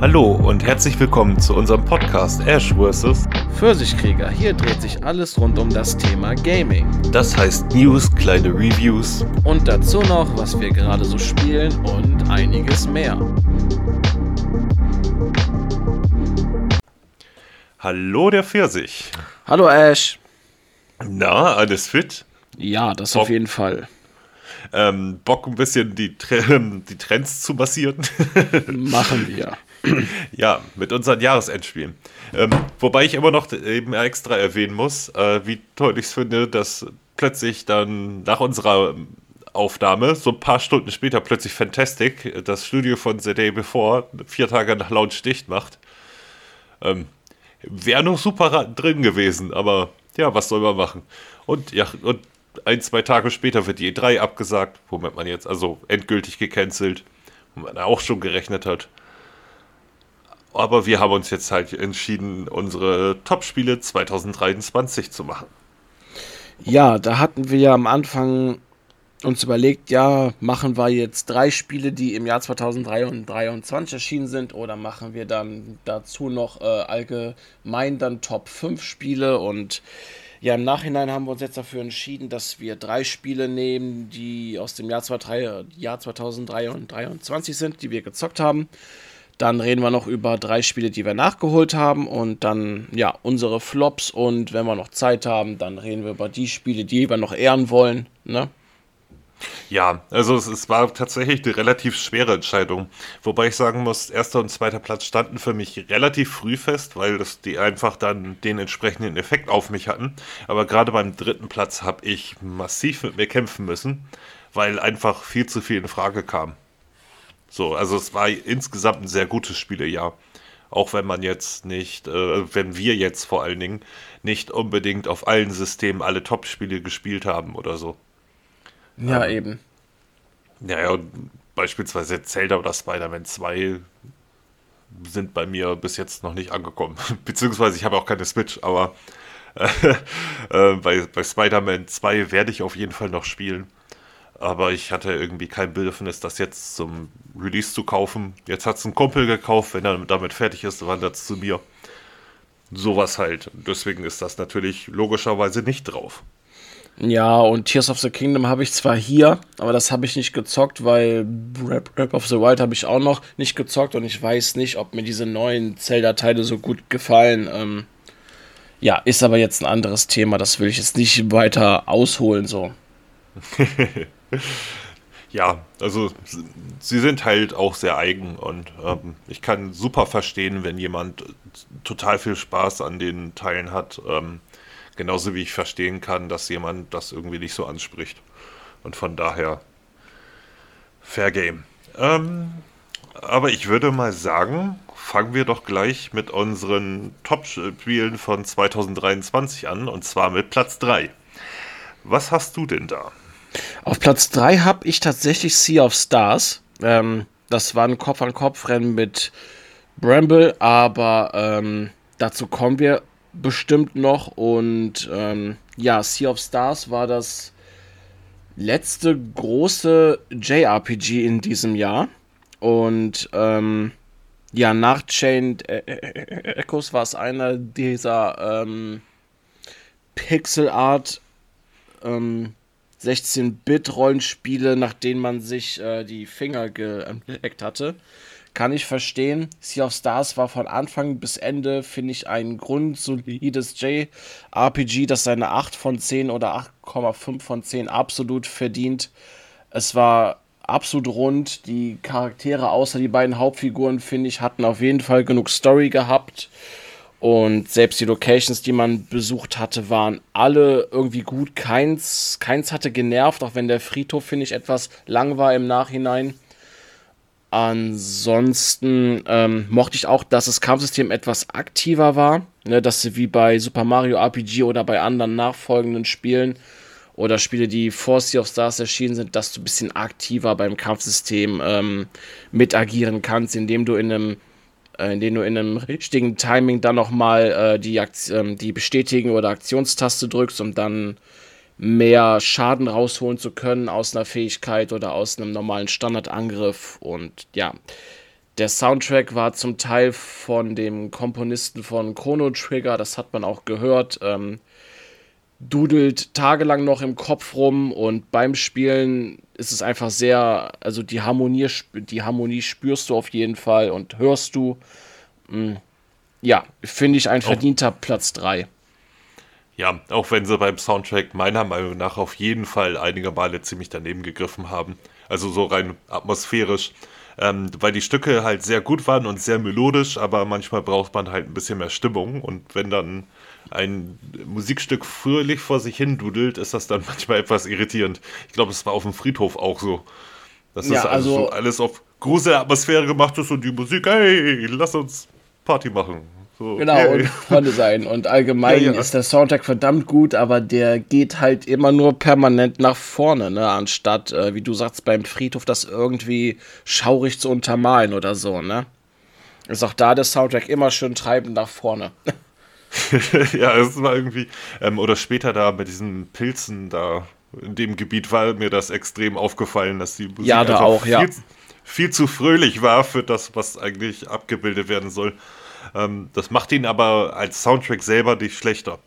Hallo und herzlich willkommen zu unserem Podcast Ash vs. Pfirsichkrieger. Hier dreht sich alles rund um das Thema Gaming. Das heißt News, kleine Reviews Und dazu noch, was wir gerade so spielen und einiges mehr. Hallo der Pfirsich. Hallo Ash. Na, alles fit? Ja, das Bock. auf jeden Fall. Ähm, Bock ein bisschen die, die Trends zu massieren. Machen wir. ja, mit unseren Jahresendspielen. Ähm, wobei ich immer noch eben extra erwähnen muss, äh, wie toll ich es finde, dass plötzlich dann nach unserer Aufnahme, so ein paar Stunden später, plötzlich Fantastic, das Studio von The Day Before, vier Tage nach Launch dicht macht. Ähm, Wäre noch super drin gewesen, aber ja, was soll man machen? Und ja, und ein, zwei Tage später wird die E3 abgesagt, womit man jetzt also endgültig gecancelt, womit man auch schon gerechnet hat. Aber wir haben uns jetzt halt entschieden, unsere Top-Spiele 2023 zu machen. Ja, da hatten wir ja am Anfang uns überlegt, ja, machen wir jetzt drei Spiele, die im Jahr 2023 erschienen sind, oder machen wir dann dazu noch äh, allgemein dann Top 5 Spiele und ja, im Nachhinein haben wir uns jetzt dafür entschieden, dass wir drei Spiele nehmen, die aus dem Jahr, 23 Jahr 2023 sind, die wir gezockt haben. Dann reden wir noch über drei Spiele, die wir nachgeholt haben und dann ja unsere Flops und wenn wir noch Zeit haben, dann reden wir über die Spiele, die wir noch ehren wollen. Ne? Ja, also es, es war tatsächlich eine relativ schwere Entscheidung. Wobei ich sagen muss, erster und zweiter Platz standen für mich relativ früh fest, weil das die einfach dann den entsprechenden Effekt auf mich hatten. Aber gerade beim dritten Platz habe ich massiv mit mir kämpfen müssen, weil einfach viel zu viel in Frage kam. So, also es war insgesamt ein sehr gutes Spielejahr. Auch wenn man jetzt nicht, äh, wenn wir jetzt vor allen Dingen nicht unbedingt auf allen Systemen alle Top-Spiele gespielt haben oder so. Ja, eben. Ja, ja, und beispielsweise Zelda oder Spider-Man 2 sind bei mir bis jetzt noch nicht angekommen. Beziehungsweise ich habe auch keine Switch, aber äh, äh, bei, bei Spider-Man 2 werde ich auf jeden Fall noch spielen. Aber ich hatte irgendwie kein Bedürfnis, das jetzt zum Release zu kaufen. Jetzt hat es ein Kumpel gekauft, wenn er damit fertig ist, wandert es zu mir. Sowas halt. Deswegen ist das natürlich logischerweise nicht drauf. Ja, und Tears of the Kingdom habe ich zwar hier, aber das habe ich nicht gezockt, weil Rap, of the Wild habe ich auch noch nicht gezockt und ich weiß nicht, ob mir diese neuen Zelda-Teile so gut gefallen. Ähm, ja, ist aber jetzt ein anderes Thema, das will ich jetzt nicht weiter ausholen so. Ja, also sie sind halt auch sehr eigen und ähm, ich kann super verstehen, wenn jemand total viel Spaß an den Teilen hat. Ähm, genauso wie ich verstehen kann, dass jemand das irgendwie nicht so anspricht. Und von daher Fair Game. Ähm, aber ich würde mal sagen, fangen wir doch gleich mit unseren Top-Spielen von 2023 an und zwar mit Platz 3. Was hast du denn da? Auf Platz 3 habe ich tatsächlich Sea of Stars. Ähm, das war ein Kopf-an-Kopf-Rennen mit Bramble, aber ähm, dazu kommen wir bestimmt noch. Und ähm, ja, Sea of Stars war das letzte große JRPG in diesem Jahr. Und ähm, ja, nach Chained E- E- Echoes war es einer dieser ähm, Pixel Art ähm, 16-Bit-Rollenspiele, nach denen man sich äh, die Finger geleckt hatte. Kann ich verstehen. Sea of Stars war von Anfang bis Ende, finde ich, ein grundsolides JRPG, das seine 8 von 10 oder 8,5 von 10 absolut verdient. Es war absolut rund. Die Charaktere, außer die beiden Hauptfiguren, finde ich, hatten auf jeden Fall genug Story gehabt. Und selbst die Locations, die man besucht hatte, waren alle irgendwie gut. Keins, keins hatte genervt, auch wenn der Friedhof, finde ich, etwas lang war im Nachhinein. Ansonsten ähm, mochte ich auch, dass das Kampfsystem etwas aktiver war. Ne, dass sie wie bei Super Mario RPG oder bei anderen nachfolgenden Spielen oder Spiele, die vor Sea of Stars erschienen sind, dass du ein bisschen aktiver beim Kampfsystem ähm, mit agieren kannst, indem du in einem äh, indem du in einem richtigen Timing dann nochmal äh, die, ähm, die Bestätigen- oder Aktionstaste drückst, um dann mehr Schaden rausholen zu können aus einer Fähigkeit oder aus einem normalen Standardangriff. Und ja, Der Soundtrack war zum Teil von dem Komponisten von Chrono Trigger, das hat man auch gehört. Ähm, dudelt tagelang noch im Kopf rum und beim Spielen ist es einfach sehr, also die Harmonie, die Harmonie spürst du auf jeden Fall und hörst du. Hm, ja, finde ich ein verdienter auch, Platz 3. Ja, auch wenn sie beim Soundtrack meiner Meinung nach auf jeden Fall einige Male ziemlich daneben gegriffen haben. Also so rein atmosphärisch. Ähm, weil die Stücke halt sehr gut waren und sehr melodisch, aber manchmal braucht man halt ein bisschen mehr Stimmung. Und wenn dann ein Musikstück fröhlich vor sich hin dudelt, ist das dann manchmal etwas irritierend. Ich glaube, es war auf dem Friedhof auch so. Das ja, ist also, also alles auf Gruselatmosphäre gemacht ist und die Musik, hey, lass uns Party machen. So, genau, yay. und Freunde sein. Und allgemein ja, ja. ist der Soundtrack verdammt gut, aber der geht halt immer nur permanent nach vorne, ne? Anstatt, äh, wie du sagst, beim Friedhof das irgendwie schaurig zu untermalen oder so, ne? Ist auch da der Soundtrack immer schön treibend nach vorne. ja, es war irgendwie, ähm, oder später da mit diesen Pilzen da in dem Gebiet war mir das extrem aufgefallen, dass die Musik ja, da auch, viel, ja. viel zu fröhlich war für das, was eigentlich abgebildet werden soll. Ähm, das macht ihn aber als Soundtrack selber nicht schlechter.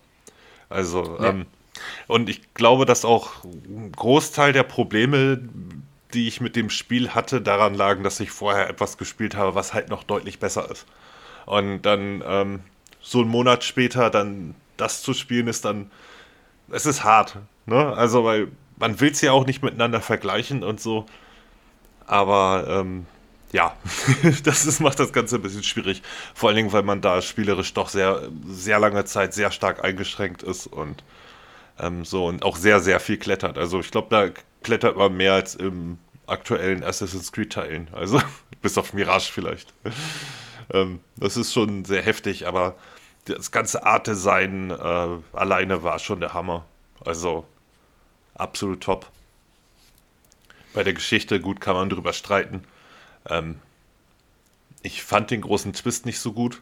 Also, ja. ähm, und ich glaube, dass auch ein Großteil der Probleme, die ich mit dem Spiel hatte, daran lagen, dass ich vorher etwas gespielt habe, was halt noch deutlich besser ist. Und dann ähm, so einen Monat später dann das zu spielen, ist dann, es ist hart. Ne? Also, weil man will es ja auch nicht miteinander vergleichen und so. Aber ähm, ja, das ist, macht das Ganze ein bisschen schwierig. Vor allen Dingen, weil man da spielerisch doch sehr, sehr lange Zeit sehr stark eingeschränkt ist und ähm, so und auch sehr, sehr viel klettert. Also ich glaube, da klettert man mehr als im aktuellen Assassin's Creed-Teilen. Also bis auf Mirage vielleicht. ähm, das ist schon sehr heftig, aber das ganze Art-Design äh, alleine war schon der Hammer. Also absolut top. Bei der Geschichte, gut, kann man drüber streiten. Ähm, ich fand den großen Twist nicht so gut.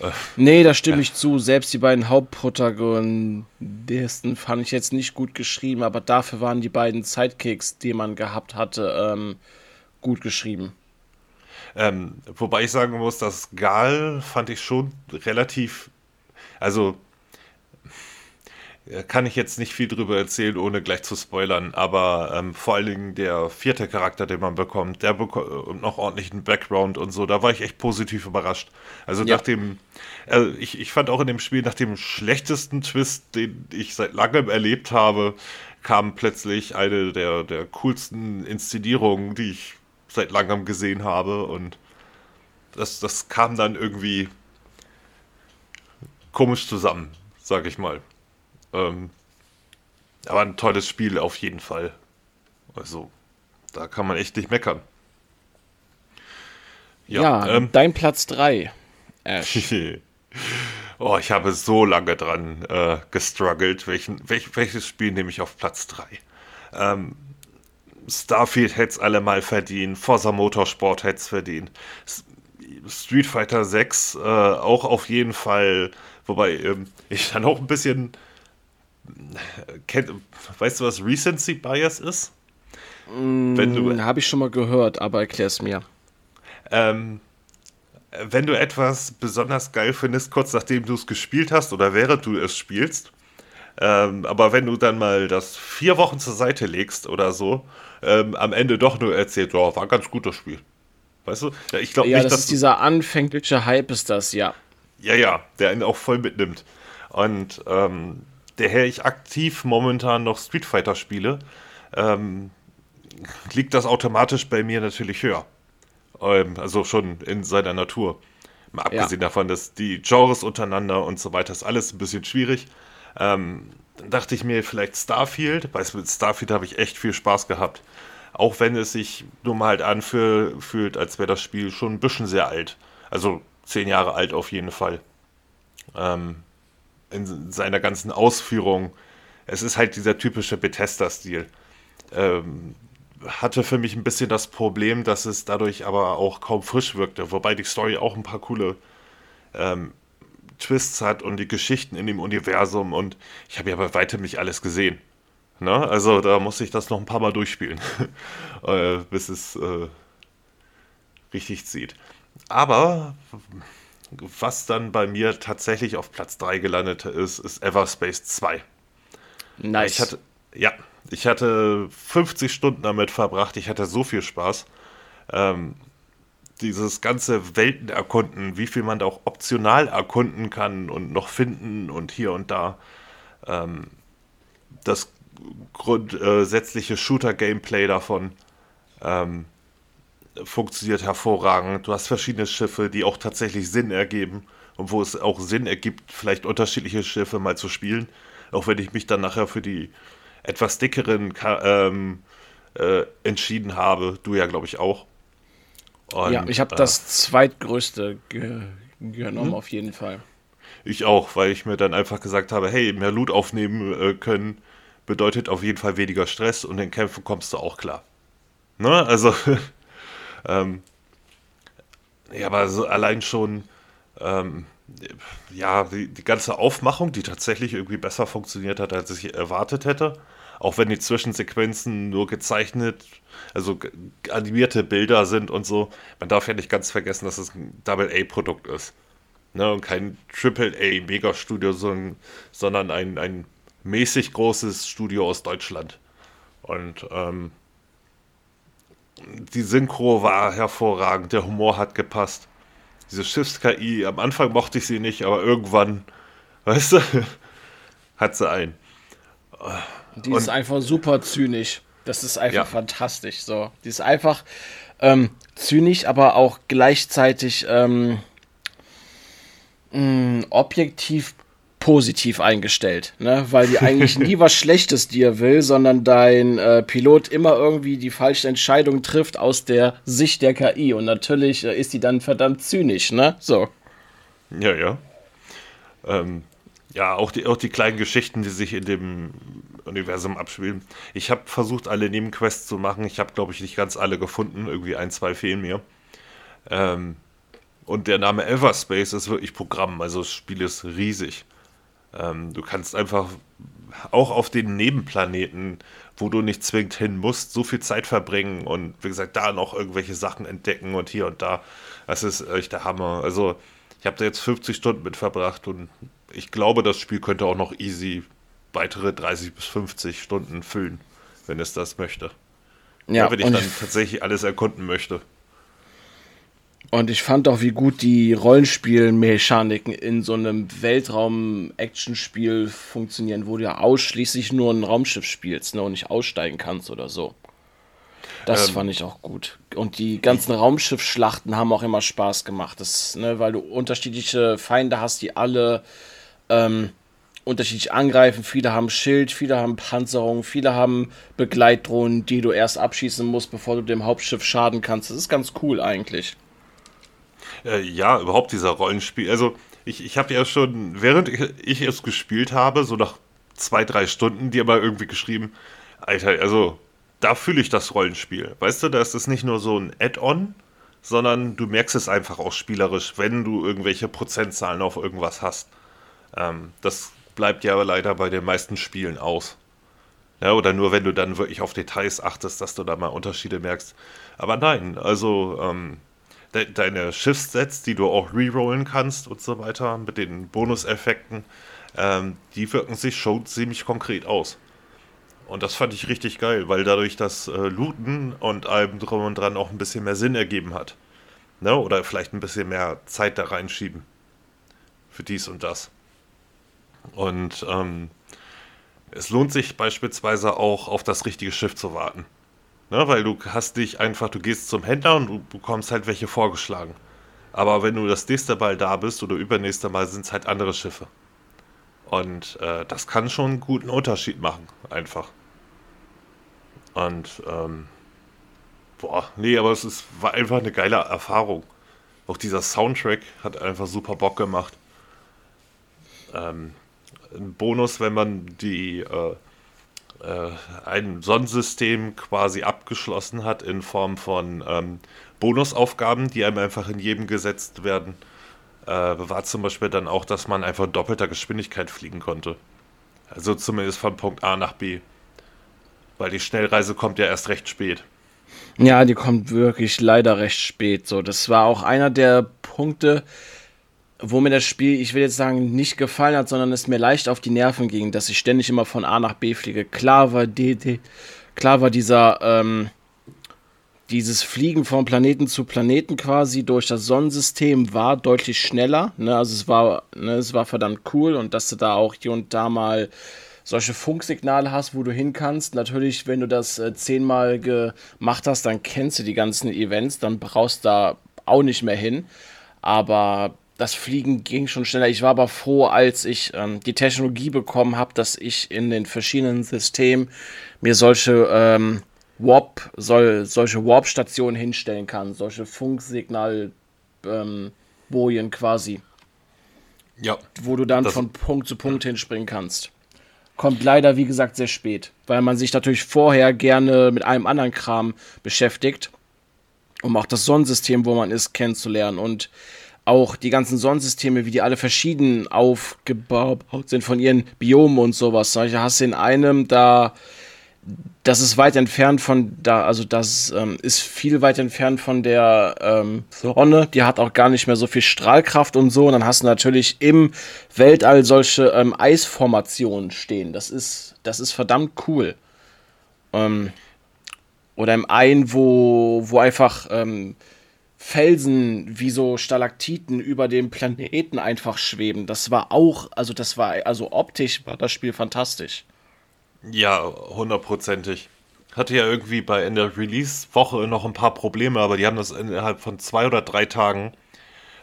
Äh, nee, da stimme ja. ich zu. Selbst die beiden Hauptprotagonisten fand ich jetzt nicht gut geschrieben, aber dafür waren die beiden Sidekicks, die man gehabt hatte, ähm, gut geschrieben. Ähm, wobei ich sagen muss, dass Gal fand ich schon relativ, also kann ich jetzt nicht viel drüber erzählen, ohne gleich zu spoilern, aber ähm, vor allen Dingen der vierte Charakter, den man bekommt, der bekommt noch ordentlichen Background und so, da war ich echt positiv überrascht. Also ja. nach dem, äh, ich, ich fand auch in dem Spiel nach dem schlechtesten Twist, den ich seit langem erlebt habe, kam plötzlich eine der, der coolsten Inszenierungen, die ich seit langem gesehen habe und das, das kam dann irgendwie komisch zusammen, sag ich mal. Ähm, aber ein tolles Spiel auf jeden Fall. Also, da kann man echt nicht meckern. Ja, ja ähm, dein Platz 3. oh, ich habe so lange dran äh, gestruggelt. Welchen, welch, welches Spiel nehme ich auf Platz 3? Ähm, Starfield hätte es alle mal verdient. Forza Motorsport hätte es verdient. Street Fighter 6 äh, auch auf jeden Fall. Wobei ähm, ich dann auch ein bisschen Kennt, weißt du, was Recency Bias ist? Mm, wenn du habe ich schon mal gehört, aber erklär es mir. Ähm, wenn du etwas besonders geil findest, kurz nachdem du es gespielt hast oder während du es spielst, ähm, aber wenn du dann mal das vier Wochen zur Seite legst oder so, ähm, am Ende doch nur erzählt, oh, war ein ganz gutes Spiel. Weißt du? Ja, ich glaube ja, nicht, das dass ist dieser anfängliche Hype ist das, ja. Ja, ja, der ihn auch voll mitnimmt. Und ähm, daher ich aktiv momentan noch Street Fighter spiele, ähm, liegt das automatisch bei mir natürlich höher. Ähm, also schon in seiner Natur. Mal abgesehen ja. davon, dass die Genres untereinander und so weiter ist alles ein bisschen schwierig. Ähm, dann dachte ich mir vielleicht Starfield, mit Starfield habe ich echt viel Spaß gehabt. Auch wenn es sich nur mal halt anfühlt, als wäre das Spiel schon ein bisschen sehr alt. Also zehn Jahre alt auf jeden Fall. Ähm, in seiner ganzen Ausführung. Es ist halt dieser typische Bethesda-Stil. Ähm, hatte für mich ein bisschen das Problem, dass es dadurch aber auch kaum frisch wirkte, wobei die Story auch ein paar coole ähm, Twists hat und die Geschichten in dem Universum und ich habe ja bei weitem nicht alles gesehen. Ne? Also da muss ich das noch ein paar Mal durchspielen, äh, bis es äh, richtig zieht. Aber was dann bei mir tatsächlich auf Platz 3 gelandet ist, ist Everspace 2. Nice. Ich hatte, ja, ich hatte 50 Stunden damit verbracht. Ich hatte so viel Spaß. Ähm, dieses ganze Welten erkunden, wie viel man da auch optional erkunden kann und noch finden und hier und da. Ähm, das grundsätzliche Shooter-Gameplay davon ähm, funktioniert hervorragend. Du hast verschiedene Schiffe, die auch tatsächlich Sinn ergeben und wo es auch Sinn ergibt, vielleicht unterschiedliche Schiffe mal zu spielen. Auch wenn ich mich dann nachher für die etwas dickeren ähm, äh, entschieden habe. Du ja, glaube ich, auch. Und, ja, ich habe äh, das zweitgrößte ge genommen, hm? auf jeden Fall. Ich auch, weil ich mir dann einfach gesagt habe, hey, mehr Loot aufnehmen äh, können bedeutet auf jeden Fall weniger Stress und in Kämpfen kommst du auch klar. Ne? Also, ähm, ja, aber so allein schon, ähm, ja, die, die, ganze Aufmachung, die tatsächlich irgendwie besser funktioniert hat, als ich erwartet hätte. Auch wenn die Zwischensequenzen nur gezeichnet, also animierte Bilder sind und so. Man darf ja nicht ganz vergessen, dass es ein Double-A-Produkt ist. Ne, und kein Triple-A-Megastudio, sondern, ein, ein mäßig großes Studio aus Deutschland. Und ähm, die Synchro war hervorragend, der Humor hat gepasst. Diese Schiffs-KI, am Anfang mochte ich sie nicht, aber irgendwann, weißt du, hat sie ein. Die Und, ist einfach super zynisch. Das ist einfach ja. fantastisch. So, die ist einfach ähm, zynisch, aber auch gleichzeitig ähm, mh, mm, objektiv positiv eingestellt, ne? weil die eigentlich nie was Schlechtes dir will, sondern dein äh, Pilot immer irgendwie die falsche Entscheidung trifft aus der Sicht der KI und natürlich äh, ist die dann verdammt zynisch, ne? So. Ja, ja. Ähm, ja, auch die, auch die kleinen Geschichten, die sich in dem Universum abspielen. Ich habe versucht, alle Nebenquests zu machen. Ich habe, glaube ich, nicht ganz alle gefunden. Irgendwie ein, zwei fehlen mir. Ähm, und der Name Everspace ist wirklich Programm. Also das Spiel ist riesig. Ähm, du kannst einfach auch auf den Nebenplaneten, wo du nicht zwingend hin musst, so viel Zeit verbringen und wie gesagt, da noch irgendwelche Sachen entdecken und hier und da. Das ist echt der Hammer. Also, ich habe da jetzt 50 Stunden mit verbracht und ich glaube, das Spiel könnte auch noch easy weitere 30 bis 50 Stunden füllen, wenn es das möchte. Ja, ja wenn ich dann tatsächlich alles erkunden möchte. Und ich fand auch, wie gut die Rollenspielmechaniken in so einem Weltraum-Action-Spiel funktionieren, wo du ja ausschließlich nur ein Raumschiff spielst ne, und nicht aussteigen kannst oder so. Das ähm, fand ich auch gut. Und die ganzen Raumschiffschlachten haben auch immer Spaß gemacht. Das, ne, weil du unterschiedliche Feinde hast, die alle ähm, unterschiedlich angreifen. Viele haben Schild, viele haben Panzerung, viele haben Begleitdrohnen, die du erst abschießen musst, bevor du dem Hauptschiff schaden kannst. Das ist ganz cool eigentlich. Äh, ja, überhaupt dieser Rollenspiel. Also, ich, ich habe ja schon, während ich es gespielt habe, so nach zwei, drei Stunden, dir mal irgendwie geschrieben, Alter, also, da fühle ich das Rollenspiel. Weißt du, da ist es nicht nur so ein Add-on, sondern du merkst es einfach auch spielerisch, wenn du irgendwelche Prozentzahlen auf irgendwas hast. Ähm, das bleibt ja leider bei den meisten Spielen aus. Ja, oder nur wenn du dann wirklich auf Details achtest, dass du da mal Unterschiede merkst. Aber nein, also ähm, de deine Schiffssets, die du auch rerollen kannst und so weiter, mit den Bonuseffekten, ähm, die wirken sich schon ziemlich konkret aus. Und das fand ich richtig geil, weil dadurch das äh, Looten und allem drum und dran auch ein bisschen mehr Sinn ergeben hat. Ne? Oder vielleicht ein bisschen mehr Zeit da reinschieben. Für dies und das. Und ähm, es lohnt sich beispielsweise auch auf das richtige Schiff zu warten. Ne, weil du hast dich einfach, du gehst zum Händler und du bekommst halt welche vorgeschlagen. Aber wenn du das nächste Mal da bist oder übernächste Mal, sind es halt andere Schiffe. Und äh, das kann schon einen guten Unterschied machen, einfach. Und, ähm, boah, nee, aber es ist, war einfach eine geile Erfahrung. Auch dieser Soundtrack hat einfach super Bock gemacht. Ähm, ein Bonus, wenn man die äh, äh, ein Sonnensystem quasi abgeschlossen hat in Form von ähm, Bonusaufgaben, die einem einfach in jedem gesetzt werden, äh, war zum Beispiel dann auch, dass man einfach doppelter Geschwindigkeit fliegen konnte. Also zumindest von Punkt A nach B. Weil die Schnellreise kommt ja erst recht spät. Ja, die kommt wirklich leider recht spät. So, das war auch einer der Punkte, wo mir das Spiel, ich will jetzt sagen, nicht gefallen hat, sondern es mir leicht auf die Nerven ging, dass ich ständig immer von A nach B fliege. Klar war, die, die, klar war dieser, ähm, dieses Fliegen von Planeten zu Planeten quasi durch das Sonnensystem war deutlich schneller. Ne? Also es war, ne, es war verdammt cool und dass du da auch hier und da mal solche Funksignale hast, wo du hin kannst. Natürlich, wenn du das äh, zehnmal gemacht hast, dann kennst du die ganzen Events, dann brauchst du da auch nicht mehr hin. Aber das Fliegen ging schon schneller. Ich war aber froh, als ich ähm, die Technologie bekommen habe, dass ich in den verschiedenen Systemen mir solche ähm, Warp, soll, solche Warp-Stationen hinstellen kann, solche Funksignalbojen ähm, quasi. Ja. Wo du dann von Punkt zu Punkt hinspringen kannst. Kommt leider, wie gesagt, sehr spät, weil man sich natürlich vorher gerne mit einem anderen Kram beschäftigt, um auch das Sonnensystem, wo man ist, kennenzulernen. Und auch die ganzen Sonnensysteme, wie die alle verschieden aufgebaut sind von ihren Biomen und sowas. Solche hast du in einem, da das ist weit entfernt von da, also das ähm, ist viel weit entfernt von der ähm, Sonne. Die hat auch gar nicht mehr so viel Strahlkraft und so. Und dann hast du natürlich im Weltall solche ähm, Eisformationen stehen. Das ist, das ist verdammt cool. Ähm, oder im einen, wo, wo einfach ähm, Felsen wie so Stalaktiten über dem Planeten einfach schweben. Das war auch, also das war, also optisch war das Spiel fantastisch. Ja, hundertprozentig. Hatte ja irgendwie bei in der Release-Woche noch ein paar Probleme, aber die haben das innerhalb von zwei oder drei Tagen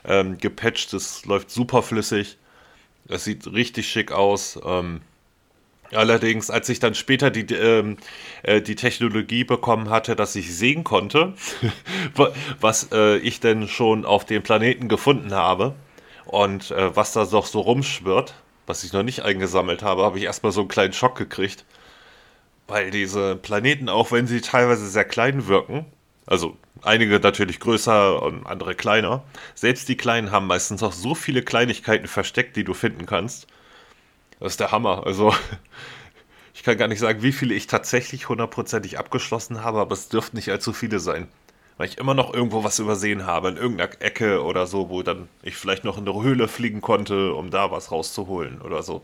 ähm, gepatcht. Das läuft super flüssig. Es sieht richtig schick aus. Ähm, Allerdings, als ich dann später die, ähm, äh, die Technologie bekommen hatte, dass ich sehen konnte, was äh, ich denn schon auf dem Planeten gefunden habe und äh, was da doch so rumschwirrt, was ich noch nicht eingesammelt habe, habe ich erstmal so einen kleinen Schock gekriegt. Weil diese Planeten, auch wenn sie teilweise sehr klein wirken, also einige natürlich größer und andere kleiner, selbst die kleinen haben meistens auch so viele Kleinigkeiten versteckt, die du finden kannst das ist der Hammer. Also, ich kann gar nicht sagen, wie viele ich tatsächlich hundertprozentig abgeschlossen habe, aber es dürften nicht allzu viele sein. Weil ich immer noch irgendwo was übersehen habe, in irgendeiner Ecke oder so, wo dann ich vielleicht noch in eine Höhle fliegen konnte, um da was rauszuholen oder so.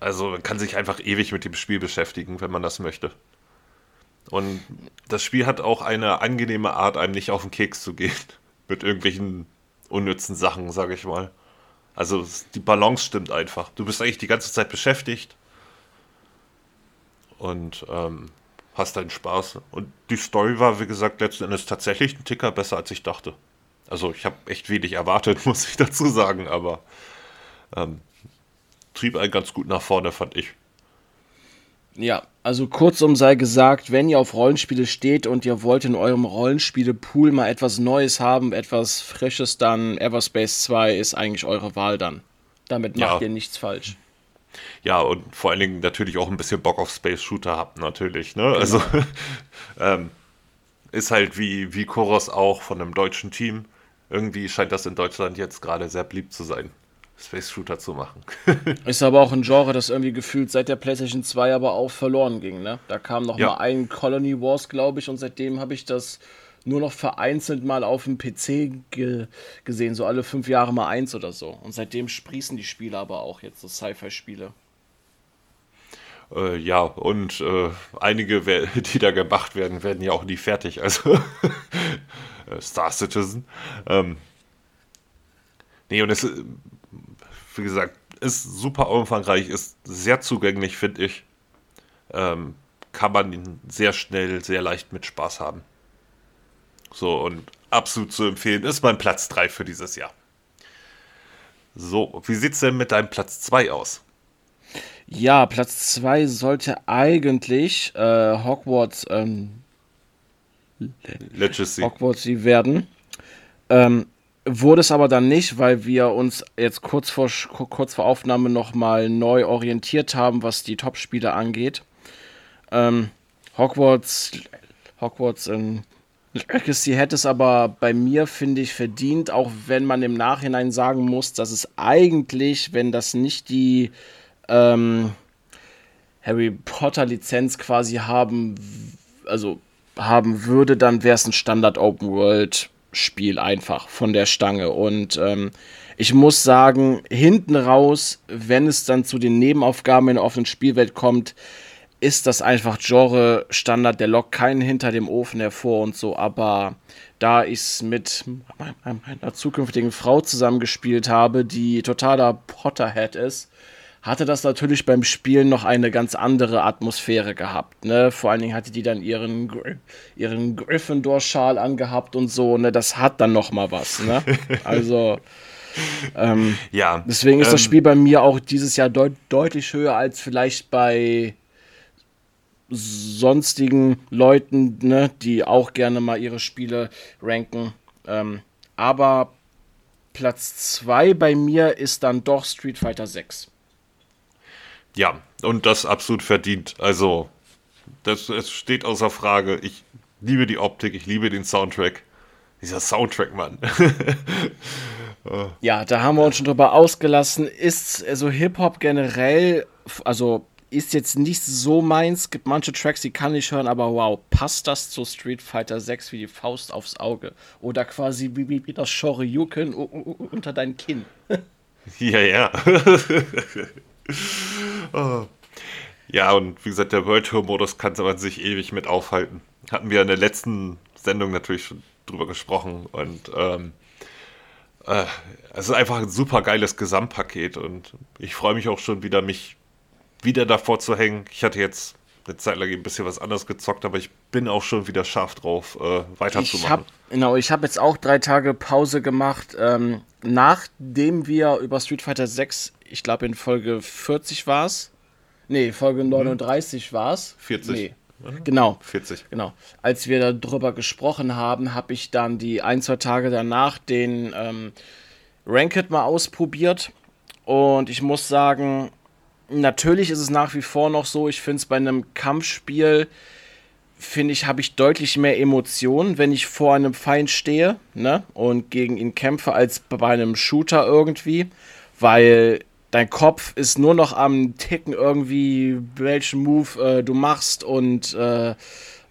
Also man kann sich einfach ewig mit dem Spiel beschäftigen, wenn man das möchte. Und das Spiel hat auch eine angenehme Art, einem nicht auf den Keks zu gehen. Mit irgendwelchen unnützen Sachen, sage ich mal. Also die Balance stimmt einfach. Du bist eigentlich die ganze Zeit beschäftigt und ähm, hast deinen Spaß. Und die Story war, wie gesagt, letzten Endes tatsächlich ein Ticker besser, als ich dachte. Also ich habe echt wenig erwartet, muss ich dazu sagen, aber ähm, trieb einen ganz gut nach vorne, fand ich. Ja, also kurzum sei gesagt, wenn ihr auf Rollenspiele steht und ihr wollt in eurem Rollenspiele-Pool mal etwas Neues haben, etwas Frisches, dann Everspace 2 ist eigentlich eure Wahl dann. Damit macht ja. ihr nichts falsch. Ja, und vor allen Dingen natürlich auch ein bisschen Bock auf Space Shooter habt, natürlich. Ne? Genau. Also ähm, ist halt wie, wie Chorus auch von einem deutschen Team. Irgendwie scheint das in Deutschland jetzt gerade sehr beliebt zu sein. Space Shooter zu machen. ist aber auch ein Genre, das irgendwie gefühlt seit der PlayStation 2 aber auch verloren ging. Ne? Da kam noch ja. mal ein Colony Wars, glaube ich, und seitdem habe ich das nur noch vereinzelt mal auf dem PC ge gesehen, so alle fünf Jahre mal eins oder so. Und seitdem sprießen die Spiele aber auch jetzt, so Sci-Fi-Spiele. Äh, ja, und äh, einige, die da gemacht werden, werden ja auch nie fertig. Also äh, Star Citizen. Ähm, nee, und es wie gesagt, ist super umfangreich, ist sehr zugänglich, finde ich. Ähm, kann man ihn sehr schnell, sehr leicht mit Spaß haben. So, und absolut zu empfehlen, ist mein Platz 3 für dieses Jahr. So, wie sieht es denn mit deinem Platz 2 aus? Ja, Platz 2 sollte eigentlich äh, Hogwarts ähm, Legacy. Hogwarts werden. Ähm, Wurde es aber dann nicht, weil wir uns jetzt kurz vor, kurz vor Aufnahme nochmal neu orientiert haben, was die Top-Spiele angeht. Ähm, Hogwarts, Hogwarts in Legacy hätte es aber bei mir, finde ich, verdient, auch wenn man im Nachhinein sagen muss, dass es eigentlich, wenn das nicht die ähm, Harry Potter-Lizenz quasi haben, also haben würde, dann wäre es ein Standard Open World Spiel einfach von der Stange. Und ähm, ich muss sagen, hinten raus, wenn es dann zu den Nebenaufgaben in der offenen Spielwelt kommt, ist das einfach Genre-Standard, der lockt keinen hinter dem Ofen hervor und so, aber da ich es mit meiner zukünftigen Frau zusammengespielt habe, die totaler Potterhead ist, hatte das natürlich beim Spielen noch eine ganz andere Atmosphäre gehabt. Ne? Vor allen Dingen hatte die dann ihren, ihren Gryffindor-Schal angehabt und so. Ne? Das hat dann noch mal was. Ne? Also ähm, ja, deswegen ist ähm, das Spiel bei mir auch dieses Jahr deut deutlich höher als vielleicht bei sonstigen Leuten, ne, die auch gerne mal ihre Spiele ranken. Ähm, aber Platz 2 bei mir ist dann doch Street Fighter 6. Ja, und das absolut verdient. Also, das, das steht außer Frage. Ich liebe die Optik, ich liebe den Soundtrack. Dieser Soundtrack, Mann. ja, da haben wir uns schon drüber ausgelassen. Ist also Hip-Hop generell, also ist jetzt nicht so meins. Es gibt manche Tracks, die kann ich hören, aber wow, passt das zu Street Fighter 6 wie die Faust aufs Auge? Oder quasi wie, wie das Shoryuken unter dein Kinn? ja, ja. Ja, und wie gesagt, der World Tour Modus kann man sich ewig mit aufhalten. Hatten wir in der letzten Sendung natürlich schon drüber gesprochen und ähm, äh, es ist einfach ein super geiles Gesamtpaket und ich freue mich auch schon wieder, mich wieder davor zu hängen. Ich hatte jetzt eine Zeit lang ein bisschen was anderes gezockt, aber ich bin auch schon wieder scharf drauf, äh, weiterzumachen. Ich hab, genau, ich habe jetzt auch drei Tage Pause gemacht, ähm, nachdem wir über Street Fighter 6, ich glaube in Folge 40 war es. Nee, Folge 39 war es. 40. Nee. Genau. 40. Genau. Als wir darüber gesprochen haben, habe ich dann die ein, zwei Tage danach den ähm, Ranked mal ausprobiert. Und ich muss sagen, natürlich ist es nach wie vor noch so, ich finde es bei einem Kampfspiel, finde ich, habe ich deutlich mehr Emotionen, wenn ich vor einem Feind stehe ne, und gegen ihn kämpfe, als bei einem Shooter irgendwie, weil dein Kopf ist nur noch am Ticken irgendwie, welchen Move äh, du machst und äh,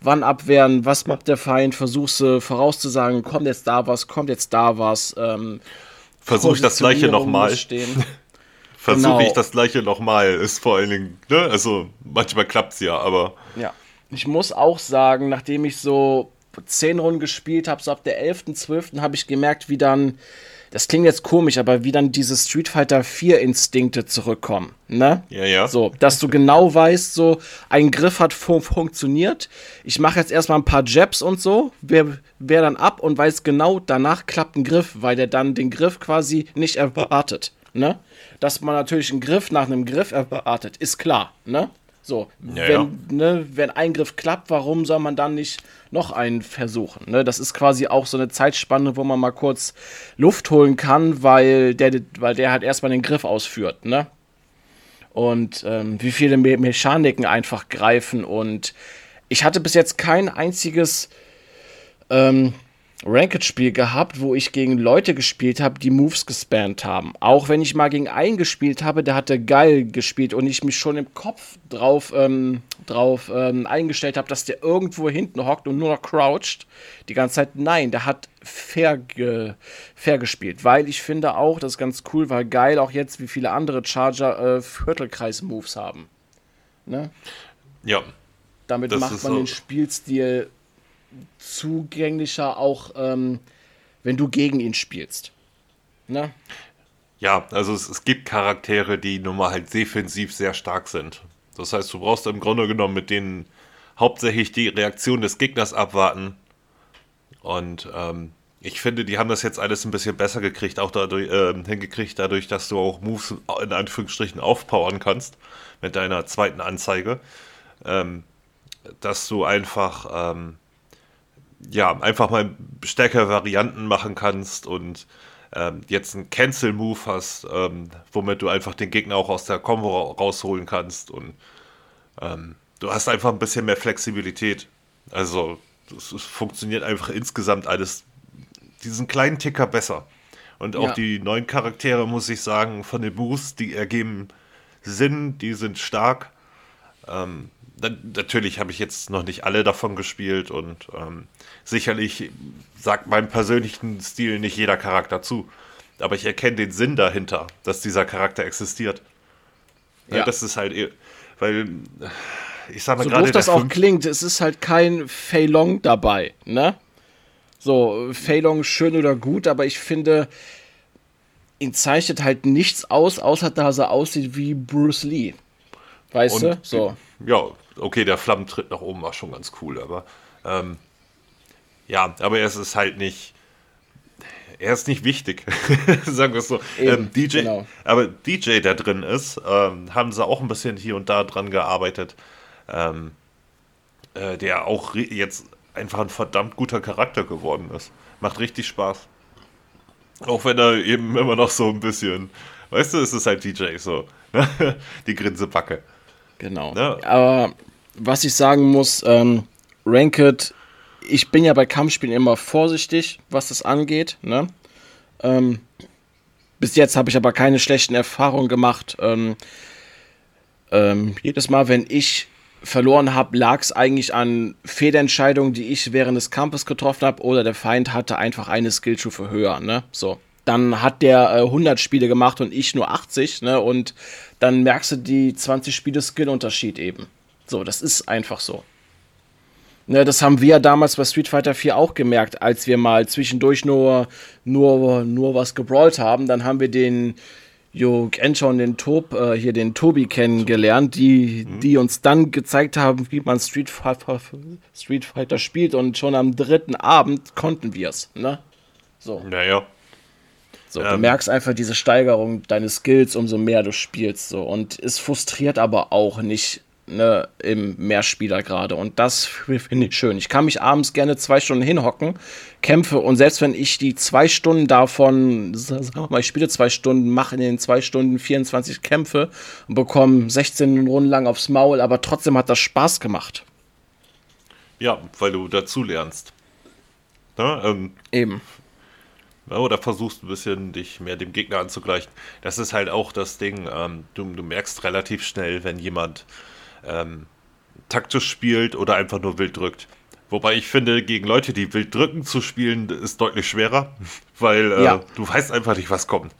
wann abwehren, was macht der Feind, versuchst du vorauszusagen, kommt jetzt da was, kommt jetzt da was. Ähm, Versuche ich das gleiche nochmal. versuche genau. ich das gleiche nochmal. Ist vor allen Dingen, ne? Also manchmal klappt es ja, aber. Ja. Ich muss auch sagen, nachdem ich so zehn Runden gespielt habe, so ab der 11., 12. habe ich gemerkt, wie dann, das klingt jetzt komisch, aber wie dann diese Street Fighter 4 Instinkte zurückkommen, ne? Ja, ja. So, dass du genau weißt, so, ein Griff hat fun funktioniert, ich mache jetzt erstmal ein paar Jabs und so, wer, wer dann ab und weiß genau, danach klappt ein Griff, weil der dann den Griff quasi nicht erwartet, ne? Dass man natürlich einen Griff nach einem Griff erwartet, ist klar, ne? So, ja, wenn. Ne, wenn ein Griff klappt, warum soll man dann nicht noch einen versuchen? Ne? Das ist quasi auch so eine Zeitspanne, wo man mal kurz Luft holen kann, weil der, weil der halt erstmal den Griff ausführt, ne? Und ähm, wie viele Me Mechaniken einfach greifen und ich hatte bis jetzt kein einziges ähm, Ranked-Spiel gehabt, wo ich gegen Leute gespielt habe, die Moves gespammt haben. Auch wenn ich mal gegen einen gespielt habe, der hatte geil gespielt und ich mich schon im Kopf drauf, ähm, drauf ähm, eingestellt habe, dass der irgendwo hinten hockt und nur noch croucht. Die ganze Zeit, nein, der hat fair, ge fair gespielt. Weil ich finde auch, das ist ganz cool, weil geil auch jetzt, wie viele andere Charger äh, Viertelkreis-Moves haben. Ne? Ja. Damit macht man so. den Spielstil zugänglicher, auch ähm, wenn du gegen ihn spielst. Ne? Ja, also es, es gibt Charaktere, die nun mal halt defensiv sehr stark sind. Das heißt, du brauchst im Grunde genommen mit denen hauptsächlich die Reaktion des Gegners abwarten. Und ähm, ich finde, die haben das jetzt alles ein bisschen besser gekriegt, auch dadurch, äh, hingekriegt, dadurch, dass du auch Moves in Anführungsstrichen aufpowern kannst mit deiner zweiten Anzeige. Ähm, dass du einfach ähm, ja, einfach mal stärkere Varianten machen kannst und ähm, jetzt einen Cancel-Move hast, ähm, womit du einfach den Gegner auch aus der Combo rausholen kannst und ähm, du hast einfach ein bisschen mehr Flexibilität. Also es, funktioniert einfach insgesamt alles diesen kleinen Ticker besser. Und auch ja. die neuen Charaktere, muss ich sagen, von den Moves, die ergeben Sinn, die sind stark. Ähm, natürlich habe ich jetzt noch nicht alle davon gespielt und ähm, sicherlich sagt meinem persönlichen Stil nicht jeder Charakter zu. Aber ich erkenne den Sinn dahinter, dass dieser Charakter existiert. Ja. ja das ist halt, e, weil ich sag mal so gerade. das auch klingt, es ist halt kein Fei Long dabei, ne? So, Fei Long schön oder gut, aber ich finde, ihn zeichnet halt nichts aus, außer dass er aussieht wie Bruce Lee. Weißt Und, du? So. Ja, okay, der Flammentritt nach oben war schon ganz cool, aber ähm, ja, aber es ist halt nicht. Er ist nicht wichtig, sagen wir es so. Eben, ähm, DJ, genau. Aber DJ, der drin ist, ähm, haben sie auch ein bisschen hier und da dran gearbeitet. Ähm, äh, der auch jetzt einfach ein verdammt guter Charakter geworden ist. Macht richtig Spaß. Auch wenn er eben immer noch so ein bisschen, weißt du, es ist halt DJ so. Die Grinsebacke. Genau. Ja. Aber was ich sagen muss, ähm, Ranked, ich bin ja bei Kampfspielen immer vorsichtig, was das angeht. Ne? Ähm, bis jetzt habe ich aber keine schlechten Erfahrungen gemacht. Ähm, ähm, jedes Mal, wenn ich verloren habe, lag es eigentlich an Fehlentscheidungen, die ich während des Kampfes getroffen habe, oder der Feind hatte einfach eine Skillstufe höher. Ne? So. Dann hat der äh, 100 Spiele gemacht und ich nur 80, ne? Und dann merkst du die 20 Spiele Skill-Unterschied eben. So, das ist einfach so. Ne, das haben wir damals bei Street Fighter 4 auch gemerkt, als wir mal zwischendurch nur, nur, nur was gebrawlt haben. Dann haben wir den Jo Genscher den Tob, äh, hier den Tobi kennengelernt, die, mhm. die uns dann gezeigt haben, wie man Street Fighter, Street Fighter spielt und schon am dritten Abend konnten wir es, ne? So. Naja. So, ähm. du merkst einfach diese Steigerung deines Skills, umso mehr du spielst, so. Und es frustriert aber auch nicht ne, im Mehrspieler gerade. Und das finde ich schön. Ich kann mich abends gerne zwei Stunden hinhocken, kämpfe und selbst wenn ich die zwei Stunden davon, sagen wir mal, ich spiele zwei Stunden, mache in den zwei Stunden 24 Kämpfe und bekomme 16 Runden lang aufs Maul, aber trotzdem hat das Spaß gemacht. Ja, weil du dazu lernst. Ja, ähm, Eben. Oder versuchst ein bisschen dich mehr dem Gegner anzugleichen. Das ist halt auch das Ding, ähm, du, du merkst relativ schnell, wenn jemand ähm, taktisch spielt oder einfach nur wild drückt. Wobei ich finde, gegen Leute, die wild drücken zu spielen, ist deutlich schwerer, weil äh, ja. du weißt einfach nicht, was kommt.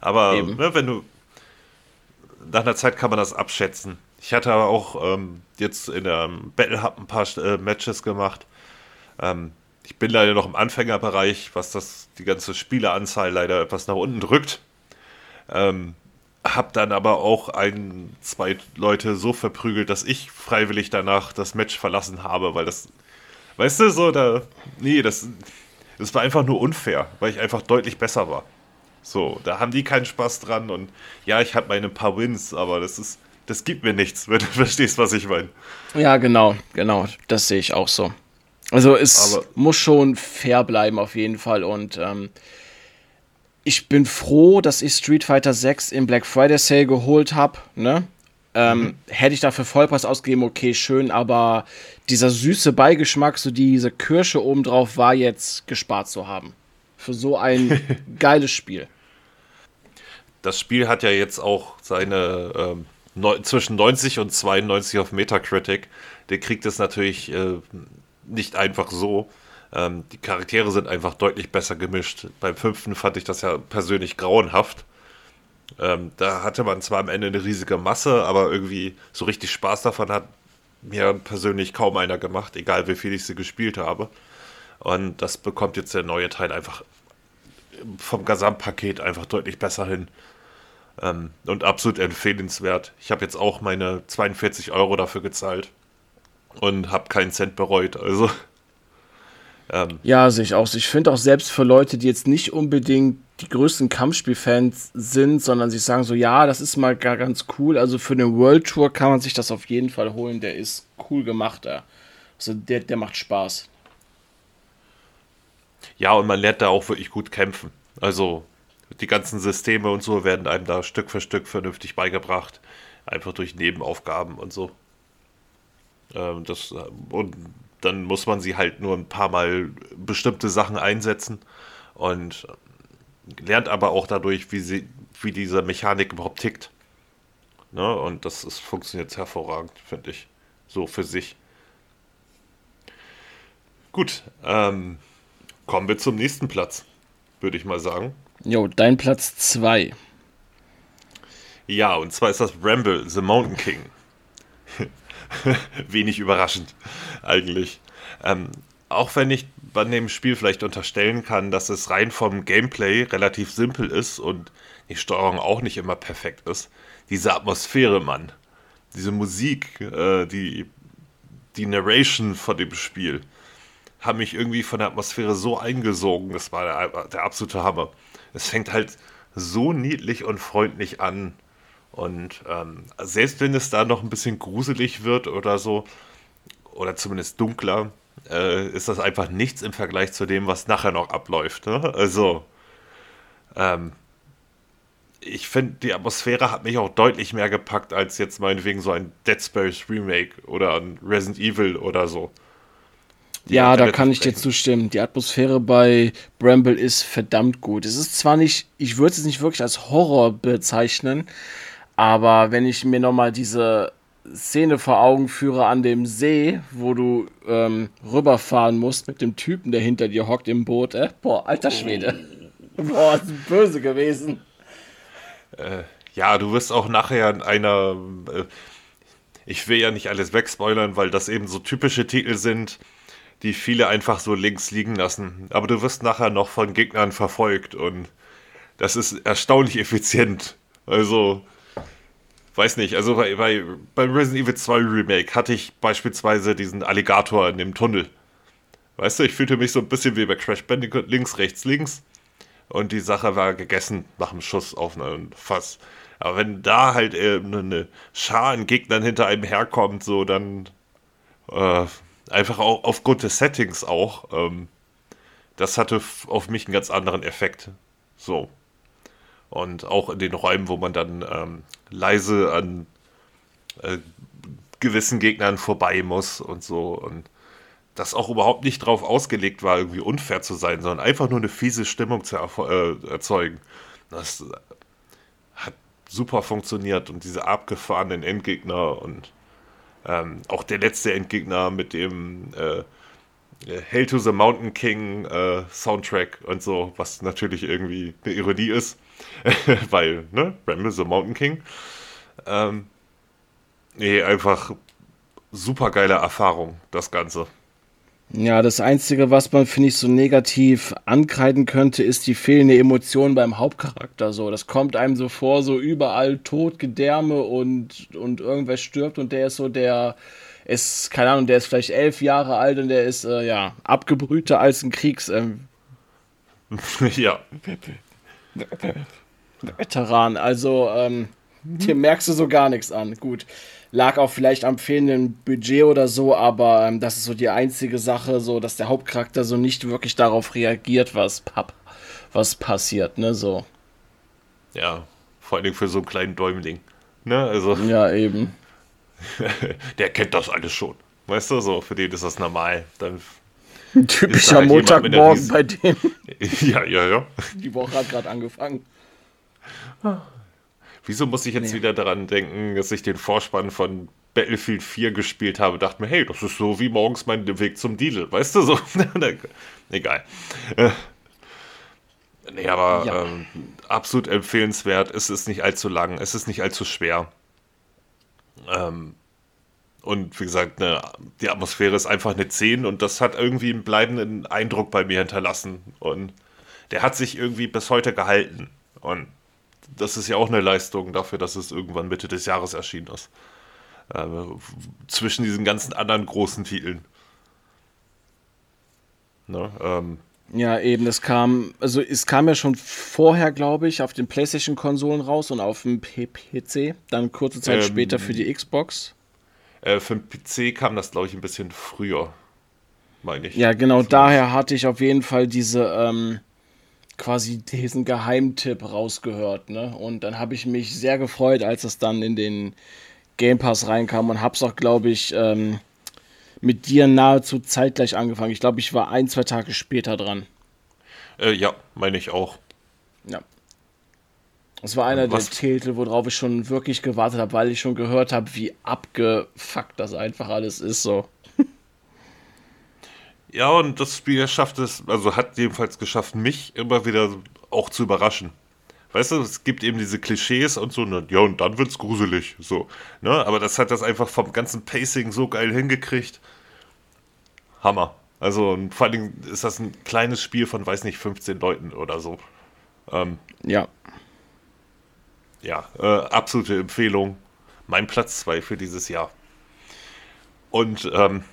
Aber ne, wenn du nach einer Zeit kann man das abschätzen. Ich hatte aber auch ähm, jetzt in der Battle Hub ein paar äh, Matches gemacht. Ähm, ich bin leider noch im Anfängerbereich, was das die ganze Spieleranzahl leider etwas nach unten drückt. Ähm, hab dann aber auch ein, zwei Leute so verprügelt, dass ich freiwillig danach das Match verlassen habe, weil das, weißt du, so, da, nee, das, das war einfach nur unfair, weil ich einfach deutlich besser war. So, da haben die keinen Spaß dran und ja, ich habe meine paar Wins, aber das ist, das gibt mir nichts, wenn du verstehst, was ich meine. Ja, genau, genau, das sehe ich auch so. Also es aber muss schon fair bleiben auf jeden Fall und ähm, ich bin froh, dass ich Street Fighter 6 im Black Friday Sale geholt habe. Ne? Ähm, mhm. Hätte ich dafür Vollpreis ausgegeben, okay, schön, aber dieser süße Beigeschmack, so diese Kirsche obendrauf, war jetzt gespart zu haben. Für so ein geiles Spiel. Das Spiel hat ja jetzt auch seine ähm, ne zwischen 90 und 92 auf Metacritic. Der kriegt es natürlich äh, nicht einfach so. Ähm, die Charaktere sind einfach deutlich besser gemischt. Beim fünften fand ich das ja persönlich grauenhaft. Ähm, da hatte man zwar am Ende eine riesige Masse, aber irgendwie so richtig Spaß davon hat mir persönlich kaum einer gemacht, egal wie viel ich sie gespielt habe. Und das bekommt jetzt der neue Teil einfach vom Gesamtpaket einfach deutlich besser hin. Ähm, und absolut empfehlenswert. Ich habe jetzt auch meine 42 Euro dafür gezahlt und habe keinen Cent bereut. Also ähm, ja, sehe ich auch. Ich finde auch selbst für Leute, die jetzt nicht unbedingt die größten Kampfspielfans sind, sondern sich sagen so, ja, das ist mal gar ganz cool. Also für eine World Tour kann man sich das auf jeden Fall holen. Der ist cool gemacht. Ja. Also der, der macht Spaß. Ja, und man lernt da auch wirklich gut kämpfen. Also die ganzen Systeme und so werden einem da Stück für Stück vernünftig beigebracht. Einfach durch Nebenaufgaben und so. Ähm, das, und dann muss man sie halt nur ein paar Mal bestimmte Sachen einsetzen und lernt aber auch dadurch, wie, sie, wie diese Mechanik überhaupt tickt. Ne? Und das ist, funktioniert hervorragend, finde ich. So für sich. Gut, ähm, kommen wir zum nächsten Platz, würde ich mal sagen. Jo, dein Platz 2. Ja, und zwar ist das Ramble, The Mountain King. Wenig überraschend, eigentlich. Ähm, auch wenn ich bei dem Spiel vielleicht unterstellen kann, dass es rein vom Gameplay relativ simpel ist und die Steuerung auch nicht immer perfekt ist, diese Atmosphäre, Mann, diese Musik, äh, die, die Narration von dem Spiel, haben mich irgendwie von der Atmosphäre so eingesogen. Das war der, der absolute Hammer. Es fängt halt so niedlich und freundlich an. Und ähm, selbst wenn es da noch ein bisschen gruselig wird oder so, oder zumindest dunkler, äh, ist das einfach nichts im Vergleich zu dem, was nachher noch abläuft. Ne? Also, ähm, ich finde, die Atmosphäre hat mich auch deutlich mehr gepackt als jetzt meinetwegen so ein Dead Space Remake oder ein Resident Evil oder so. Die ja, da kann ich dir zustimmen. Die Atmosphäre bei Bramble ist verdammt gut. Es ist zwar nicht, ich würde es nicht wirklich als Horror bezeichnen, aber wenn ich mir nochmal diese Szene vor Augen führe an dem See, wo du ähm, rüberfahren musst mit dem Typen, der hinter dir hockt im Boot, äh? boah, alter Schwede. Boah, ist böse gewesen. Äh, ja, du wirst auch nachher in einer. Äh, ich will ja nicht alles wegspoilern, weil das eben so typische Titel sind, die viele einfach so links liegen lassen. Aber du wirst nachher noch von Gegnern verfolgt und das ist erstaunlich effizient. Also, weiß nicht, also bei, bei, beim Resident Evil 2 Remake hatte ich beispielsweise diesen Alligator in dem Tunnel. Weißt du, ich fühlte mich so ein bisschen wie bei Crash Bandicoot, links, rechts, links. Und die Sache war gegessen nach dem Schuss auf ein Fass. Aber wenn da halt äh, eine Schar an Gegnern hinter einem herkommt, so dann äh, einfach auch aufgrund des Settings auch, ähm, das hatte auf mich einen ganz anderen Effekt. So. Und auch in den Räumen, wo man dann ähm, leise an äh, gewissen Gegnern vorbei muss und so. Und das auch überhaupt nicht drauf ausgelegt war, irgendwie unfair zu sein, sondern einfach nur eine fiese Stimmung zu äh, erzeugen. Das hat super funktioniert und diese abgefahrenen Endgegner und ähm, auch der letzte Endgegner mit dem äh, Hail to the Mountain King äh, Soundtrack und so, was natürlich irgendwie eine Ironie ist, weil, ne, Ramble the Mountain King. Ähm, nee, einfach super geile Erfahrung, das Ganze. Ja, das Einzige, was man, finde ich, so negativ ankreiden könnte, ist die fehlende Emotion beim Hauptcharakter. So, das kommt einem so vor, so überall Tod, Gedärme und, und irgendwer stirbt und der ist so der, ist, keine Ahnung, der ist vielleicht elf Jahre alt und der ist, äh, ja, abgebrühter als ein Kriegs... Ähm, ja. Veteran. Also, ähm, hier merkst du so gar nichts an. Gut lag auch vielleicht am fehlenden Budget oder so, aber ähm, das ist so die einzige Sache, so dass der Hauptcharakter so nicht wirklich darauf reagiert, was pap was passiert, ne, so. Ja, vor allem für so einen kleinen Däumling, ne, also. Ja, eben. der kennt das alles schon, weißt du, so, für den ist das normal, dann Typischer halt Montagmorgen bei dem. ja, ja, ja. Die Woche hat gerade angefangen. Wieso muss ich jetzt nee. wieder daran denken, dass ich den Vorspann von Battlefield 4 gespielt habe, dachte mir, hey, das ist so wie morgens mein Weg zum Deal, weißt du so? Egal. Nee, aber ja. ähm, absolut empfehlenswert. Es ist nicht allzu lang, es ist nicht allzu schwer. Ähm, und wie gesagt, ne, die Atmosphäre ist einfach eine 10 und das hat irgendwie einen bleibenden Eindruck bei mir hinterlassen. Und der hat sich irgendwie bis heute gehalten. Und das ist ja auch eine Leistung dafür, dass es irgendwann Mitte des Jahres erschienen ist. Äh, zwischen diesen ganzen anderen großen Titeln. Ne, ähm, ja, eben, es kam, also es kam ja schon vorher, glaube ich, auf den PlayStation-Konsolen raus und auf dem PC, dann kurze Zeit ähm, später für die Xbox. Äh, für den PC kam das, glaube ich, ein bisschen früher, meine ich. Ja, genau, Vielleicht. daher hatte ich auf jeden Fall diese, ähm, quasi diesen Geheimtipp rausgehört. Ne? Und dann habe ich mich sehr gefreut, als es dann in den Game Pass reinkam und habe es auch, glaube ich, ähm, mit dir nahezu zeitgleich angefangen. Ich glaube, ich war ein, zwei Tage später dran. Äh, ja, meine ich auch. Ja. Das war einer Was? der Titel, worauf ich schon wirklich gewartet habe, weil ich schon gehört habe, wie abgefuckt das einfach alles ist. So. Ja, und das Spiel schafft es, also hat jedenfalls geschafft, mich immer wieder auch zu überraschen. Weißt du, es gibt eben diese Klischees und so, ne, ja, und dann wird's gruselig, so. Ne? Aber das hat das einfach vom ganzen Pacing so geil hingekriegt. Hammer. Also, vor allem ist das ein kleines Spiel von, weiß nicht, 15 Leuten oder so. Ähm, ja. Ja, äh, absolute Empfehlung. Mein Platz 2 für dieses Jahr. Und ähm,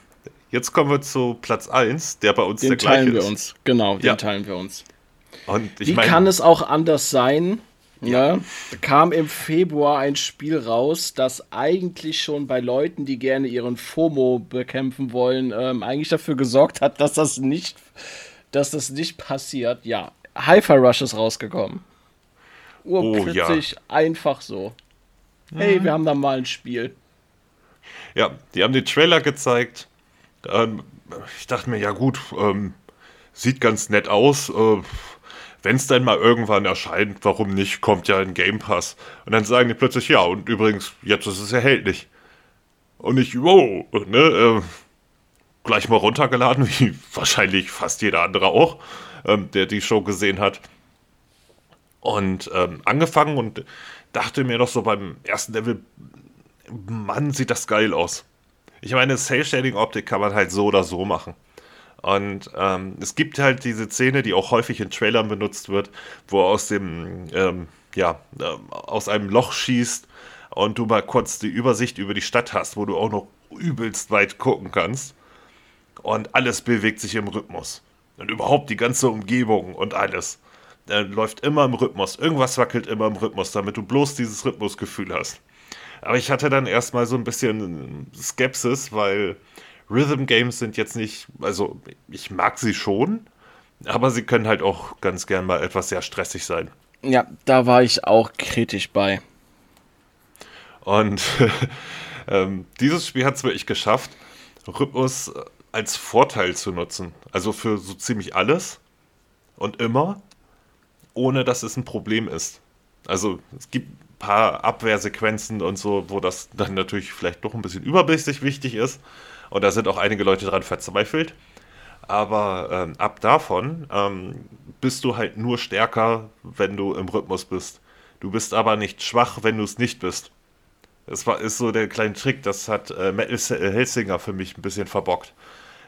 Jetzt kommen wir zu Platz 1, der bei uns den der gleiche teilen wir uns. Genau, den ja. teilen wir uns. Und Wie mein, kann es auch anders sein? Ja. Ne? kam im Februar ein Spiel raus, das eigentlich schon bei Leuten, die gerne ihren FOMO bekämpfen wollen, ähm, eigentlich dafür gesorgt hat, dass das nicht, dass das nicht passiert. Ja, Hi-Fi Rush ist rausgekommen. Urplötzlich oh, ja. einfach so. Hey, mhm. wir haben da mal ein Spiel. Ja, die haben den Trailer gezeigt ähm, ich dachte mir, ja gut, ähm, sieht ganz nett aus. Äh, Wenn es dann mal irgendwann erscheint, warum nicht, kommt ja ein Game Pass. Und dann sagen die plötzlich, ja, und übrigens, jetzt ist es erhältlich. Und ich, wow, ne, äh, gleich mal runtergeladen, wie wahrscheinlich fast jeder andere auch, ähm, der die Show gesehen hat. Und ähm, angefangen und dachte mir noch so beim ersten Level, Mann, sieht das geil aus. Ich meine, Cell-Shading-Optik kann man halt so oder so machen. Und ähm, es gibt halt diese Szene, die auch häufig in Trailern benutzt wird, wo aus dem, ähm, ja, äh, aus einem Loch schießt und du mal kurz die Übersicht über die Stadt hast, wo du auch noch übelst weit gucken kannst. Und alles bewegt sich im Rhythmus. Und überhaupt die ganze Umgebung und alles äh, läuft immer im Rhythmus. Irgendwas wackelt immer im Rhythmus, damit du bloß dieses Rhythmusgefühl hast. Aber ich hatte dann erstmal so ein bisschen Skepsis, weil Rhythm Games sind jetzt nicht, also ich mag sie schon, aber sie können halt auch ganz gern mal etwas sehr stressig sein. Ja, da war ich auch kritisch bei. Und ähm, dieses Spiel hat es wirklich geschafft, Rhythmus als Vorteil zu nutzen. Also für so ziemlich alles und immer, ohne dass es ein Problem ist. Also es gibt paar Abwehrsequenzen und so, wo das dann natürlich vielleicht doch ein bisschen übermäßig wichtig ist. Und da sind auch einige Leute dran verzweifelt. Aber ähm, ab davon ähm, bist du halt nur stärker, wenn du im Rhythmus bist. Du bist aber nicht schwach, wenn du es nicht bist. Das war, ist so der kleine Trick, das hat äh, Metal äh, Helsinger für mich ein bisschen verbockt.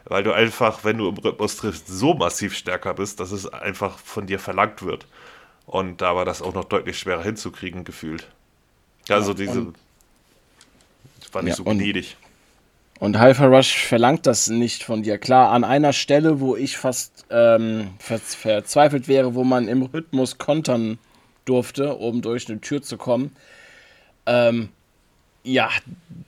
Weil du einfach, wenn du im Rhythmus triffst, so massiv stärker bist, dass es einfach von dir verlangt wird. Und da war das auch noch deutlich schwerer hinzukriegen, gefühlt. Also ja, diese. Das war nicht ja, so gnädig. Und, und Hyper Rush verlangt das nicht von dir. Klar, an einer Stelle, wo ich fast ähm, ver verzweifelt wäre, wo man im Rhythmus kontern durfte, um durch eine Tür zu kommen. Ähm, ja,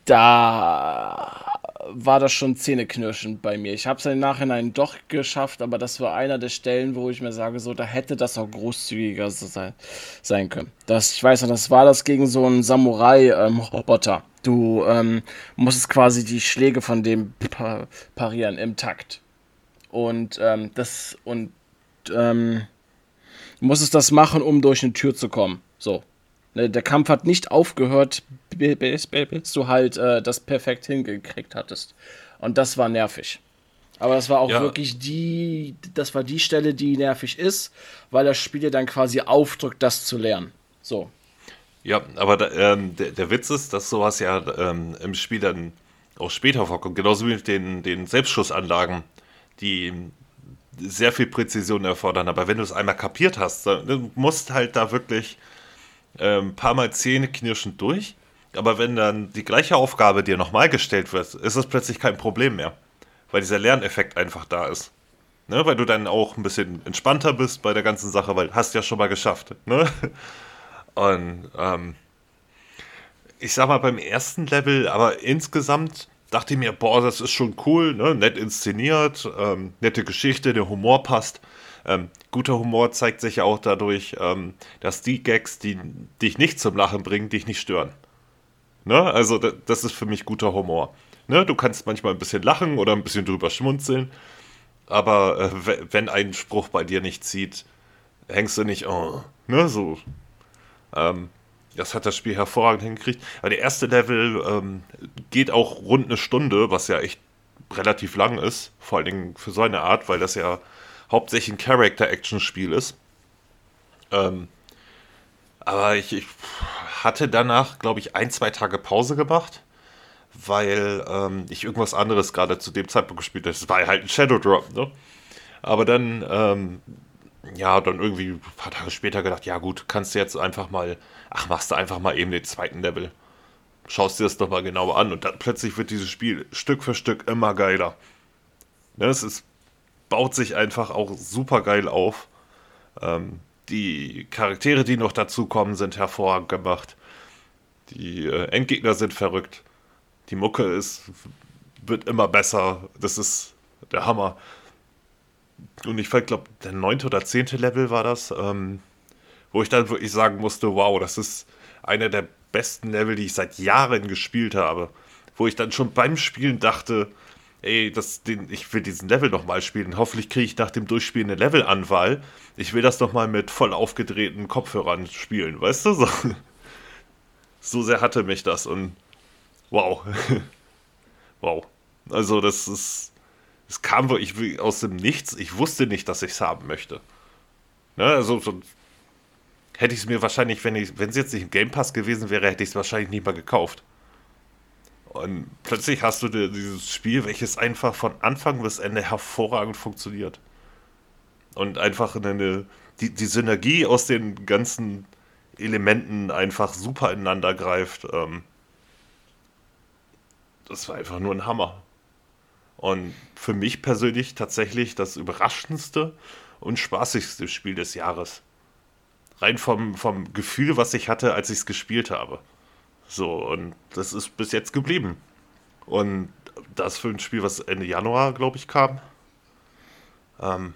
da war das schon zähneknirschend bei mir. Ich habe es im Nachhinein doch geschafft, aber das war einer der Stellen, wo ich mir sage, so, da hätte das auch großzügiger sein, sein können. Das, ich weiß noch, das war das gegen so einen Samurai-Roboter. Ähm, du ähm, musstest quasi die Schläge von dem parieren im Takt. Und ähm, das und ähm, musstest das machen, um durch eine Tür zu kommen. So, der Kampf hat nicht aufgehört, bis, bis du halt äh, das perfekt hingekriegt hattest. Und das war nervig. Aber das war auch ja. wirklich die, das war die Stelle, die nervig ist, weil das Spiel dir dann quasi aufdrückt, das zu lernen. So. Ja, aber da, ähm, der, der, Witz ist, dass sowas ja ähm, im Spiel dann auch später vorkommt. Genauso wie mit den, den Selbstschussanlagen, die sehr viel Präzision erfordern. Aber wenn du es einmal kapiert hast, dann musst halt da wirklich ein ähm, paar Mal Zähne knirschend durch. Aber wenn dann die gleiche Aufgabe dir nochmal gestellt wird, ist es plötzlich kein Problem mehr. Weil dieser Lerneffekt einfach da ist. Ne? Weil du dann auch ein bisschen entspannter bist bei der ganzen Sache, weil hast ja schon mal geschafft. Ne? Und ähm, ich sag mal beim ersten Level, aber insgesamt dachte ich mir, boah, das ist schon cool, ne? nett inszeniert, ähm, nette Geschichte, der Humor passt. Ähm, guter Humor zeigt sich ja auch dadurch, ähm, dass die Gags, die dich nicht zum Lachen bringen, dich nicht stören. Ne? Also das ist für mich guter Humor. Ne? Du kannst manchmal ein bisschen lachen oder ein bisschen drüber schmunzeln, aber äh, wenn ein Spruch bei dir nicht zieht, hängst du nicht, oh, ne, so. Ähm, das hat das Spiel hervorragend hingekriegt. Aber der erste Level ähm, geht auch rund eine Stunde, was ja echt relativ lang ist, vor allen Dingen für so eine Art, weil das ja hauptsächlich ein Character-Action-Spiel ist. Ähm, aber ich, ich, hatte danach, glaube ich, ein, zwei Tage Pause gemacht, weil ähm, ich irgendwas anderes gerade zu dem Zeitpunkt gespielt habe. Es war halt ein Shadow Drop, ne? Aber dann, ähm, ja, dann irgendwie ein paar Tage später gedacht, ja gut, kannst du jetzt einfach mal, ach, machst du einfach mal eben den zweiten Level. Schaust dir das doch mal genauer an und dann plötzlich wird dieses Spiel Stück für Stück immer geiler. Ne, es ist, baut sich einfach auch super geil auf. Ähm, die Charaktere, die noch dazukommen, sind hervorragend gemacht. Die äh, Endgegner sind verrückt. Die Mucke ist, wird immer besser. Das ist der Hammer. Und ich glaube, der neunte oder zehnte Level war das, ähm, wo ich dann wirklich sagen musste, wow, das ist einer der besten Level, die ich seit Jahren gespielt habe. Wo ich dann schon beim Spielen dachte, ey, das, den, ich will diesen Level nochmal spielen. Hoffentlich kriege ich nach dem Durchspielen eine Levelanwahl. Ich will das nochmal mit voll aufgedrehten Kopfhörern spielen, weißt du? So, so sehr hatte mich das und wow. wow. Also, das ist. Es kam wirklich aus dem Nichts. Ich wusste nicht, dass ich es haben möchte. Ne, also, so, hätte ich es mir wahrscheinlich, wenn es jetzt nicht im Game Pass gewesen wäre, hätte ich es wahrscheinlich nicht mal gekauft. Und plötzlich hast du dieses Spiel, welches einfach von Anfang bis Ende hervorragend funktioniert. Und einfach eine, die, die Synergie aus den ganzen Elementen einfach super ineinander greift. Ähm, das war einfach nur ein Hammer. Und für mich persönlich tatsächlich das überraschendste und spaßigste Spiel des Jahres. Rein vom, vom Gefühl, was ich hatte, als ich es gespielt habe. So, und das ist bis jetzt geblieben. Und das für ein Spiel, was Ende Januar, glaube ich, kam. Ähm,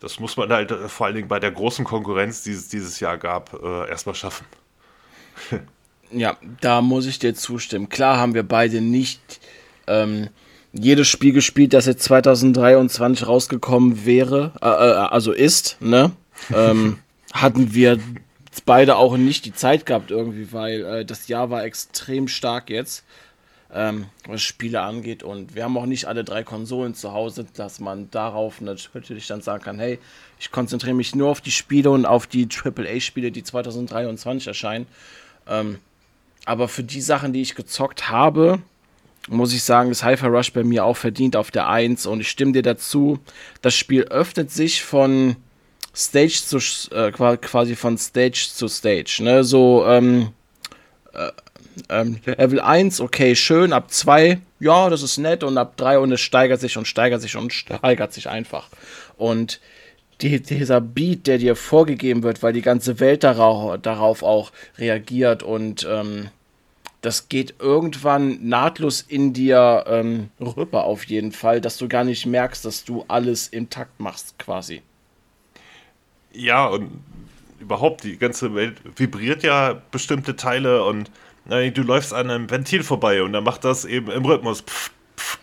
das muss man halt äh, vor allen Dingen bei der großen Konkurrenz, die es dieses Jahr gab, äh, erstmal schaffen. ja, da muss ich dir zustimmen. Klar haben wir beide nicht ähm, jedes Spiel gespielt, das jetzt 2023 rausgekommen wäre, äh, äh, also ist, ne? ähm, hatten wir beide auch nicht die Zeit gehabt irgendwie, weil äh, das Jahr war extrem stark jetzt, ähm, was Spiele angeht. Und wir haben auch nicht alle drei Konsolen zu Hause, dass man darauf natürlich dann sagen kann, hey, ich konzentriere mich nur auf die Spiele und auf die AAA-Spiele, die 2023 erscheinen. Ähm, aber für die Sachen, die ich gezockt habe, muss ich sagen, ist Hyper Rush bei mir auch verdient auf der 1 und ich stimme dir dazu. Das Spiel öffnet sich von Stage zu äh, quasi von Stage zu Stage. Ne? So ähm, äh, ähm, Level 1, okay, schön, ab 2, ja, das ist nett, und ab 3 und es steigert sich und steigert sich und steigert sich einfach. Und die, dieser Beat, der dir vorgegeben wird, weil die ganze Welt darauf, darauf auch reagiert und ähm, das geht irgendwann nahtlos in dir ähm, rüber auf jeden Fall, dass du gar nicht merkst, dass du alles intakt machst quasi. Ja, und überhaupt die ganze Welt vibriert ja bestimmte Teile und na, du läufst an einem Ventil vorbei und dann macht das eben im Rhythmus. Pff, pff,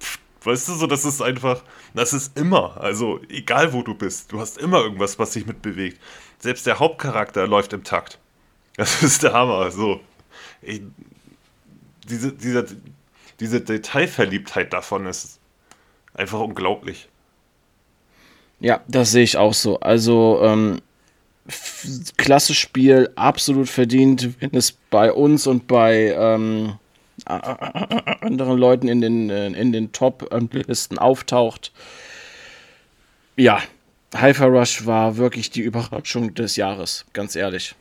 pff, weißt du, so das ist einfach, das ist immer, also egal wo du bist, du hast immer irgendwas, was sich mitbewegt. Selbst der Hauptcharakter läuft im Takt. Das ist der Hammer. So, ich, diese, diese, diese Detailverliebtheit davon ist einfach unglaublich. Ja, das sehe ich auch so. Also, ähm, klasse Spiel, absolut verdient, wenn es bei uns und bei ähm, anderen Leuten in den, äh, in den Top-Listen auftaucht. Ja, Hyper Rush war wirklich die Überraschung des Jahres, ganz ehrlich.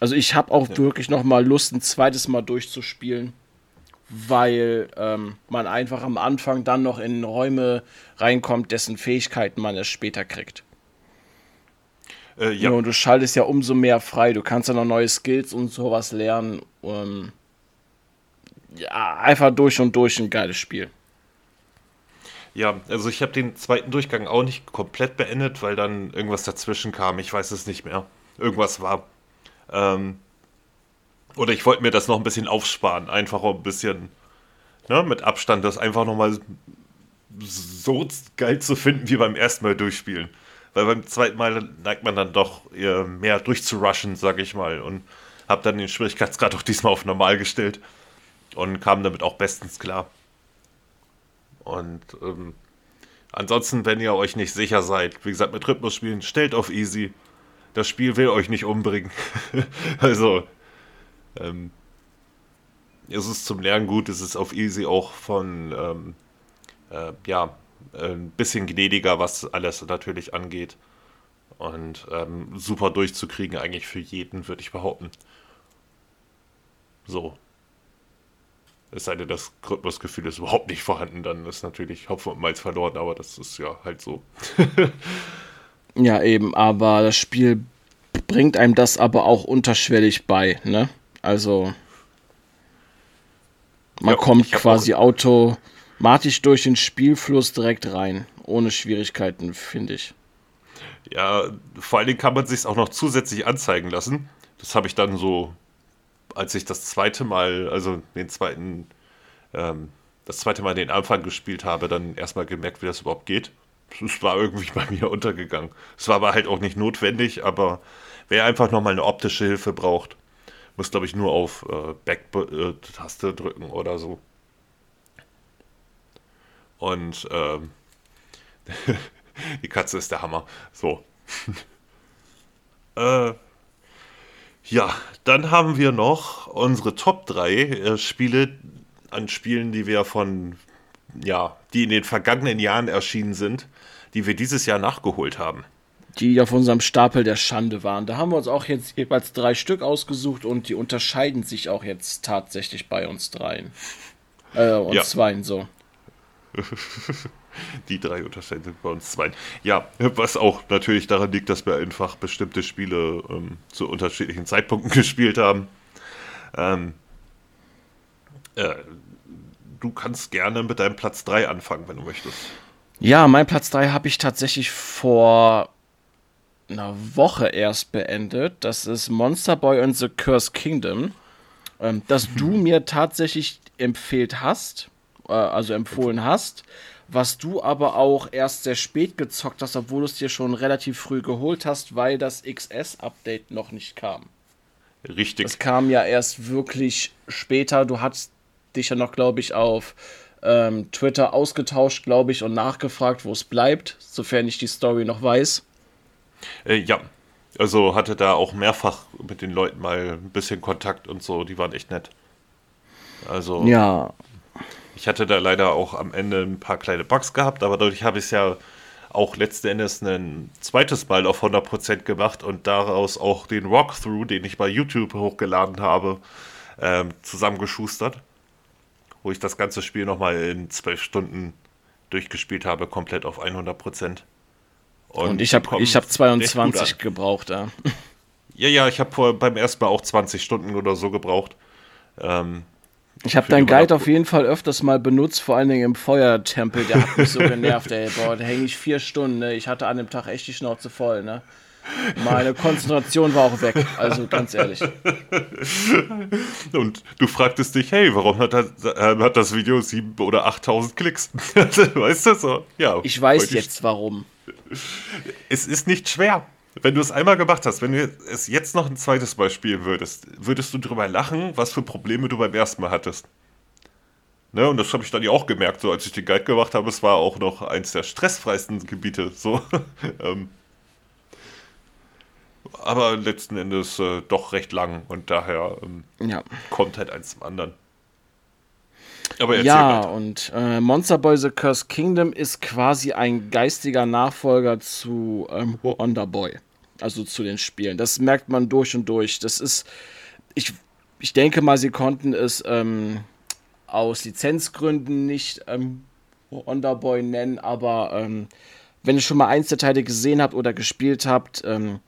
Also ich habe auch ja. wirklich noch mal Lust, ein zweites Mal durchzuspielen weil ähm, man einfach am Anfang dann noch in Räume reinkommt, dessen Fähigkeiten man erst später kriegt. Äh, ja. Und du schaltest ja umso mehr frei. Du kannst ja noch neue Skills und sowas lernen. Um, ja, einfach durch und durch ein geiles Spiel. Ja, also ich habe den zweiten Durchgang auch nicht komplett beendet, weil dann irgendwas dazwischen kam. Ich weiß es nicht mehr. Irgendwas war. Ähm, oder ich wollte mir das noch ein bisschen aufsparen, einfach ein bisschen ne, mit Abstand das einfach nochmal so geil zu finden wie beim ersten Mal durchspielen. weil beim zweiten Mal neigt man dann doch mehr durchzurushen, sag ich mal. Und habe dann den Schwierigkeitsgrad auch diesmal auf normal gestellt und kam damit auch bestens klar. Und ähm, ansonsten, wenn ihr euch nicht sicher seid, wie gesagt, mit Rhythmus spielen, stellt auf easy. Das Spiel will euch nicht umbringen. also, ähm, ist es zum Lernen gut, ist es auf easy auch von, ähm, äh, ja, ein bisschen gnädiger, was alles natürlich angeht. Und ähm, super durchzukriegen, eigentlich für jeden, würde ich behaupten. So. Es sei denn, das Rhythmusgefühl ist überhaupt nicht vorhanden, dann ist natürlich Hopfen und Malz verloren, aber das ist ja halt so. ja, eben, aber das Spiel bringt einem das aber auch unterschwellig bei, ne? Also. Man ja, kommt quasi automatisch durch den Spielfluss direkt rein, ohne Schwierigkeiten, finde ich. Ja, vor allen Dingen kann man sich auch noch zusätzlich anzeigen lassen. Das habe ich dann so als ich das zweite Mal, also den zweiten, ähm, das zweite Mal den Anfang gespielt habe, dann erstmal gemerkt, wie das überhaupt geht. Es war irgendwie bei mir untergegangen. Es war aber halt auch nicht notwendig, aber wer einfach nochmal eine optische Hilfe braucht, muss, glaube ich, nur auf äh, Back-Taste äh, drücken oder so. Und ähm, die Katze ist der Hammer. So. äh, ja, dann haben wir noch unsere Top 3 äh, Spiele an Spielen, die wir von, ja, die in den vergangenen Jahren erschienen sind, die wir dieses Jahr nachgeholt haben. Die auf unserem Stapel der Schande waren. Da haben wir uns auch jetzt jeweils drei Stück ausgesucht und die unterscheiden sich auch jetzt tatsächlich bei uns dreien. Äh, uns ja. zweien so. Die drei unterscheiden sich bei uns zwei. Ja, was auch natürlich daran liegt, dass wir einfach bestimmte Spiele ähm, zu unterschiedlichen Zeitpunkten gespielt haben. Ähm, äh, du kannst gerne mit deinem Platz 3 anfangen, wenn du möchtest. Ja, mein Platz 3 habe ich tatsächlich vor einer Woche erst beendet. Das ist Monster Boy and the Cursed Kingdom. Ähm, das du mir tatsächlich empfehlt hast, äh, also empfohlen hast was du aber auch erst sehr spät gezockt hast, obwohl du es dir schon relativ früh geholt hast, weil das XS-Update noch nicht kam. Richtig. Das kam ja erst wirklich später. Du hast dich ja noch, glaube ich, auf ähm, Twitter ausgetauscht, glaube ich, und nachgefragt, wo es bleibt, sofern ich die Story noch weiß. Äh, ja, also hatte da auch mehrfach mit den Leuten mal ein bisschen Kontakt und so, die waren echt nett. Also. Ja, ich hatte da leider auch am Ende ein paar kleine Bugs gehabt, aber dadurch habe ich es ja auch letzten Endes ein zweites Mal auf 100% gemacht und daraus auch den Walkthrough, den ich bei YouTube hochgeladen habe, ähm, zusammengeschustert. Wo ich das ganze Spiel nochmal in zwölf Stunden durchgespielt habe, komplett auf 100%. Und, und ich habe ich hab 22 gebraucht, ja. Ja, ja, ich habe beim ersten Mal auch 20 Stunden oder so gebraucht. Ähm, ich habe deinen Guide auf jeden Fall öfters mal benutzt, vor allen Dingen im Feuertempel. Der hat mich so genervt, ey. Boah, da hänge ich vier Stunden. Ne? Ich hatte an dem Tag echt die Schnauze voll, ne? Meine Konzentration war auch weg, also ganz ehrlich. Und du fragtest dich, hey, warum hat das, äh, hat das Video 7.000 oder 8.000 Klicks? weißt du so? Ja. Ich weiß jetzt warum. Es ist nicht schwer. Wenn du es einmal gemacht hast, wenn du es jetzt noch ein zweites Mal spielen würdest, würdest du drüber lachen, was für Probleme du beim ersten Mal hattest. Ne, und das habe ich dann ja auch gemerkt, so als ich den Guide gemacht habe, es war auch noch eins der stressfreisten Gebiete. So. Ähm. aber letzten Endes äh, doch recht lang und daher ähm, ja. kommt halt eins zum anderen. Aber ja, weiter. und äh, Monster Boy The Cursed Kingdom ist quasi ein geistiger Nachfolger zu ähm, Wonder Boy. Also zu den Spielen. Das merkt man durch und durch. Das ist. Ich, ich denke mal, sie konnten es ähm, aus Lizenzgründen nicht ähm, Wonder Boy nennen, aber ähm, wenn ihr schon mal eins der Teile gesehen habt oder gespielt habt, ähm,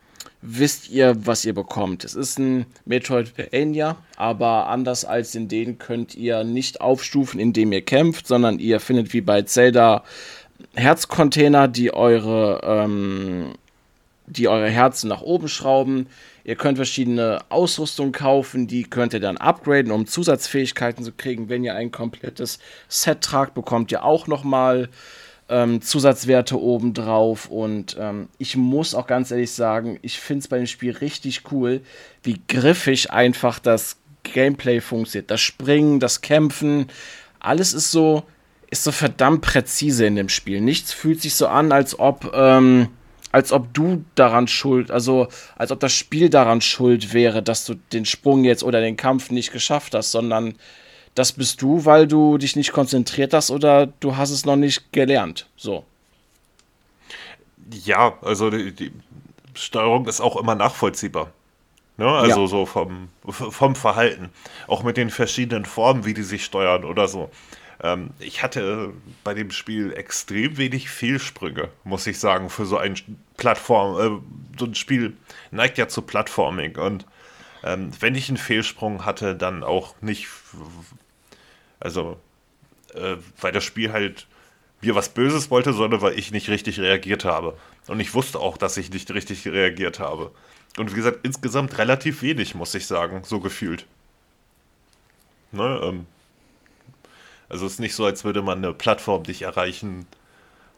wisst ihr, was ihr bekommt. Es ist ein Metroidvania, aber anders als in denen könnt ihr nicht aufstufen, indem ihr kämpft, sondern ihr findet wie bei Zelda Herzcontainer, die eure, ähm, die eure Herzen nach oben schrauben. Ihr könnt verschiedene Ausrüstung kaufen, die könnt ihr dann upgraden, um Zusatzfähigkeiten zu kriegen. Wenn ihr ein komplettes Set tragt, bekommt ihr auch nochmal ähm, Zusatzwerte obendrauf. Und ähm, ich muss auch ganz ehrlich sagen, ich finde es bei dem Spiel richtig cool, wie griffig einfach das Gameplay funktioniert. Das Springen, das Kämpfen, alles ist so, ist so verdammt präzise in dem Spiel. Nichts fühlt sich so an, als ob, ähm, als ob du daran schuld, also als ob das Spiel daran schuld wäre, dass du den Sprung jetzt oder den Kampf nicht geschafft hast, sondern das bist du, weil du dich nicht konzentriert hast oder du hast es noch nicht gelernt. So. Ja, also die, die Steuerung ist auch immer nachvollziehbar. Ne? Also ja. so vom, vom Verhalten. Auch mit den verschiedenen Formen, wie die sich steuern oder so. Ähm, ich hatte bei dem Spiel extrem wenig Fehlsprünge, muss ich sagen, für so ein Plattform. Äh, so ein Spiel neigt ja zu Plattforming. Und ähm, wenn ich einen Fehlsprung hatte, dann auch nicht also, äh, weil das Spiel halt mir was Böses wollte, sondern weil ich nicht richtig reagiert habe. Und ich wusste auch, dass ich nicht richtig reagiert habe. Und wie gesagt, insgesamt relativ wenig, muss ich sagen, so gefühlt. Ne, ähm, also es ist nicht so, als würde man eine Plattform nicht erreichen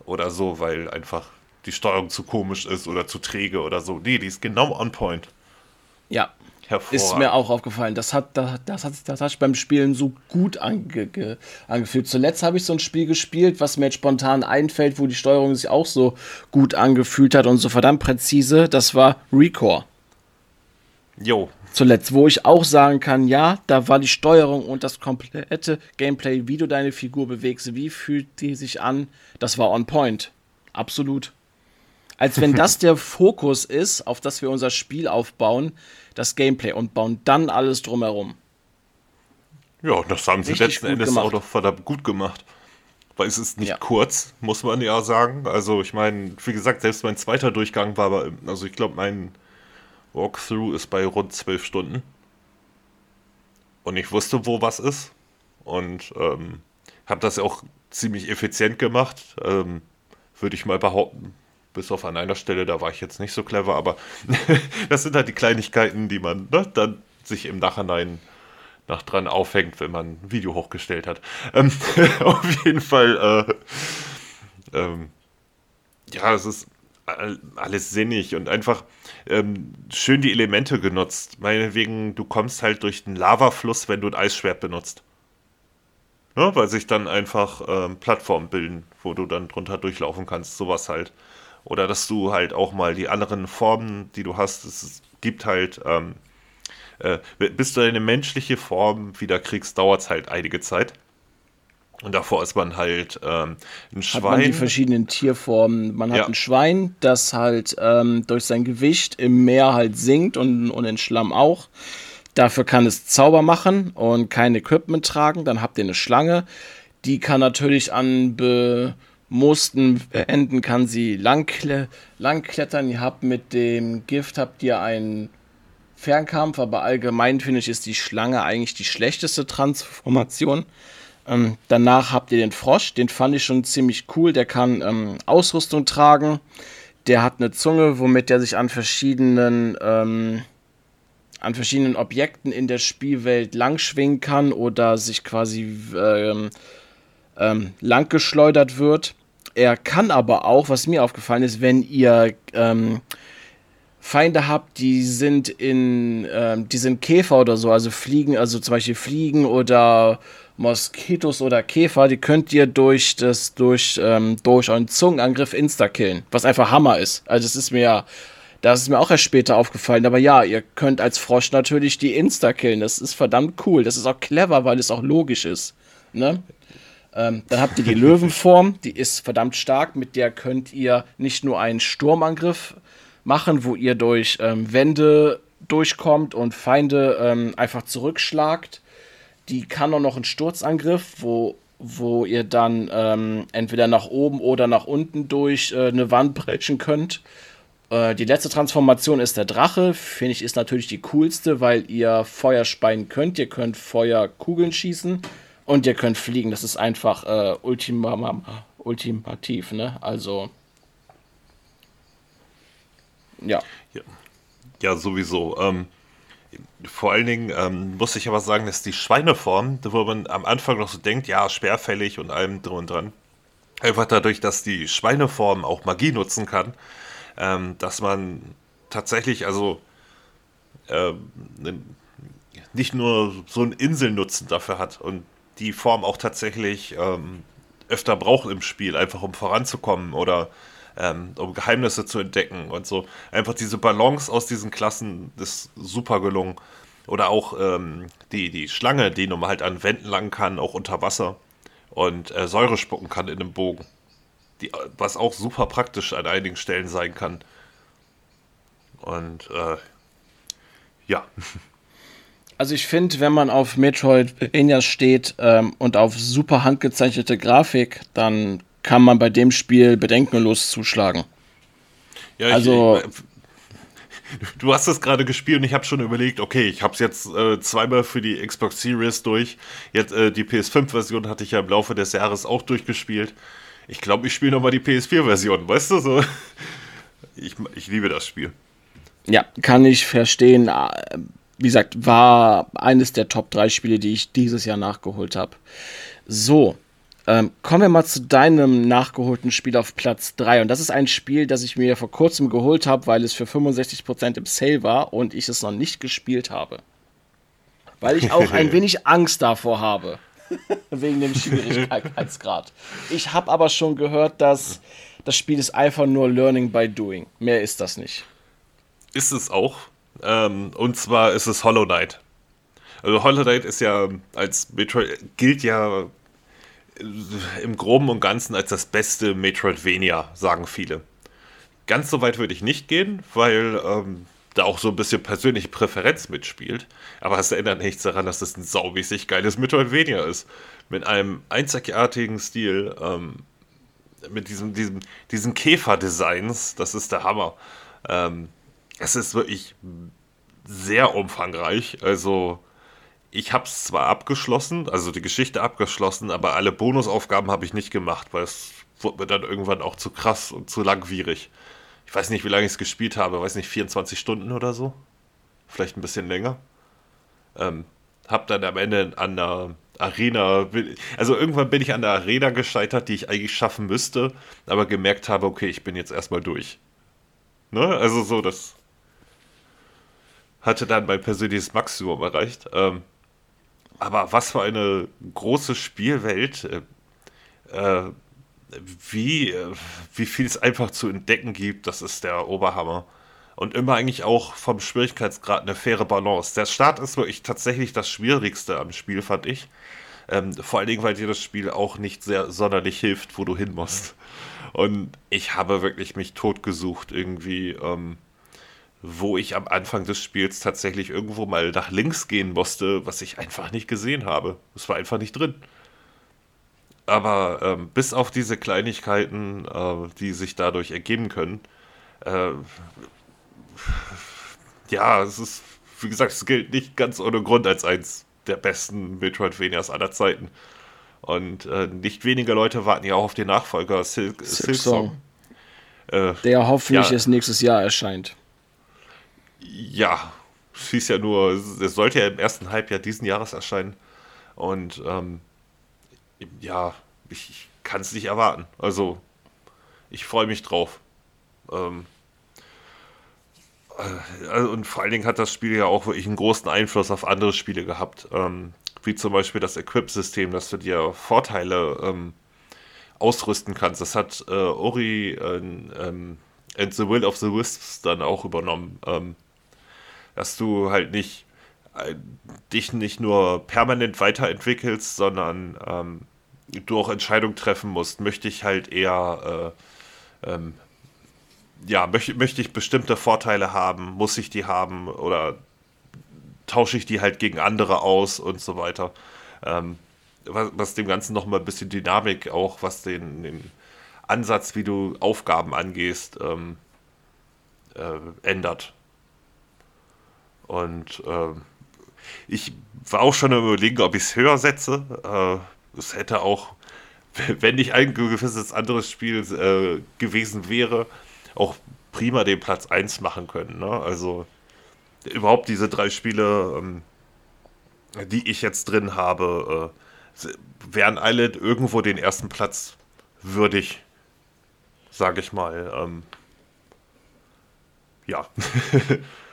oder so, weil einfach die Steuerung zu komisch ist oder zu träge oder so. Nee, die ist genau on point. Ja, ist mir auch aufgefallen. Das hat, das, das, hat, das hat sich beim Spielen so gut ange, angefühlt. Zuletzt habe ich so ein Spiel gespielt, was mir jetzt spontan einfällt, wo die Steuerung sich auch so gut angefühlt hat und so verdammt präzise. Das war Recore. Jo. Zuletzt, wo ich auch sagen kann, ja, da war die Steuerung und das komplette Gameplay, wie du deine Figur bewegst, wie fühlt die sich an, das war on point. Absolut. Als wenn das der Fokus ist, auf das wir unser Spiel aufbauen, das Gameplay und bauen dann alles drumherum. Ja, das haben sie letzten Endes gemacht. auch doch verdammt gut gemacht. Weil es ist nicht ja. kurz, muss man ja sagen. Also ich meine, wie gesagt, selbst mein zweiter Durchgang war aber, also ich glaube, mein Walkthrough ist bei rund zwölf Stunden. Und ich wusste, wo was ist. Und ähm, habe das auch ziemlich effizient gemacht. Ähm, Würde ich mal behaupten. Bis auf an einer Stelle, da war ich jetzt nicht so clever, aber das sind halt die Kleinigkeiten, die man ne, dann sich im Nachhinein nach dran aufhängt, wenn man ein Video hochgestellt hat. Ähm, auf jeden Fall, äh, ähm, ja, es ist alles sinnig und einfach ähm, schön die Elemente genutzt. Meinetwegen, du kommst halt durch den Lavafluss, wenn du ein Eisschwert benutzt. Ja, ne, weil sich dann einfach ähm, Plattformen bilden, wo du dann drunter durchlaufen kannst, sowas halt. Oder dass du halt auch mal die anderen Formen, die du hast, es gibt halt, ähm, äh, bis du eine menschliche Form wieder kriegst, dauert es halt einige Zeit. Und davor ist man halt ähm, ein Schwein. Hat man die verschiedenen Tierformen. Man hat ja. ein Schwein, das halt ähm, durch sein Gewicht im Meer halt sinkt und, und in Schlamm auch. Dafür kann es Zauber machen und kein Equipment tragen. Dann habt ihr eine Schlange. Die kann natürlich an be mussten beenden, kann sie langkle langklettern. Ihr habt mit dem Gift habt ihr einen Fernkampf, aber allgemein finde ich, ist die Schlange eigentlich die schlechteste Transformation. Ähm, danach habt ihr den Frosch, den fand ich schon ziemlich cool. Der kann ähm, Ausrüstung tragen. Der hat eine Zunge, womit er sich an verschiedenen ähm, an verschiedenen Objekten in der Spielwelt langschwingen kann oder sich quasi ähm, langgeschleudert wird. Er kann aber auch, was mir aufgefallen ist, wenn ihr ähm, Feinde habt, die sind in, ähm, die sind Käfer oder so, also Fliegen, also zum Beispiel Fliegen oder Moskitos oder Käfer, die könnt ihr durch das, durch, ähm, durch euren Zungenangriff insta-killen, was einfach Hammer ist. Also es ist mir, das ist mir auch erst später aufgefallen, aber ja, ihr könnt als Frosch natürlich die insta-killen, das ist verdammt cool, das ist auch clever, weil es auch logisch ist. Ne? Ähm, dann habt ihr die Löwenform, die ist verdammt stark. Mit der könnt ihr nicht nur einen Sturmangriff machen, wo ihr durch ähm, Wände durchkommt und Feinde ähm, einfach zurückschlagt. Die kann auch noch einen Sturzangriff, wo, wo ihr dann ähm, entweder nach oben oder nach unten durch äh, eine Wand brechen könnt. Äh, die letzte Transformation ist der Drache. Finde ich ist natürlich die coolste, weil ihr Feuer speien könnt. Ihr könnt Feuerkugeln schießen und ihr könnt fliegen. Das ist einfach äh, ultima, ultimativ, ne? Also. Ja. Ja, ja sowieso. Ähm, vor allen Dingen ähm, muss ich aber sagen, dass die Schweineform, wo man am Anfang noch so denkt, ja, schwerfällig und allem drum und dran, Einfach dadurch, dass die Schweineform auch Magie nutzen kann, ähm, dass man tatsächlich, also ähm, nicht nur so einen Inselnutzen dafür hat und die Form auch tatsächlich ähm, öfter braucht im Spiel, einfach um voranzukommen oder ähm, um Geheimnisse zu entdecken und so. Einfach diese Balance aus diesen Klassen ist super gelungen. Oder auch ähm, die, die Schlange, die mal halt an Wänden lang kann, auch unter Wasser und äh, Säure spucken kann in einem Bogen. Die, was auch super praktisch an einigen Stellen sein kann. Und äh, ja. Also ich finde, wenn man auf Metroidvania steht ähm, und auf super handgezeichnete Grafik, dann kann man bei dem Spiel bedenkenlos zuschlagen. Ja, also ich, du hast es gerade gespielt und ich habe schon überlegt, okay, ich habe es jetzt äh, zweimal für die Xbox Series durch. Jetzt äh, die PS5-Version hatte ich ja im Laufe des Jahres auch durchgespielt. Ich glaube, ich spiele nochmal die PS4-Version, weißt du so? Ich, ich liebe das Spiel. Ja, kann ich verstehen. Wie gesagt, war eines der Top 3 Spiele, die ich dieses Jahr nachgeholt habe. So, ähm, kommen wir mal zu deinem nachgeholten Spiel auf Platz 3. Und das ist ein Spiel, das ich mir vor kurzem geholt habe, weil es für 65% im Sale war und ich es noch nicht gespielt habe. Weil ich auch ein wenig Angst davor habe. Wegen dem Schwierigkeitsgrad. Ich habe aber schon gehört, dass das Spiel ist einfach nur Learning by Doing. Mehr ist das nicht. Ist es auch. Ähm, und zwar ist es Hollow Knight. Also Hollow Knight ist ja als Metroid, gilt ja im Groben und Ganzen als das beste Metroidvania, sagen viele. Ganz so weit würde ich nicht gehen, weil ähm, da auch so ein bisschen persönliche Präferenz mitspielt. Aber es erinnert nichts daran, dass es ein saumäßig geiles Metroidvania ist. Mit einem einzigartigen Stil, ähm, mit diesem, diesem, diesen Käfer-Designs, das ist der Hammer. Ähm, es ist wirklich sehr umfangreich. Also ich habe es zwar abgeschlossen, also die Geschichte abgeschlossen, aber alle Bonusaufgaben habe ich nicht gemacht, weil es wurde mir dann irgendwann auch zu krass und zu langwierig. Ich weiß nicht, wie lange ich es gespielt habe, weiß nicht, 24 Stunden oder so. Vielleicht ein bisschen länger. Ähm, hab dann am Ende an der Arena, also irgendwann bin ich an der Arena gescheitert, die ich eigentlich schaffen müsste, aber gemerkt habe, okay, ich bin jetzt erstmal durch. Ne? Also so, das hatte dann mein persönliches Maximum erreicht. Ähm, aber was für eine große Spielwelt, äh, äh, wie, äh, wie viel es einfach zu entdecken gibt, das ist der Oberhammer. Und immer eigentlich auch vom Schwierigkeitsgrad eine faire Balance. Der Start ist wirklich tatsächlich das Schwierigste am Spiel, fand ich. Ähm, vor allen Dingen, weil dir das Spiel auch nicht sehr sonderlich hilft, wo du hin musst. Und ich habe wirklich mich totgesucht irgendwie. Ähm, wo ich am Anfang des Spiels tatsächlich irgendwo mal nach links gehen musste, was ich einfach nicht gesehen habe. Es war einfach nicht drin. Aber ähm, bis auf diese Kleinigkeiten, äh, die sich dadurch ergeben können, äh, ja, es ist, wie gesagt, es gilt nicht ganz ohne Grund als eins der besten Metroidvanias aller Zeiten. Und äh, nicht wenige Leute warten ja auch auf den Nachfolger Silk, Silk Song. Äh, der hoffentlich ja, erst nächstes Jahr erscheint. Ja, es hieß ja nur, es sollte ja im ersten Halbjahr diesen Jahres erscheinen. Und ähm, ja, ich, ich kann es nicht erwarten. Also, ich freue mich drauf. Ähm, äh, also, und vor allen Dingen hat das Spiel ja auch wirklich einen großen Einfluss auf andere Spiele gehabt. Ähm, wie zum Beispiel das Equip-System, dass du dir Vorteile ähm, ausrüsten kannst. Das hat äh, Ori äh, ähm, and the Will of the Wisps dann auch übernommen. Ähm, dass du halt nicht äh, dich nicht nur permanent weiterentwickelst, sondern ähm, du auch Entscheidungen treffen musst. Möchte ich halt eher, äh, ähm, ja, möchte, möchte ich bestimmte Vorteile haben, muss ich die haben oder tausche ich die halt gegen andere aus und so weiter. Ähm, was, was, dem Ganzen nochmal ein bisschen Dynamik auch, was den, den Ansatz, wie du Aufgaben angehst, ähm, äh, ändert. Und äh, ich war auch schon am überlegen, ob ich es höher setze. Äh, es hätte auch, wenn nicht ein gewisses anderes Spiel äh, gewesen wäre, auch prima den Platz 1 machen können. Ne? Also überhaupt diese drei Spiele, ähm, die ich jetzt drin habe, äh, wären alle irgendwo den ersten Platz würdig, sage ich mal. Ähm, ja.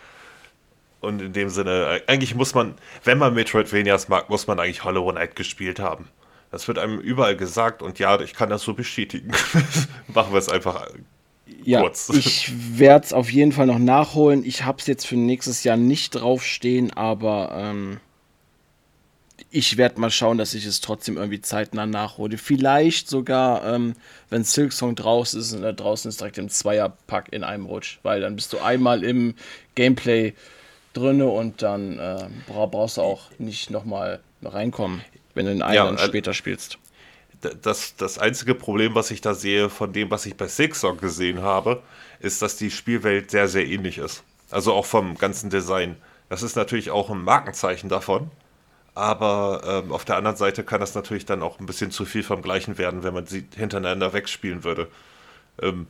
Und in dem Sinne, eigentlich muss man, wenn man Metroidvanias mag, muss man eigentlich Hollow Knight gespielt haben. Das wird einem überall gesagt und ja, ich kann das so bestätigen. Machen wir es einfach ja, kurz. Ich werde es auf jeden Fall noch nachholen. Ich habe es jetzt für nächstes Jahr nicht draufstehen, aber ähm, ich werde mal schauen, dass ich es trotzdem irgendwie zeitnah nachhole. Vielleicht sogar, ähm, wenn Silksong draußen ist, und draußen ist direkt im Zweierpack in einem Rutsch, weil dann bist du einmal im Gameplay drinne und dann äh, brauchst du auch nicht nochmal reinkommen, wenn du den einen ja, äh, später spielst. Das, das einzige Problem, was ich da sehe von dem, was ich bei Silksong gesehen habe, ist, dass die Spielwelt sehr, sehr ähnlich ist. Also auch vom ganzen Design. Das ist natürlich auch ein Markenzeichen davon. Aber ähm, auf der anderen Seite kann das natürlich dann auch ein bisschen zu viel vom Gleichen werden, wenn man sie hintereinander wegspielen würde. Ähm,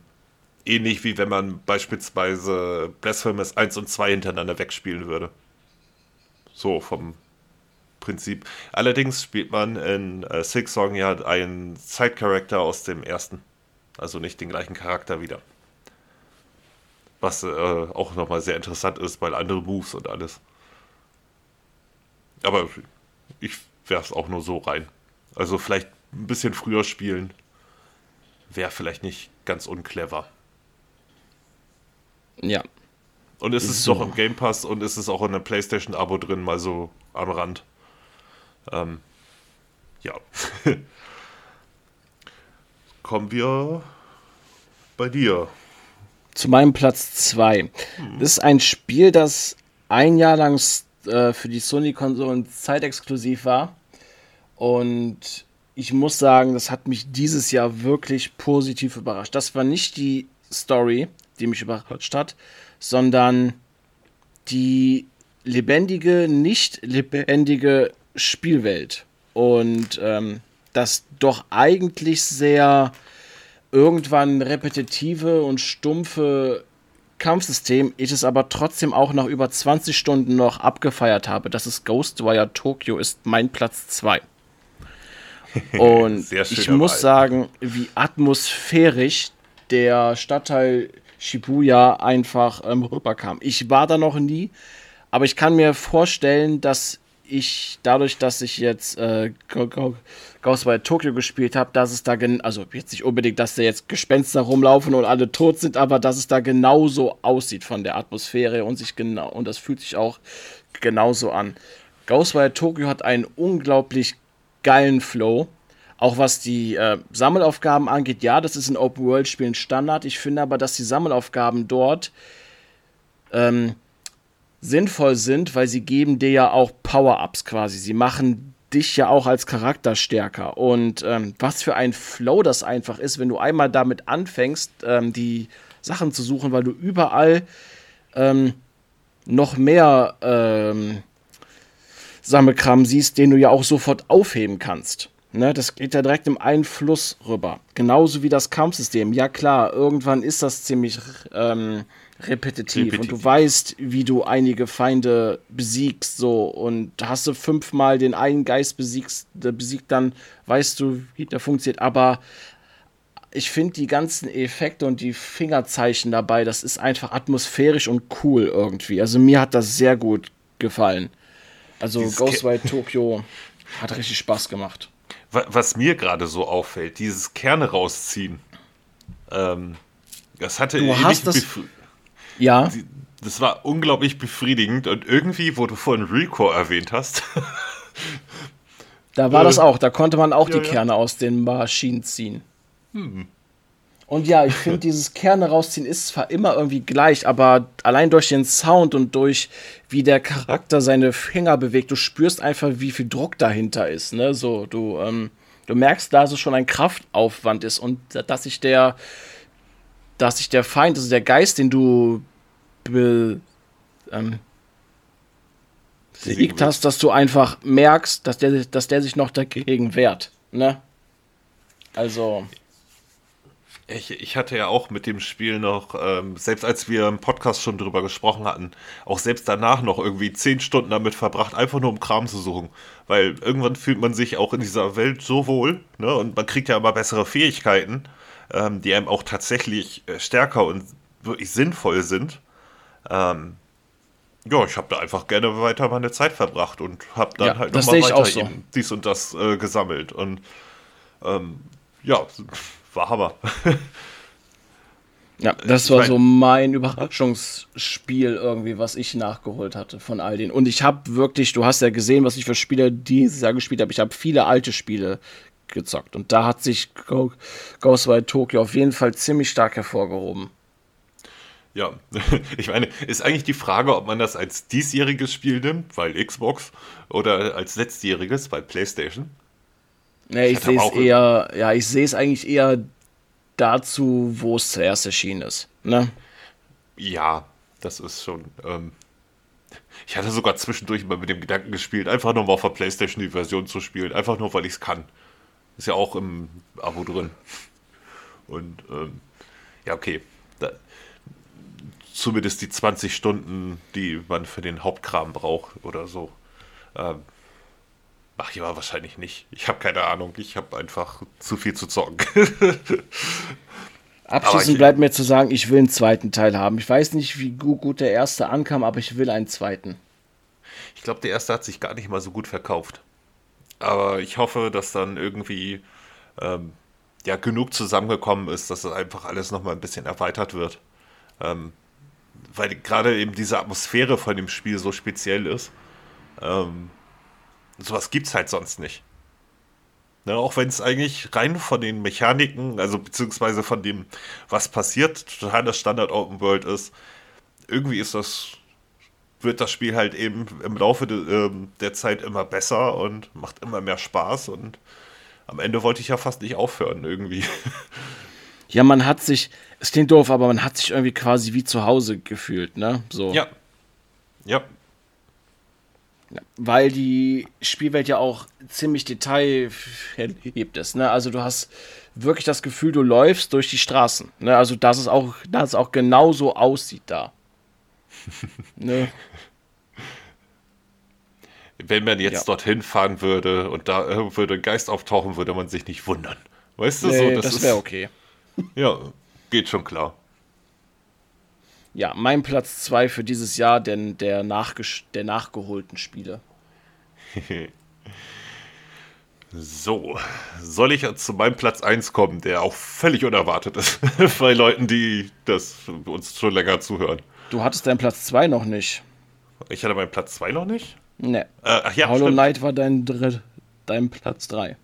ähnlich wie wenn man beispielsweise Blasphemous 1 und 2 hintereinander wegspielen würde. So vom Prinzip. Allerdings spielt man in äh, Six Song ja einen Side-Character aus dem ersten. Also nicht den gleichen Charakter wieder. Was äh, auch nochmal sehr interessant ist, weil andere Moves und alles. Aber ich werfe es auch nur so rein. Also vielleicht ein bisschen früher spielen wäre vielleicht nicht ganz unclever. Ja. Und es ist so. doch im Game Pass und es ist auch in der PlayStation-Abo drin, mal so am Rand. Ähm, ja. Kommen wir bei dir. Zu meinem Platz 2. Hm. Das ist ein Spiel, das ein Jahr lang äh, für die Sony-Konsolen zeitexklusiv war. Und ich muss sagen, das hat mich dieses Jahr wirklich positiv überrascht. Das war nicht die Story, die mich überrascht hat, sondern die lebendige, nicht lebendige Spielwelt. Und ähm, das doch eigentlich sehr irgendwann repetitive und stumpfe Kampfsystem ich es aber trotzdem auch nach über 20 Stunden noch abgefeiert habe. Das ist Ghostwire Tokyo, ist mein Platz 2. Und ich muss sagen, wie atmosphärisch der Stadtteil Shibuya einfach ähm, rüberkam. Ich war da noch nie, aber ich kann mir vorstellen, dass ich dadurch, dass ich jetzt äh, Ghostwire Tokyo gespielt habe, dass es da, also jetzt nicht unbedingt, dass da jetzt Gespenster rumlaufen und alle tot sind, aber dass es da genauso aussieht von der Atmosphäre und sich genau, und das fühlt sich auch genauso an. Ghostwire Tokyo hat einen unglaublich geilen Flow. Auch was die äh, Sammelaufgaben angeht, ja, das ist in Open-World-Spielen Standard. Ich finde aber, dass die Sammelaufgaben dort ähm, sinnvoll sind, weil sie geben dir ja auch Power-Ups quasi. Sie machen dich ja auch als Charakter stärker. Und ähm, was für ein Flow das einfach ist, wenn du einmal damit anfängst, ähm, die Sachen zu suchen, weil du überall ähm, noch mehr ähm, Sammelkram siehst, den du ja auch sofort aufheben kannst. Ne, das geht ja direkt im Einfluss rüber. Genauso wie das Kampfsystem. Ja klar, irgendwann ist das ziemlich ähm, repetitiv, repetitiv, und du weißt, wie du einige Feinde besiegst, so und hast du fünfmal den einen Geist besiegst, besiegt, dann weißt du, wie der funktioniert. Aber ich finde die ganzen Effekte und die Fingerzeichen dabei, das ist einfach atmosphärisch und cool irgendwie. Also mir hat das sehr gut gefallen. Also Dieses Ghostwire Tokyo hat richtig Spaß gemacht. Was mir gerade so auffällt, dieses Kerne rausziehen. Ähm, das hatte du hast das ja. Das war unglaublich befriedigend und irgendwie, wo du vorhin Rico erwähnt hast. da war äh, das auch, da konnte man auch ja, die Kerne ja. aus den Maschinen ziehen. Hm. Und ja, ich finde, dieses Kerne rausziehen ist zwar immer irgendwie gleich, aber allein durch den Sound und durch wie der Charakter seine Finger bewegt, du spürst einfach, wie viel Druck dahinter ist. Ne? So, du, ähm, du merkst, dass es schon ein Kraftaufwand ist und dass sich der, dass sich der Feind, also der Geist, den du be, ähm, besiegt hast, dass du einfach merkst, dass der, dass der sich noch dagegen wehrt. Ne? Also. Ich, ich hatte ja auch mit dem Spiel noch, ähm, selbst als wir im Podcast schon drüber gesprochen hatten, auch selbst danach noch irgendwie zehn Stunden damit verbracht, einfach nur um Kram zu suchen. Weil irgendwann fühlt man sich auch in dieser Welt so wohl, ne? Und man kriegt ja immer bessere Fähigkeiten, ähm, die einem auch tatsächlich äh, stärker und wirklich sinnvoll sind. Ähm, ja, ich habe da einfach gerne weiter meine Zeit verbracht und habe dann ja, halt nochmal weiter so. dies und das äh, gesammelt. Und ähm, ja, war Hammer. ja, das war so mein Überraschungsspiel irgendwie, was ich nachgeholt hatte von all denen. Und ich habe wirklich, du hast ja gesehen, was ich für Spiele dieses Jahr gespielt habe. Ich habe viele alte Spiele gezockt. Und da hat sich Ghostwire Tokyo auf jeden Fall ziemlich stark hervorgehoben. Ja, ich meine, ist eigentlich die Frage, ob man das als diesjähriges Spiel nimmt, weil Xbox, oder als letztjähriges, weil PlayStation. Ja, ich sehe es eher, ja, ich sehe es eigentlich eher dazu, wo es zuerst erschienen ist. Ne? Ja, das ist schon. Ähm, ich hatte sogar zwischendurch mal mit dem Gedanken gespielt, einfach nur mal auf der PlayStation die Version zu spielen, einfach nur weil ich es kann. Ist ja auch im Abo drin. Und ähm, ja, okay. Da, zumindest die 20 Stunden, die man für den Hauptkram braucht oder so. Ähm, Ach ja, wahrscheinlich nicht. Ich habe keine Ahnung. Ich habe einfach zu viel zu zocken. Abschließend bleibt mir zu sagen, ich will einen zweiten Teil haben. Ich weiß nicht, wie gut der erste ankam, aber ich will einen zweiten. Ich glaube, der erste hat sich gar nicht mal so gut verkauft. Aber ich hoffe, dass dann irgendwie ähm, ja, genug zusammengekommen ist, dass das einfach alles nochmal ein bisschen erweitert wird. Ähm, weil gerade eben diese Atmosphäre von dem Spiel so speziell ist. Ähm, sowas gibt es halt sonst nicht. Ne, auch wenn es eigentlich rein von den Mechaniken, also beziehungsweise von dem, was passiert, total das Standard Open World ist, irgendwie ist das, wird das Spiel halt eben im Laufe de, äh, der Zeit immer besser und macht immer mehr Spaß und am Ende wollte ich ja fast nicht aufhören, irgendwie. Ja, man hat sich, es klingt doof, aber man hat sich irgendwie quasi wie zu Hause gefühlt, ne? So. Ja. Ja, weil die Spielwelt ja auch ziemlich detailverliebt ist. Ne? Also du hast wirklich das Gefühl, du läufst durch die Straßen. Ne? Also dass es auch, dass es auch genauso aussieht da. ne? Wenn man jetzt ja. dorthin fahren würde und da würde ein Geist auftauchen, würde man sich nicht wundern. Weißt du, nee, so, das, das wäre okay. Ja, geht schon klar ja, mein Platz 2 für dieses Jahr, denn der, der nachgeholten Spiele. so, soll ich zu meinem Platz 1 kommen, der auch völlig unerwartet ist bei Leuten, die das uns schon länger zuhören. Du hattest deinen Platz 2 noch nicht. Ich hatte meinen Platz 2 noch nicht? Ne. Äh, ach ja, Hollow Knight war dein, dein Platz 3.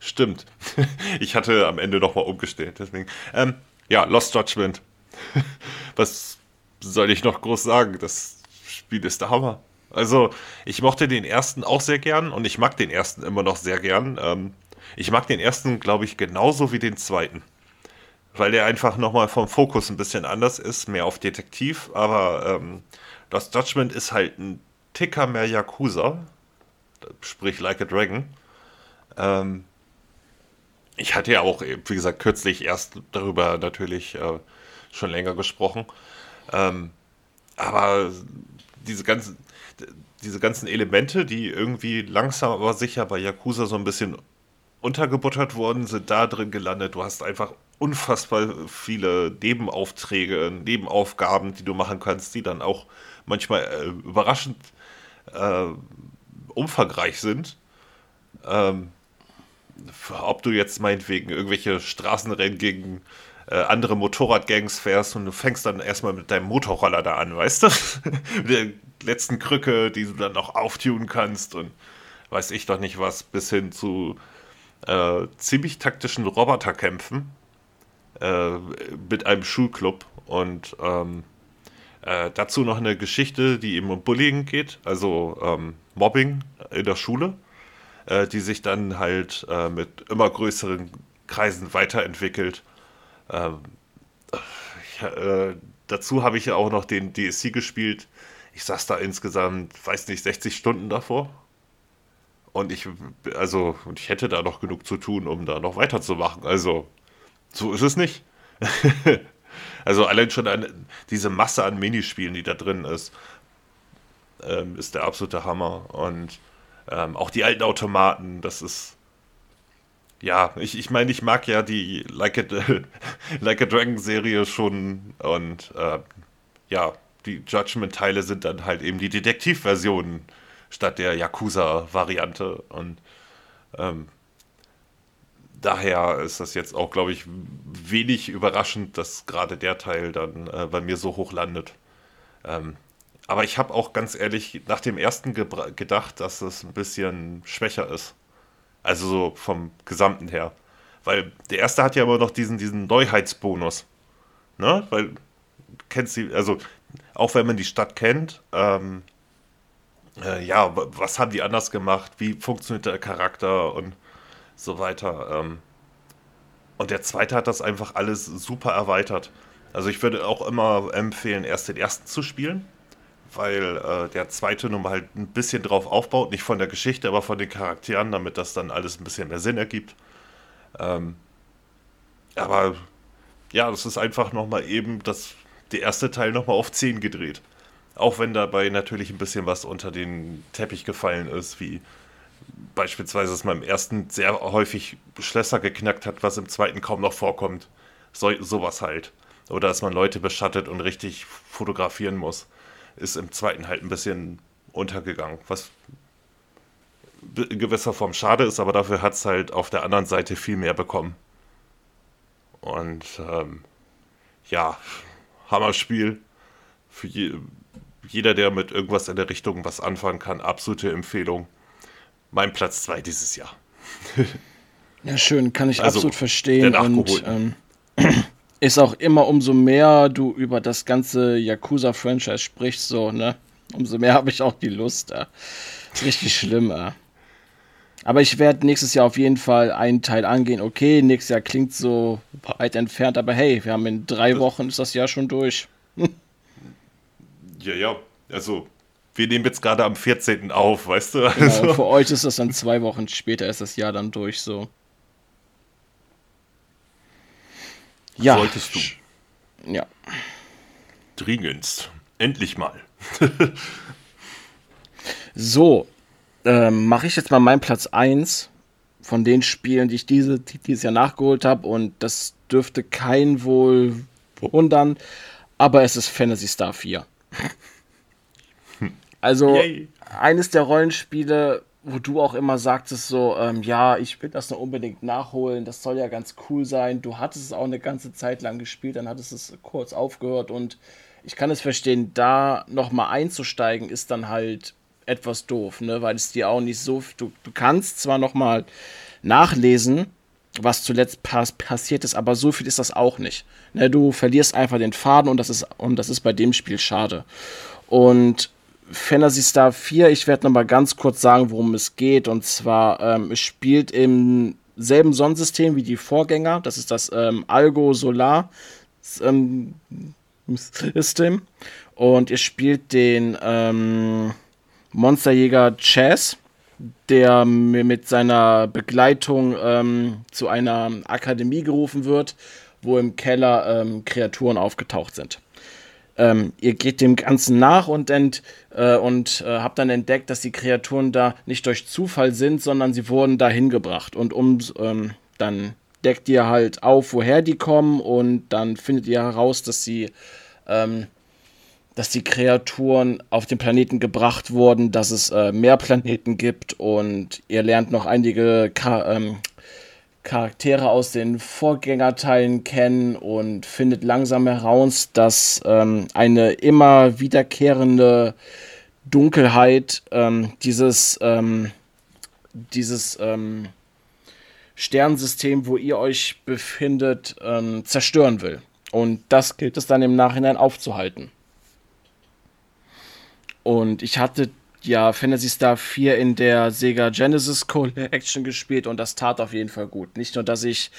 Stimmt. Ich hatte am Ende nochmal umgestellt, deswegen. Ähm, ja, Lost Judgment. Was soll ich noch groß sagen? Das Spiel ist der Hammer. Also, ich mochte den ersten auch sehr gern und ich mag den ersten immer noch sehr gern. Ähm, ich mag den ersten, glaube ich, genauso wie den zweiten. Weil der einfach nochmal vom Fokus ein bisschen anders ist, mehr auf Detektiv, aber ähm, das Judgment ist halt ein Ticker mehr Yakuza, sprich Like a Dragon. Ähm, ich hatte ja auch, wie gesagt, kürzlich erst darüber natürlich äh, schon länger gesprochen. Ähm, aber diese ganzen, diese ganzen Elemente, die irgendwie langsam aber sicher bei Yakuza so ein bisschen untergebuttert worden, sind da drin gelandet. Du hast einfach unfassbar viele Nebenaufträge, Nebenaufgaben, die du machen kannst, die dann auch manchmal äh, überraschend äh, umfangreich sind. Ähm, ob du jetzt meinetwegen irgendwelche Straßenrennen gegen äh, andere Motorradgangs fährst und du fängst dann erstmal mit deinem Motorroller da an, weißt du? mit der letzten Krücke, die du dann noch auftun kannst und weiß ich doch nicht was, bis hin zu äh, ziemlich taktischen Roboterkämpfen äh, mit einem Schulclub und ähm, äh, dazu noch eine Geschichte, die eben um Bullying geht, also ähm, Mobbing in der Schule, äh, die sich dann halt äh, mit immer größeren Kreisen weiterentwickelt ähm, ich, äh, dazu habe ich ja auch noch den DSC gespielt. Ich saß da insgesamt, weiß nicht, 60 Stunden davor. Und ich, also, ich hätte da noch genug zu tun, um da noch weiterzumachen. Also, so ist es nicht. also allein schon eine, diese Masse an Minispielen, die da drin ist, ähm, ist der absolute Hammer. Und ähm, auch die alten Automaten, das ist. Ja, ich, ich meine, ich mag ja die Like a, like a Dragon Serie schon und äh, ja, die Judgment-Teile sind dann halt eben die Detektivversionen statt der Yakuza-Variante und ähm, daher ist das jetzt auch, glaube ich, wenig überraschend, dass gerade der Teil dann äh, bei mir so hoch landet. Ähm, aber ich habe auch ganz ehrlich nach dem ersten gedacht, dass es ein bisschen schwächer ist. Also so vom Gesamten her. Weil der erste hat ja immer noch diesen, diesen Neuheitsbonus. Ne? Weil, kennst du, also auch wenn man die Stadt kennt, ähm, äh, ja, was haben die anders gemacht? Wie funktioniert der Charakter und so weiter. Ähm, und der zweite hat das einfach alles super erweitert. Also ich würde auch immer empfehlen, erst den ersten zu spielen, weil äh, der zweite nun mal halt ein bisschen drauf aufbaut, nicht von der Geschichte, aber von den Charakteren, damit das dann alles ein bisschen mehr Sinn ergibt. Ähm, aber ja, das ist einfach nochmal eben das, der erste Teil nochmal auf 10 gedreht. Auch wenn dabei natürlich ein bisschen was unter den Teppich gefallen ist, wie beispielsweise, dass man im ersten sehr häufig Schlösser geknackt hat, was im zweiten kaum noch vorkommt. So, sowas halt. Oder dass man Leute beschattet und richtig fotografieren muss. Ist im zweiten halt ein bisschen untergegangen. Was in gewisser Form schade ist, aber dafür hat es halt auf der anderen Seite viel mehr bekommen. Und ähm, ja, Hammerspiel. Für je, jeder, der mit irgendwas in der Richtung was anfangen kann, absolute Empfehlung mein Platz 2 dieses Jahr. ja, schön, kann ich also, absolut verstehen. Und ähm, ist auch immer umso mehr du über das ganze Yakuza-Franchise sprichst, so, ne? Umso mehr habe ich auch die Lust. Äh. Richtig schlimm, äh. Aber ich werde nächstes Jahr auf jeden Fall einen Teil angehen. Okay, nächstes Jahr klingt so weit entfernt, aber hey, wir haben in drei Wochen ist das Jahr schon durch. ja, ja. Also wir nehmen jetzt gerade am 14. auf, weißt du? Genau, also. für euch ist das dann zwei Wochen später, ist das Jahr dann durch so. Ja. Solltest du. Ja. Dringendst. Endlich mal. so, ähm, mache ich jetzt mal meinen Platz 1 von den Spielen, die ich diese, die dieses Jahr nachgeholt habe. Und das dürfte kein wohl wundern, aber es ist Fantasy Star 4. Also Yay. eines der Rollenspiele, wo du auch immer sagtest, so, ähm, ja, ich will das noch unbedingt nachholen, das soll ja ganz cool sein. Du hattest es auch eine ganze Zeit lang gespielt, dann hattest es kurz aufgehört und ich kann es verstehen, da nochmal einzusteigen, ist dann halt etwas doof, ne? Weil es dir auch nicht so. Du, du kannst zwar nochmal nachlesen, was zuletzt pass passiert ist, aber so viel ist das auch nicht. Ne? Du verlierst einfach den Faden und das ist, und das ist bei dem Spiel schade. Und Fantasy Star 4, ich werde nochmal ganz kurz sagen, worum es geht. Und zwar, ähm, es spielt im selben Sonnensystem wie die Vorgänger. Das ist das ähm, Algo Solar ähm, System. Und ihr spielt den ähm, Monsterjäger Chess, der mit seiner Begleitung ähm, zu einer Akademie gerufen wird, wo im Keller ähm, Kreaturen aufgetaucht sind. Ähm, ihr geht dem Ganzen nach und, ent, äh, und äh, habt dann entdeckt, dass die Kreaturen da nicht durch Zufall sind, sondern sie wurden da hingebracht. Und um ähm, dann deckt ihr halt auf, woher die kommen und dann findet ihr heraus, dass sie ähm, dass die Kreaturen auf den Planeten gebracht wurden, dass es äh, mehr Planeten gibt und ihr lernt noch einige Ka ähm, Charaktere aus den Vorgängerteilen kennen und findet langsam heraus, dass ähm, eine immer wiederkehrende Dunkelheit ähm, dieses, ähm, dieses ähm, Sternensystem, wo ihr euch befindet, ähm, zerstören will. Und das gilt es dann im Nachhinein aufzuhalten. Und ich hatte ja Fantasy Star 4 in der Sega Genesis Collection gespielt und das tat auf jeden Fall gut. Nicht nur, dass ich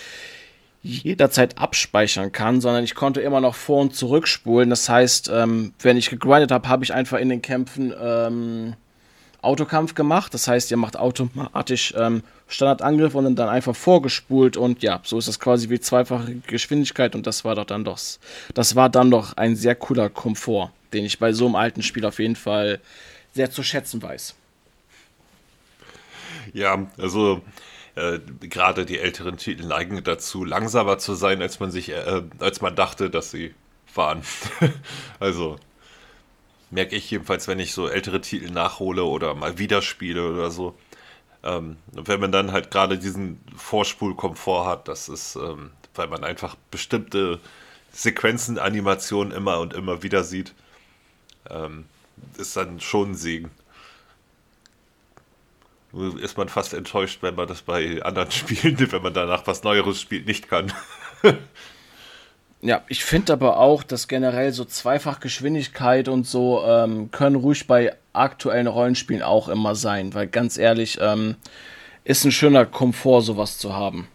jederzeit abspeichern kann, sondern ich konnte immer noch vor- und zurückspulen. Das heißt, ähm, wenn ich gegrindet habe, habe ich einfach in den Kämpfen ähm, Autokampf gemacht. Das heißt, ihr macht automatisch ähm, Standardangriff und dann einfach vorgespult und ja, so ist das quasi wie zweifache Geschwindigkeit und das war doch dann doch, das war dann doch ein sehr cooler Komfort, den ich bei so einem alten Spiel auf jeden Fall sehr zu schätzen weiß. Ja, also äh, gerade die älteren Titel neigen dazu, langsamer zu sein, als man sich, äh, als man dachte, dass sie waren. also merke ich jedenfalls, wenn ich so ältere Titel nachhole oder mal wieder spiele oder so. Ähm, wenn man dann halt gerade diesen Vorspulkomfort hat, das ist, ähm, weil man einfach bestimmte Sequenzen, Animationen immer und immer wieder sieht, ähm, ist dann schon ein Segen. Ist man fast enttäuscht, wenn man das bei anderen Spielen, wenn man danach was Neueres spielt, nicht kann. Ja, ich finde aber auch, dass generell so Zweifachgeschwindigkeit und so ähm, können ruhig bei aktuellen Rollenspielen auch immer sein, weil ganz ehrlich, ähm, ist ein schöner Komfort, sowas zu haben.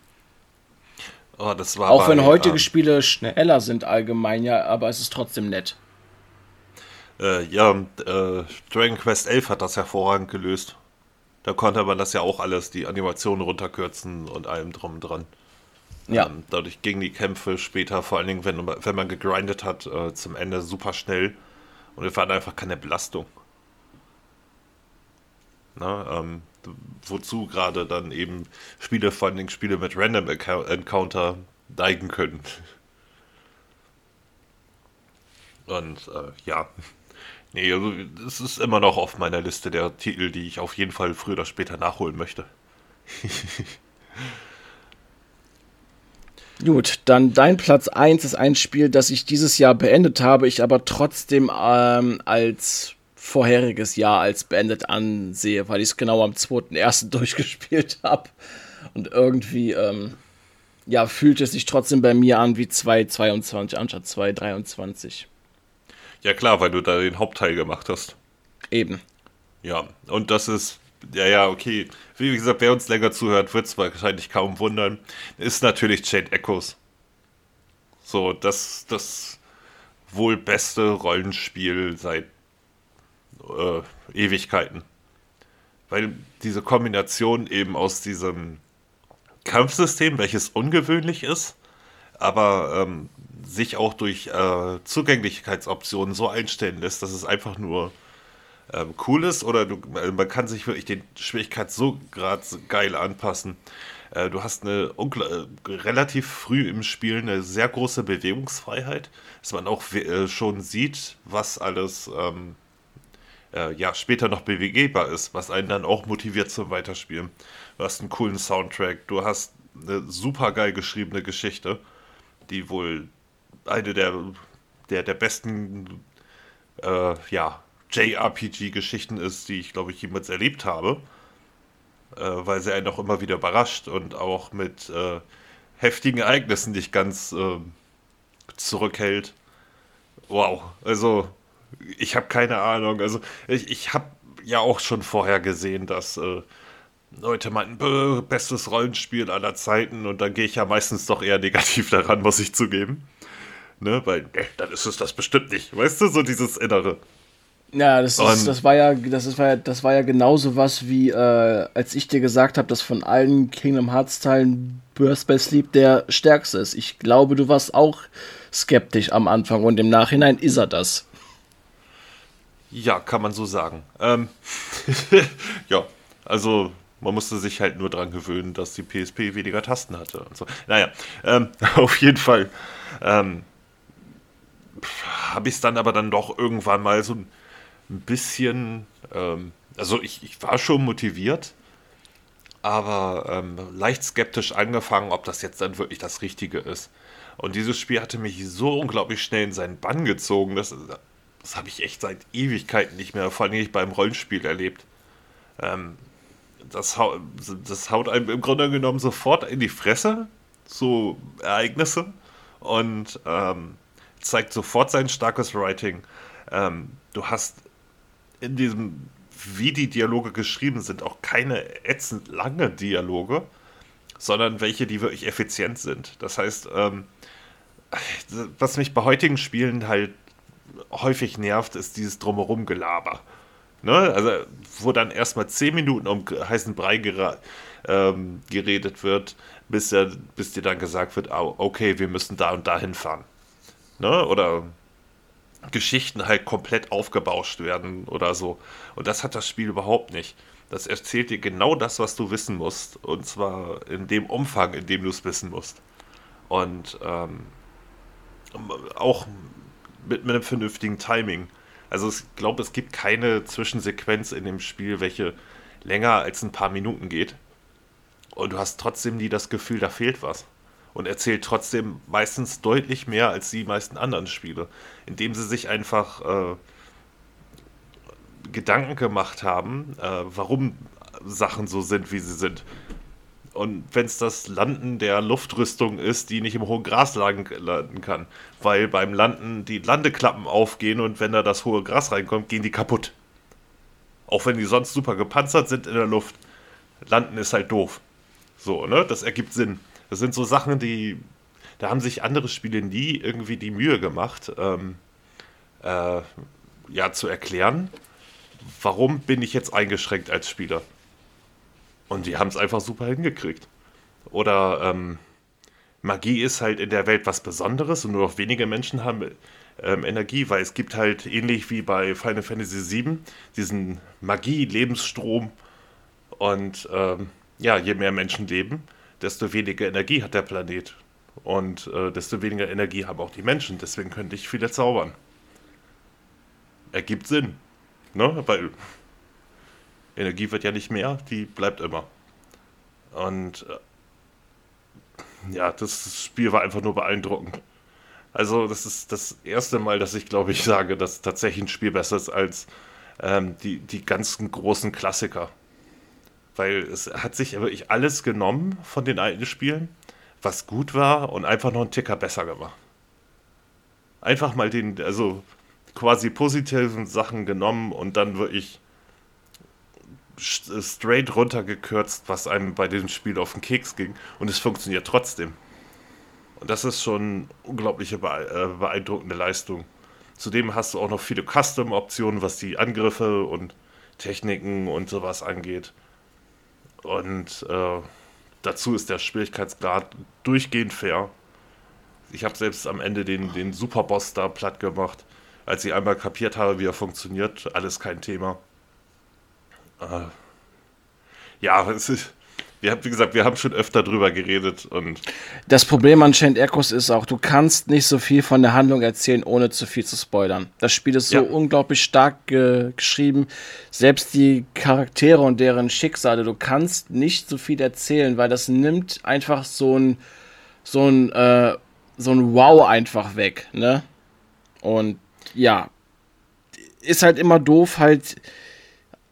Oh, auch bei, wenn heutige ähm, Spiele schneller sind allgemein, ja, aber es ist trotzdem nett. Äh, ja, äh, Dragon Quest 11 hat das hervorragend gelöst. Da konnte man das ja auch alles, die Animationen runterkürzen und allem drum und dran. Ja. Ähm, dadurch gingen die Kämpfe später, vor allen Dingen, wenn, wenn man gegrindet hat, äh, zum Ende super schnell. Und wir waren einfach keine Belastung. Na, ähm, wozu gerade dann eben Spiele, vor allen Dingen Spiele mit Random Encounter neigen können. Und äh, ja, nee, also es ist immer noch auf meiner Liste der Titel, die ich auf jeden Fall früher oder später nachholen möchte. Gut, dann dein Platz 1 ist ein Spiel, das ich dieses Jahr beendet habe, ich aber trotzdem ähm, als vorheriges Jahr als beendet ansehe, weil ich es genau am 2.1. durchgespielt habe. Und irgendwie, ähm, ja, fühlt es sich trotzdem bei mir an wie 2.22 anstatt 2.23. Ja klar, weil du da den Hauptteil gemacht hast. Eben. Ja, und das ist ja, ja, okay. Wie gesagt, wer uns länger zuhört, wird es wahrscheinlich kaum wundern. Ist natürlich Chain Echoes. So, das, das wohl beste Rollenspiel seit äh, Ewigkeiten. Weil diese Kombination eben aus diesem Kampfsystem, welches ungewöhnlich ist, aber ähm, sich auch durch äh, Zugänglichkeitsoptionen so einstellen lässt, dass es einfach nur ähm, cool ist oder du, äh, man kann sich wirklich den Schwierigkeit so gerade geil anpassen. Äh, du hast eine äh, relativ früh im Spiel eine sehr große Bewegungsfreiheit, dass man auch äh, schon sieht, was alles ähm, äh, ja, später noch bewegbar ist, was einen dann auch motiviert zum Weiterspielen. Du hast einen coolen Soundtrack, du hast eine super geil geschriebene Geschichte, die wohl eine der, der, der besten äh, ja, JRPG-Geschichten ist, die ich, glaube ich, jemals erlebt habe. Äh, weil sie einen auch immer wieder überrascht und auch mit äh, heftigen Ereignissen dich ganz äh, zurückhält. Wow, also ich habe keine Ahnung. Also ich, ich habe ja auch schon vorher gesehen, dass äh, Leute meinten, bestes Rollenspiel aller Zeiten und dann gehe ich ja meistens doch eher negativ daran, muss ich zugeben. Ne, weil, ne, dann ist es das bestimmt nicht. Weißt du, so dieses Innere. Ja, das, ist, das, war ja, das, ist, das war ja genauso was wie, äh, als ich dir gesagt habe, dass von allen Kingdom Hearts Teilen Burst by Sleep der stärkste ist. Ich glaube, du warst auch skeptisch am Anfang und im Nachhinein ist er das. Ja, kann man so sagen. Ähm, ja, also man musste sich halt nur daran gewöhnen, dass die PSP weniger Tasten hatte und so. Naja, ähm, auf jeden Fall ähm, habe ich es dann aber dann doch irgendwann mal so ein bisschen, ähm, also ich, ich war schon motiviert, aber ähm, leicht skeptisch angefangen, ob das jetzt dann wirklich das Richtige ist. Und dieses Spiel hatte mich so unglaublich schnell in seinen Bann gezogen, dass, das habe ich echt seit Ewigkeiten nicht mehr, vor allem nicht beim Rollenspiel erlebt. Ähm, das, das haut einem im Grunde genommen sofort in die Fresse, so Ereignisse, und ähm, zeigt sofort sein starkes Writing. Ähm, du hast in diesem, wie die Dialoge geschrieben sind, auch keine ätzend lange Dialoge, sondern welche, die wirklich effizient sind. Das heißt, ähm, was mich bei heutigen Spielen halt häufig nervt, ist dieses Drumherum-Gelaber. Ne? Also, wo dann erstmal zehn Minuten um heißen Brei ähm, geredet wird, bis, er, bis dir dann gesagt wird, okay, wir müssen da und da hinfahren. Ne? Oder Geschichten halt komplett aufgebauscht werden oder so. Und das hat das Spiel überhaupt nicht. Das erzählt dir genau das, was du wissen musst. Und zwar in dem Umfang, in dem du es wissen musst. Und ähm, auch mit, mit einem vernünftigen Timing. Also ich glaube, es gibt keine Zwischensequenz in dem Spiel, welche länger als ein paar Minuten geht. Und du hast trotzdem nie das Gefühl, da fehlt was. Und erzählt trotzdem meistens deutlich mehr als die meisten anderen Spiele, indem sie sich einfach äh, Gedanken gemacht haben, äh, warum Sachen so sind, wie sie sind. Und wenn es das Landen der Luftrüstung ist, die nicht im hohen Gras landen kann, weil beim Landen die Landeklappen aufgehen und wenn da das hohe Gras reinkommt, gehen die kaputt. Auch wenn die sonst super gepanzert sind in der Luft. Landen ist halt doof. So, ne? Das ergibt Sinn. Das sind so Sachen, die. Da haben sich andere Spiele nie irgendwie die Mühe gemacht, ähm, äh, ja, zu erklären, warum bin ich jetzt eingeschränkt als Spieler. Und die haben es einfach super hingekriegt. Oder ähm, Magie ist halt in der Welt was Besonderes und nur noch wenige Menschen haben ähm, Energie, weil es gibt halt ähnlich wie bei Final Fantasy VII diesen Magie-Lebensstrom. Und ähm, ja, je mehr Menschen leben, desto weniger Energie hat der Planet. Und äh, desto weniger Energie haben auch die Menschen. Deswegen könnte ich viele zaubern. Ergibt Sinn. Ne? Weil Energie wird ja nicht mehr, die bleibt immer. Und äh, ja, das Spiel war einfach nur beeindruckend. Also, das ist das erste Mal, dass ich glaube ich sage, dass tatsächlich ein Spiel besser ist als ähm, die, die ganzen großen Klassiker. Weil es hat sich wirklich alles genommen von den alten Spielen, was gut war, und einfach noch einen Ticker besser gemacht. Einfach mal den, also quasi positiven Sachen genommen und dann wirklich straight runtergekürzt, was einem bei dem Spiel auf den Keks ging. Und es funktioniert trotzdem. Und das ist schon unglaubliche äh, beeindruckende Leistung. Zudem hast du auch noch viele Custom-Optionen, was die Angriffe und Techniken und sowas angeht. Und äh, dazu ist der Schwierigkeitsgrad durchgehend fair. Ich habe selbst am Ende den, den Superboss da platt gemacht, als ich einmal kapiert habe, wie er funktioniert. Alles kein Thema. Äh, ja, es ist, wir wie gesagt, wir haben schon öfter drüber geredet und. Das Problem an Chained Echoes ist auch, du kannst nicht so viel von der Handlung erzählen, ohne zu viel zu spoilern. Das Spiel ist so ja. unglaublich stark ge geschrieben. Selbst die Charaktere und deren Schicksale, du kannst nicht so viel erzählen, weil das nimmt einfach so ein, so ein, äh, so ein Wow einfach weg, ne? Und ja, ist halt immer doof, halt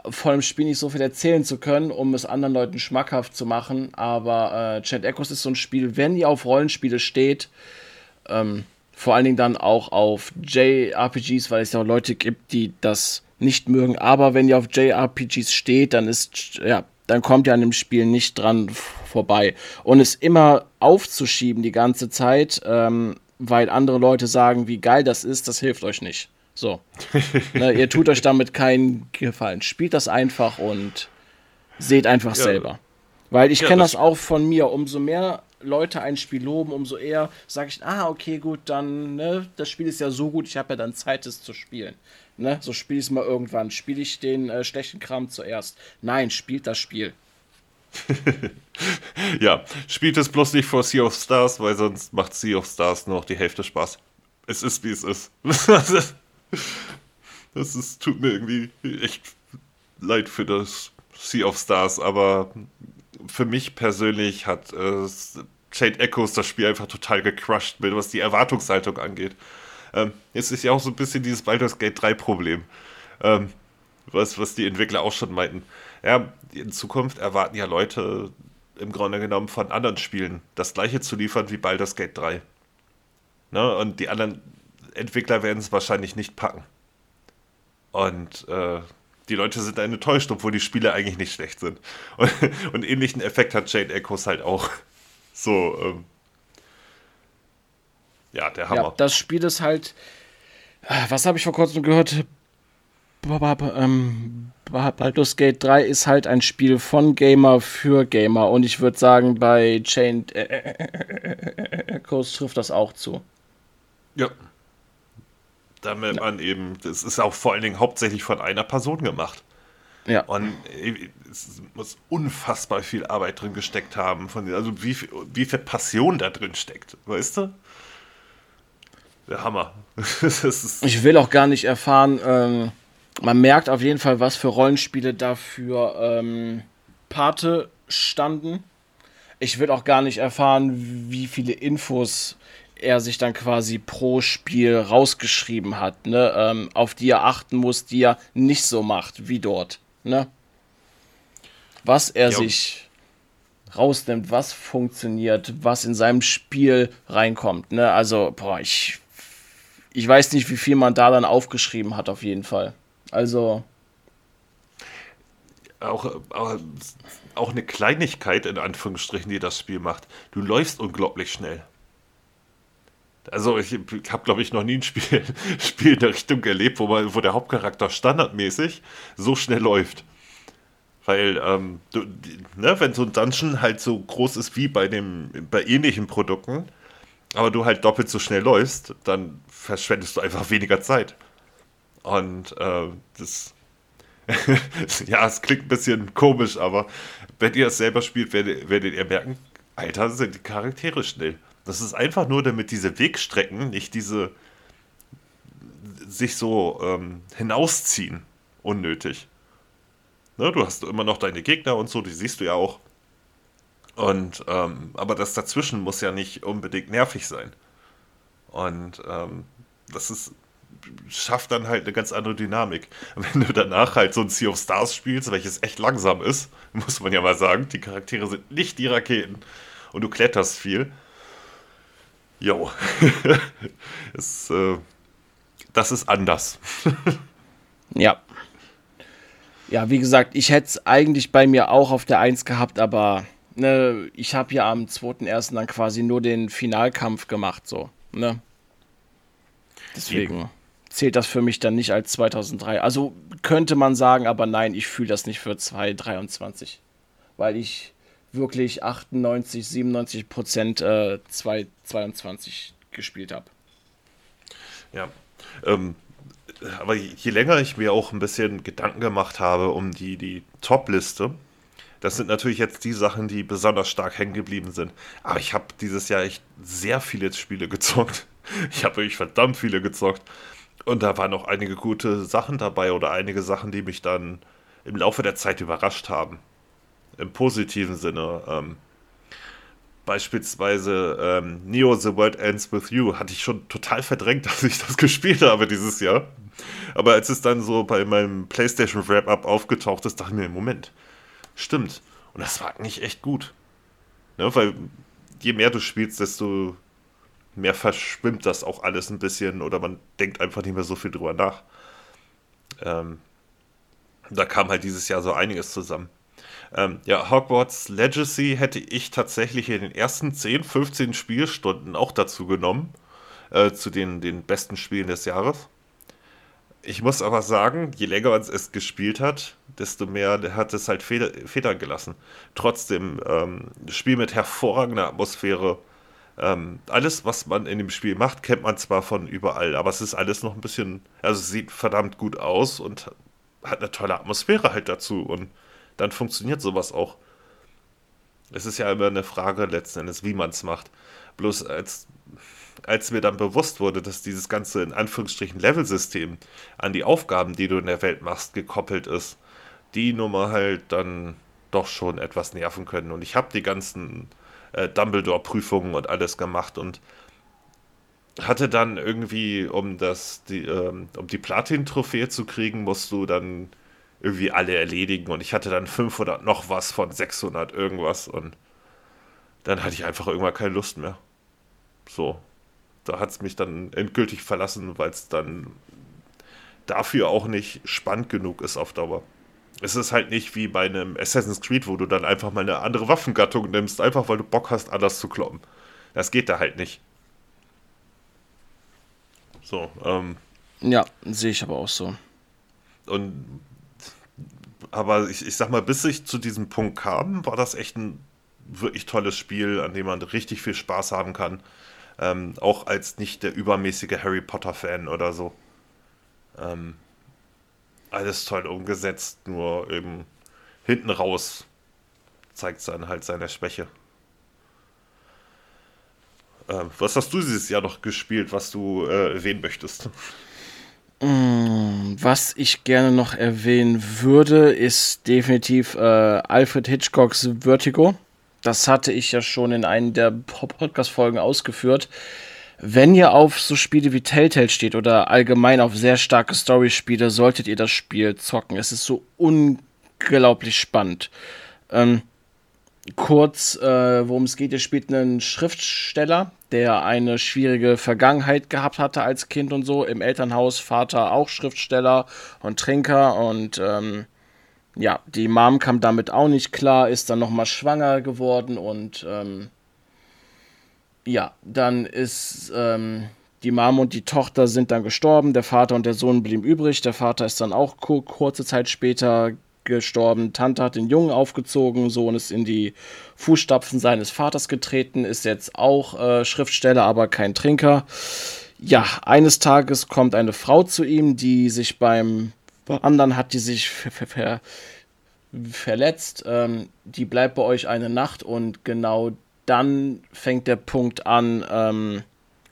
von dem Spiel nicht so viel erzählen zu können, um es anderen Leuten schmackhaft zu machen. Aber äh, Chat Echoes ist so ein Spiel, wenn ihr auf Rollenspiele steht, ähm, vor allen Dingen dann auch auf JRPGs, weil es ja auch Leute gibt, die das nicht mögen. Aber wenn ihr auf JRPGs steht, dann ist ja, dann kommt ihr an dem Spiel nicht dran vorbei. Und es immer aufzuschieben die ganze Zeit, ähm, weil andere Leute sagen, wie geil das ist, das hilft euch nicht. So. ne, ihr tut euch damit keinen Gefallen. Spielt das einfach und seht einfach ja. selber. Weil ich ja, kenne das, das auch von mir. Umso mehr Leute ein Spiel loben, umso eher sage ich, ah, okay, gut, dann, ne, das Spiel ist ja so gut, ich habe ja dann Zeit, es zu spielen. Ne, so spiele ich es mal irgendwann. Spiele ich den äh, schlechten Kram zuerst. Nein, spielt das Spiel. ja, spielt es bloß nicht vor Sea of Stars, weil sonst macht Sea of Stars nur noch die Hälfte Spaß. Es ist, wie es ist. Das ist, tut mir irgendwie echt leid für das Sea of Stars, aber für mich persönlich hat äh, Shade Echoes das Spiel einfach total gecrushed, mit, was die Erwartungshaltung angeht. Ähm, jetzt ist ja auch so ein bisschen dieses Baldur's Gate 3 Problem, ähm, was, was die Entwickler auch schon meinten. Ja, in Zukunft erwarten ja Leute im Grunde genommen von anderen Spielen das gleiche zu liefern wie Baldur's Gate 3. Ne? Und die anderen Entwickler werden es wahrscheinlich nicht packen. Und äh, die Leute sind dann enttäuscht, obwohl die Spiele eigentlich nicht schlecht sind. Und, und ähnlichen Effekt hat Jade Echoes halt auch. So, ähm, ja, der Hammer. Ja, das Spiel ist halt, äh, was habe ich vor kurzem gehört? ähm, Baldur's Gate 3 ist halt ein Spiel von Gamer für Gamer und ich würde sagen, bei Chained äh, Coast trifft das auch zu. Ja. Damit ja. man eben, das ist auch vor allen Dingen hauptsächlich von einer Person gemacht. Ja. Und es muss unfassbar viel Arbeit drin gesteckt haben, von, also wie, wie viel Passion da drin steckt, weißt du? Der Hammer. ich will auch gar nicht erfahren, ähm, man merkt auf jeden Fall, was für Rollenspiele dafür ähm, Pate standen. Ich will auch gar nicht erfahren, wie viele Infos er sich dann quasi pro Spiel rausgeschrieben hat, ne? Ähm, auf die er achten muss, die er nicht so macht wie dort. Ne? Was er jo. sich rausnimmt, was funktioniert, was in seinem Spiel reinkommt. Ne? Also, boah, ich, ich weiß nicht, wie viel man da dann aufgeschrieben hat, auf jeden Fall. Also. Auch, auch, auch eine Kleinigkeit, in Anführungsstrichen, die das Spiel macht. Du läufst unglaublich schnell. Also ich habe, glaube ich, noch nie ein Spiel, Spiel in der Richtung erlebt, wo, man, wo der Hauptcharakter standardmäßig so schnell läuft. Weil, ähm, du, ne, wenn so ein Dungeon halt so groß ist wie bei, dem, bei ähnlichen Produkten, aber du halt doppelt so schnell läufst, dann verschwendest du einfach weniger Zeit. Und äh, das, ja, es klingt ein bisschen komisch, aber wenn ihr das selber spielt, werdet, werdet ihr merken, Alter, sind die Charaktere schnell. Das ist einfach nur, damit diese Wegstrecken nicht diese sich so ähm, hinausziehen, unnötig. Ne, du hast immer noch deine Gegner und so, die siehst du ja auch. Und ähm, aber das dazwischen muss ja nicht unbedingt nervig sein. Und ähm, das ist schafft dann halt eine ganz andere Dynamik. Wenn du danach halt so ein Sea of Stars spielst, welches echt langsam ist, muss man ja mal sagen, die Charaktere sind nicht die Raketen und du kletterst viel, Jo. es, äh, das ist anders. ja. Ja, wie gesagt, ich hätte es eigentlich bei mir auch auf der 1 gehabt, aber ne, ich habe ja am 2.1. dann quasi nur den Finalkampf gemacht, so. Ne? Deswegen Eben. zählt das für mich dann nicht als 2003. Also könnte man sagen, aber nein, ich fühle das nicht für 2023. Weil ich wirklich 98, 97 Prozent äh, 2022 gespielt habe. Ja, ähm, aber je länger ich mir auch ein bisschen Gedanken gemacht habe um die, die Top-Liste, das sind natürlich jetzt die Sachen, die besonders stark hängen geblieben sind. Aber ich habe dieses Jahr echt sehr viele Spiele gezockt. Ich habe wirklich verdammt viele gezockt. Und da waren auch einige gute Sachen dabei oder einige Sachen, die mich dann im Laufe der Zeit überrascht haben im positiven Sinne. Ähm, beispielsweise ähm, Neo The World Ends With You hatte ich schon total verdrängt, dass ich das gespielt habe dieses Jahr. Aber als es dann so bei meinem PlayStation Wrap-Up aufgetaucht ist, dachte ich mir, Moment, stimmt. Und das war eigentlich echt gut. Ne, weil je mehr du spielst, desto mehr verschwimmt das auch alles ein bisschen oder man denkt einfach nicht mehr so viel drüber nach. Ähm, da kam halt dieses Jahr so einiges zusammen. Ähm, ja, Hogwarts Legacy hätte ich tatsächlich in den ersten 10, 15 Spielstunden auch dazu genommen, äh, zu den, den besten Spielen des Jahres. Ich muss aber sagen, je länger man es gespielt hat, desto mehr hat es halt Feder, Federn gelassen. Trotzdem, ähm, Spiel mit hervorragender Atmosphäre. Ähm, alles, was man in dem Spiel macht, kennt man zwar von überall, aber es ist alles noch ein bisschen, also sieht verdammt gut aus und hat eine tolle Atmosphäre halt dazu. Und dann funktioniert sowas auch. Es ist ja immer eine Frage letzten Endes, wie man es macht. Bloß als, als mir dann bewusst wurde, dass dieses ganze in Anführungsstrichen Level-System an die Aufgaben, die du in der Welt machst, gekoppelt ist, die Nummer halt dann doch schon etwas nerven können. Und ich habe die ganzen äh, Dumbledore-Prüfungen und alles gemacht und hatte dann irgendwie, um das, die, ähm, um die Platin-Trophäe zu kriegen, musst du dann irgendwie alle erledigen und ich hatte dann 500 noch was von 600 irgendwas und dann hatte ich einfach irgendwann keine Lust mehr. So, da hat es mich dann endgültig verlassen, weil es dann dafür auch nicht spannend genug ist auf Dauer. Es ist halt nicht wie bei einem Assassin's Creed, wo du dann einfach mal eine andere Waffengattung nimmst, einfach weil du Bock hast, anders zu kloppen. Das geht da halt nicht. So, ähm. Ja, sehe ich aber auch so. und aber ich, ich sag mal, bis ich zu diesem Punkt kam, war das echt ein wirklich tolles Spiel, an dem man richtig viel Spaß haben kann. Ähm, auch als nicht der übermäßige Harry Potter-Fan oder so. Ähm, alles toll umgesetzt, nur eben hinten raus zeigt es dann halt seine Schwäche. Ähm, was hast du dieses Jahr noch gespielt, was du äh, erwähnen möchtest? Mm, was ich gerne noch erwähnen würde, ist definitiv äh, Alfred Hitchcocks Vertigo. Das hatte ich ja schon in einem der Podcast-Folgen ausgeführt. Wenn ihr auf so Spiele wie Telltale steht oder allgemein auf sehr starke Story-Spiele, solltet ihr das Spiel zocken. Es ist so unglaublich spannend. Ähm, kurz, äh, worum es geht, ihr spielt einen Schriftsteller, der eine schwierige Vergangenheit gehabt hatte als Kind und so. Im Elternhaus Vater auch Schriftsteller und Trinker und ähm, ja, die Mom kam damit auch nicht klar, ist dann nochmal schwanger geworden und ähm, ja, dann ist ähm, die Mom und die Tochter sind dann gestorben, der Vater und der Sohn blieben übrig, der Vater ist dann auch kurze Zeit später gestorben. Tante hat den Jungen aufgezogen, Sohn ist in die Fußstapfen seines Vaters getreten, ist jetzt auch äh, Schriftsteller, aber kein Trinker. Ja, eines Tages kommt eine Frau zu ihm, die sich beim anderen hat, die sich ver ver verletzt. Ähm, die bleibt bei euch eine Nacht und genau dann fängt der Punkt an, ähm,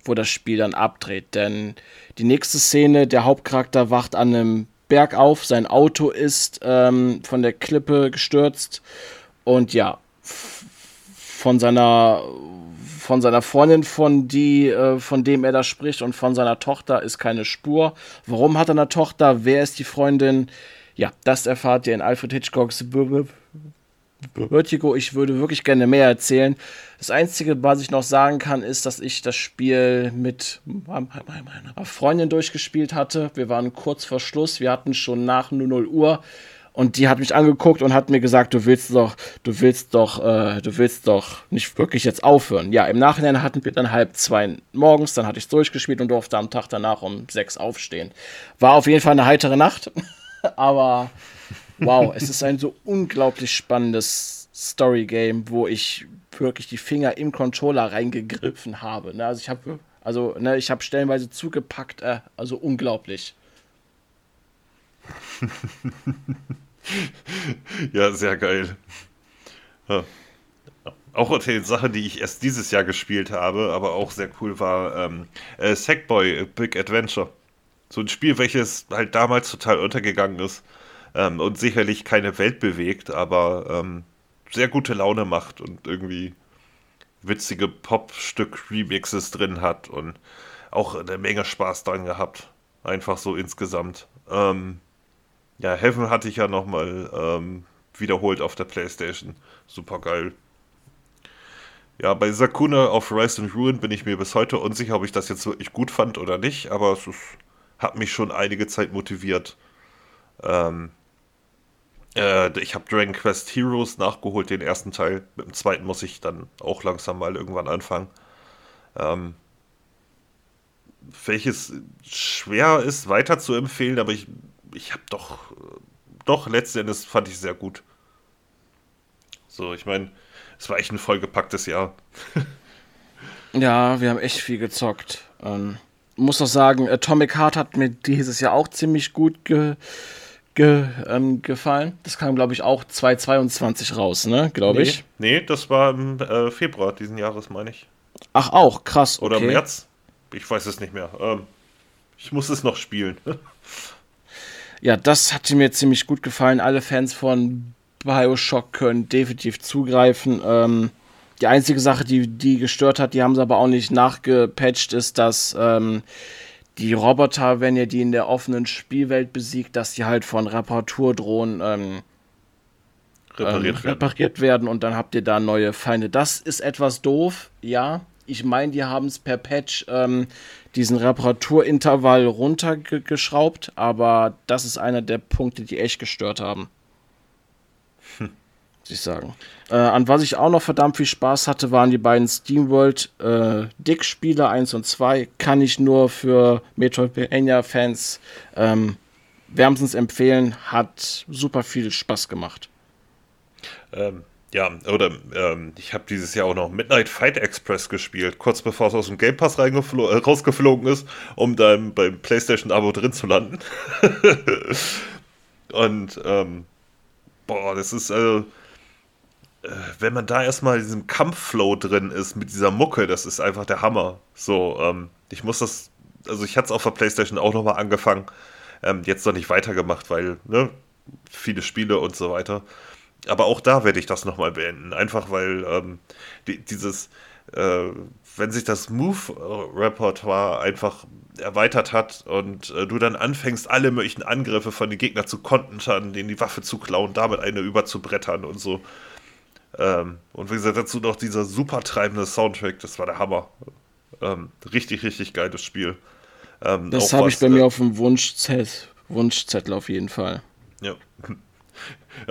wo das Spiel dann abdreht. Denn die nächste Szene, der Hauptcharakter wacht an einem Berg auf, sein Auto ist ähm, von der Klippe gestürzt und ja, von seiner von seiner Freundin, von die, äh, von dem er da spricht und von seiner Tochter ist keine Spur. Warum hat er eine Tochter? Wer ist die Freundin? Ja, das erfahrt ihr in Alfred Hitchcocks Vertigo. Ich würde wirklich gerne mehr erzählen. Das Einzige, was ich noch sagen kann, ist, dass ich das Spiel mit meiner Freundin durchgespielt hatte. Wir waren kurz vor Schluss. Wir hatten schon nach 0 Uhr. Und die hat mich angeguckt und hat mir gesagt, du willst doch, du willst doch, äh, du willst doch nicht wirklich jetzt aufhören. Ja, im Nachhinein hatten wir dann halb zwei morgens, dann hatte ich es durchgespielt und durfte am Tag danach um sechs aufstehen. War auf jeden Fall eine heitere Nacht, aber wow, es ist ein so unglaublich spannendes Story-Game, wo ich wirklich die Finger im Controller reingegriffen habe. Ne? Also ich habe also, ne, ich habe stellenweise zugepackt, äh, also unglaublich. ja, sehr geil. Ja. Auch eine Sache, die ich erst dieses Jahr gespielt habe, aber auch sehr cool war, ähm, äh, Sackboy Big Adventure. So ein Spiel, welches halt damals total untergegangen ist ähm, und sicherlich keine Welt bewegt, aber ähm, sehr gute Laune macht und irgendwie witzige Pop-Stück-Remixes drin hat und auch eine Menge Spaß dran gehabt. Einfach so insgesamt. Ähm, ja, Heaven hatte ich ja nochmal ähm, wiederholt auf der Playstation. Super geil. Ja, bei Sakuna auf Rise and Ruin bin ich mir bis heute unsicher, ob ich das jetzt wirklich gut fand oder nicht, aber es ist, hat mich schon einige Zeit motiviert. Ähm, äh, ich habe Dragon Quest Heroes nachgeholt, den ersten Teil. Mit dem zweiten muss ich dann auch langsam mal irgendwann anfangen. Ähm, welches schwer ist weiter zu empfehlen, aber ich, ich habe doch, doch letzten Endes fand ich sehr gut. So, ich meine, es war echt ein vollgepacktes Jahr. ja, wir haben echt viel gezockt. Ähm, muss doch sagen, Atomic Heart hat mir dieses Jahr auch ziemlich gut ge ge, ähm, gefallen. Das kam, glaube ich, auch 2022 raus, ne? Glaube nee, ich. Nee, das war im äh, Februar diesen Jahres, meine ich. Ach, auch, krass. Okay. Oder März? Ich weiß es nicht mehr. Ähm, ich muss es noch spielen. ja, das hat mir ziemlich gut gefallen. Alle Fans von Bioshock können definitiv zugreifen. Ähm, die einzige Sache, die die gestört hat, die haben sie aber auch nicht nachgepatcht, ist, dass ähm, die Roboter, wenn ihr die in der offenen Spielwelt besiegt, dass die halt von Reparaturdrohnen ähm, repariert, ähm, repariert werden. und dann habt ihr da neue Feinde. Das ist etwas doof, ja. Ich meine, die haben es per Patch ähm, diesen Reparaturintervall runtergeschraubt, aber das ist einer der Punkte, die echt gestört haben. Ich sagen. Äh, an was ich auch noch verdammt viel Spaß hatte, waren die beiden SteamWorld äh, Dick-Spiele 1 und 2. Kann ich nur für Metroidvania-Fans ähm, wärmstens empfehlen, hat super viel Spaß gemacht. Ähm, ja, oder ähm, ich habe dieses Jahr auch noch Midnight Fight Express gespielt, kurz bevor es aus dem Game Pass äh, rausgeflogen ist, um dann beim PlayStation-Abo drin zu landen. Und ähm, boah, das ist also, wenn man da erstmal in diesem Kampfflow drin ist mit dieser Mucke, das ist einfach der Hammer. So, ähm, ich muss das, also ich hatte es auf der PlayStation auch nochmal angefangen, ähm, jetzt noch nicht weitergemacht, weil ne, viele Spiele und so weiter aber auch da werde ich das nochmal beenden. Einfach weil ähm, die, dieses, äh, wenn sich das Move-Repertoire einfach erweitert hat und äh, du dann anfängst, alle möglichen Angriffe von den Gegnern zu kontern, denen die Waffe zu klauen, damit eine überzubrettern und so. Ähm, und wie gesagt, dazu noch dieser super treibende Soundtrack, das war der Hammer. Ähm, richtig, richtig geiles Spiel. Ähm, das habe ich bei äh, mir auf dem Wunschzettel, Wunschzettel auf jeden Fall. Ja.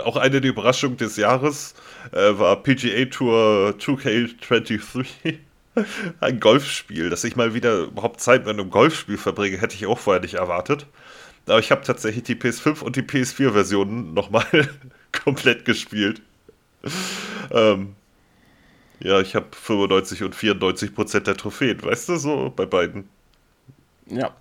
Auch eine der Überraschungen des Jahres äh, war PGA Tour 2K23. Ein Golfspiel, dass ich mal wieder überhaupt Zeit mit einem Golfspiel verbringe, hätte ich auch vorher nicht erwartet. Aber ich habe tatsächlich die PS5 und die PS4-Versionen nochmal komplett gespielt. Ähm, ja, ich habe 95 und 94 Prozent der Trophäen, weißt du, so bei beiden. Ja,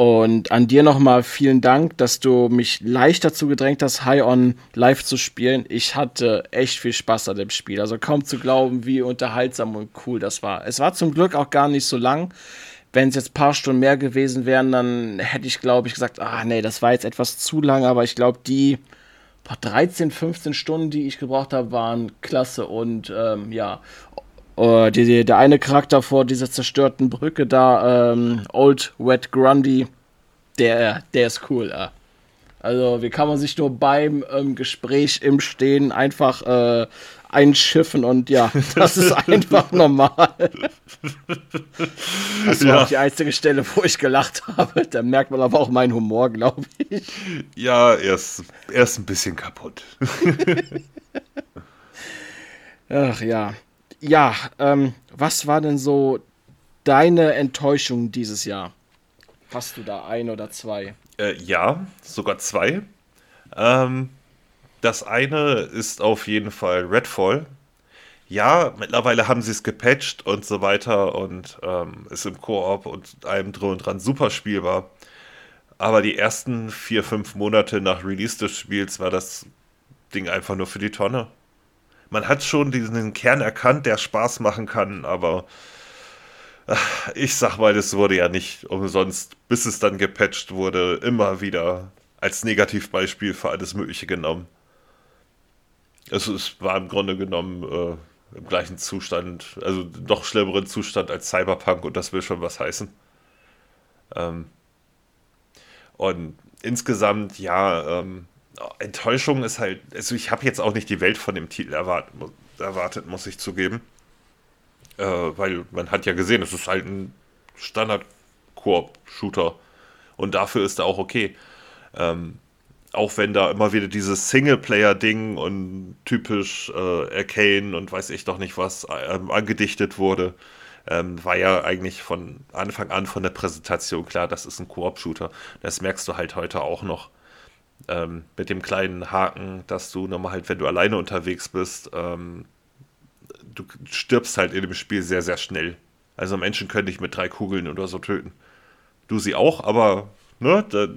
und an dir nochmal vielen Dank, dass du mich leicht dazu gedrängt hast, High On live zu spielen. Ich hatte echt viel Spaß an dem Spiel. Also kaum zu glauben, wie unterhaltsam und cool das war. Es war zum Glück auch gar nicht so lang. Wenn es jetzt ein paar Stunden mehr gewesen wären, dann hätte ich, glaube ich, gesagt, ah nee, das war jetzt etwas zu lang. Aber ich glaube, die 13, 15 Stunden, die ich gebraucht habe, waren klasse. Und ähm, ja, Uh, die, die, der eine Charakter vor dieser zerstörten Brücke da, ähm, Old Wet Grundy, der, der ist cool. Äh. Also, wie kann man sich nur beim ähm, Gespräch im Stehen einfach äh, einschiffen und ja, das ist einfach normal. Das war ja. auch die einzige Stelle, wo ich gelacht habe. Da merkt man aber auch meinen Humor, glaube ich. Ja, er ist, er ist ein bisschen kaputt. Ach ja ja, ähm, was war denn so deine Enttäuschung dieses Jahr? Hast du da ein oder zwei? Äh, ja, sogar zwei. Ähm, das eine ist auf jeden Fall Redfall. Ja, mittlerweile haben sie es gepatcht und so weiter und ähm, ist im Koop und allem drum und dran super spielbar. Aber die ersten vier, fünf Monate nach Release des Spiels war das Ding einfach nur für die Tonne man hat schon diesen Kern erkannt, der Spaß machen kann, aber ich sag mal, das wurde ja nicht umsonst, bis es dann gepatcht wurde, immer wieder als Negativbeispiel für alles Mögliche genommen. Also es war im Grunde genommen äh, im gleichen Zustand, also noch schlimmeren Zustand als Cyberpunk und das will schon was heißen. Ähm, und insgesamt, ja, ähm, Enttäuschung ist halt, also ich habe jetzt auch nicht die Welt von dem Titel erwartet, erwartet muss ich zugeben. Äh, weil man hat ja gesehen, es ist halt ein Standard-Koop-Shooter. Und dafür ist er auch okay. Ähm, auch wenn da immer wieder dieses Singleplayer-Ding und typisch äh, Arcane und weiß ich doch nicht was ähm, angedichtet wurde, ähm, war ja eigentlich von Anfang an von der Präsentation klar, das ist ein Koop-Shooter. Das merkst du halt heute auch noch. Ähm, mit dem kleinen Haken, dass du nochmal halt, wenn du alleine unterwegs bist, ähm, du stirbst halt in dem Spiel sehr, sehr schnell. Also Menschen können dich mit drei Kugeln oder so töten. Du sie auch, aber ne, da,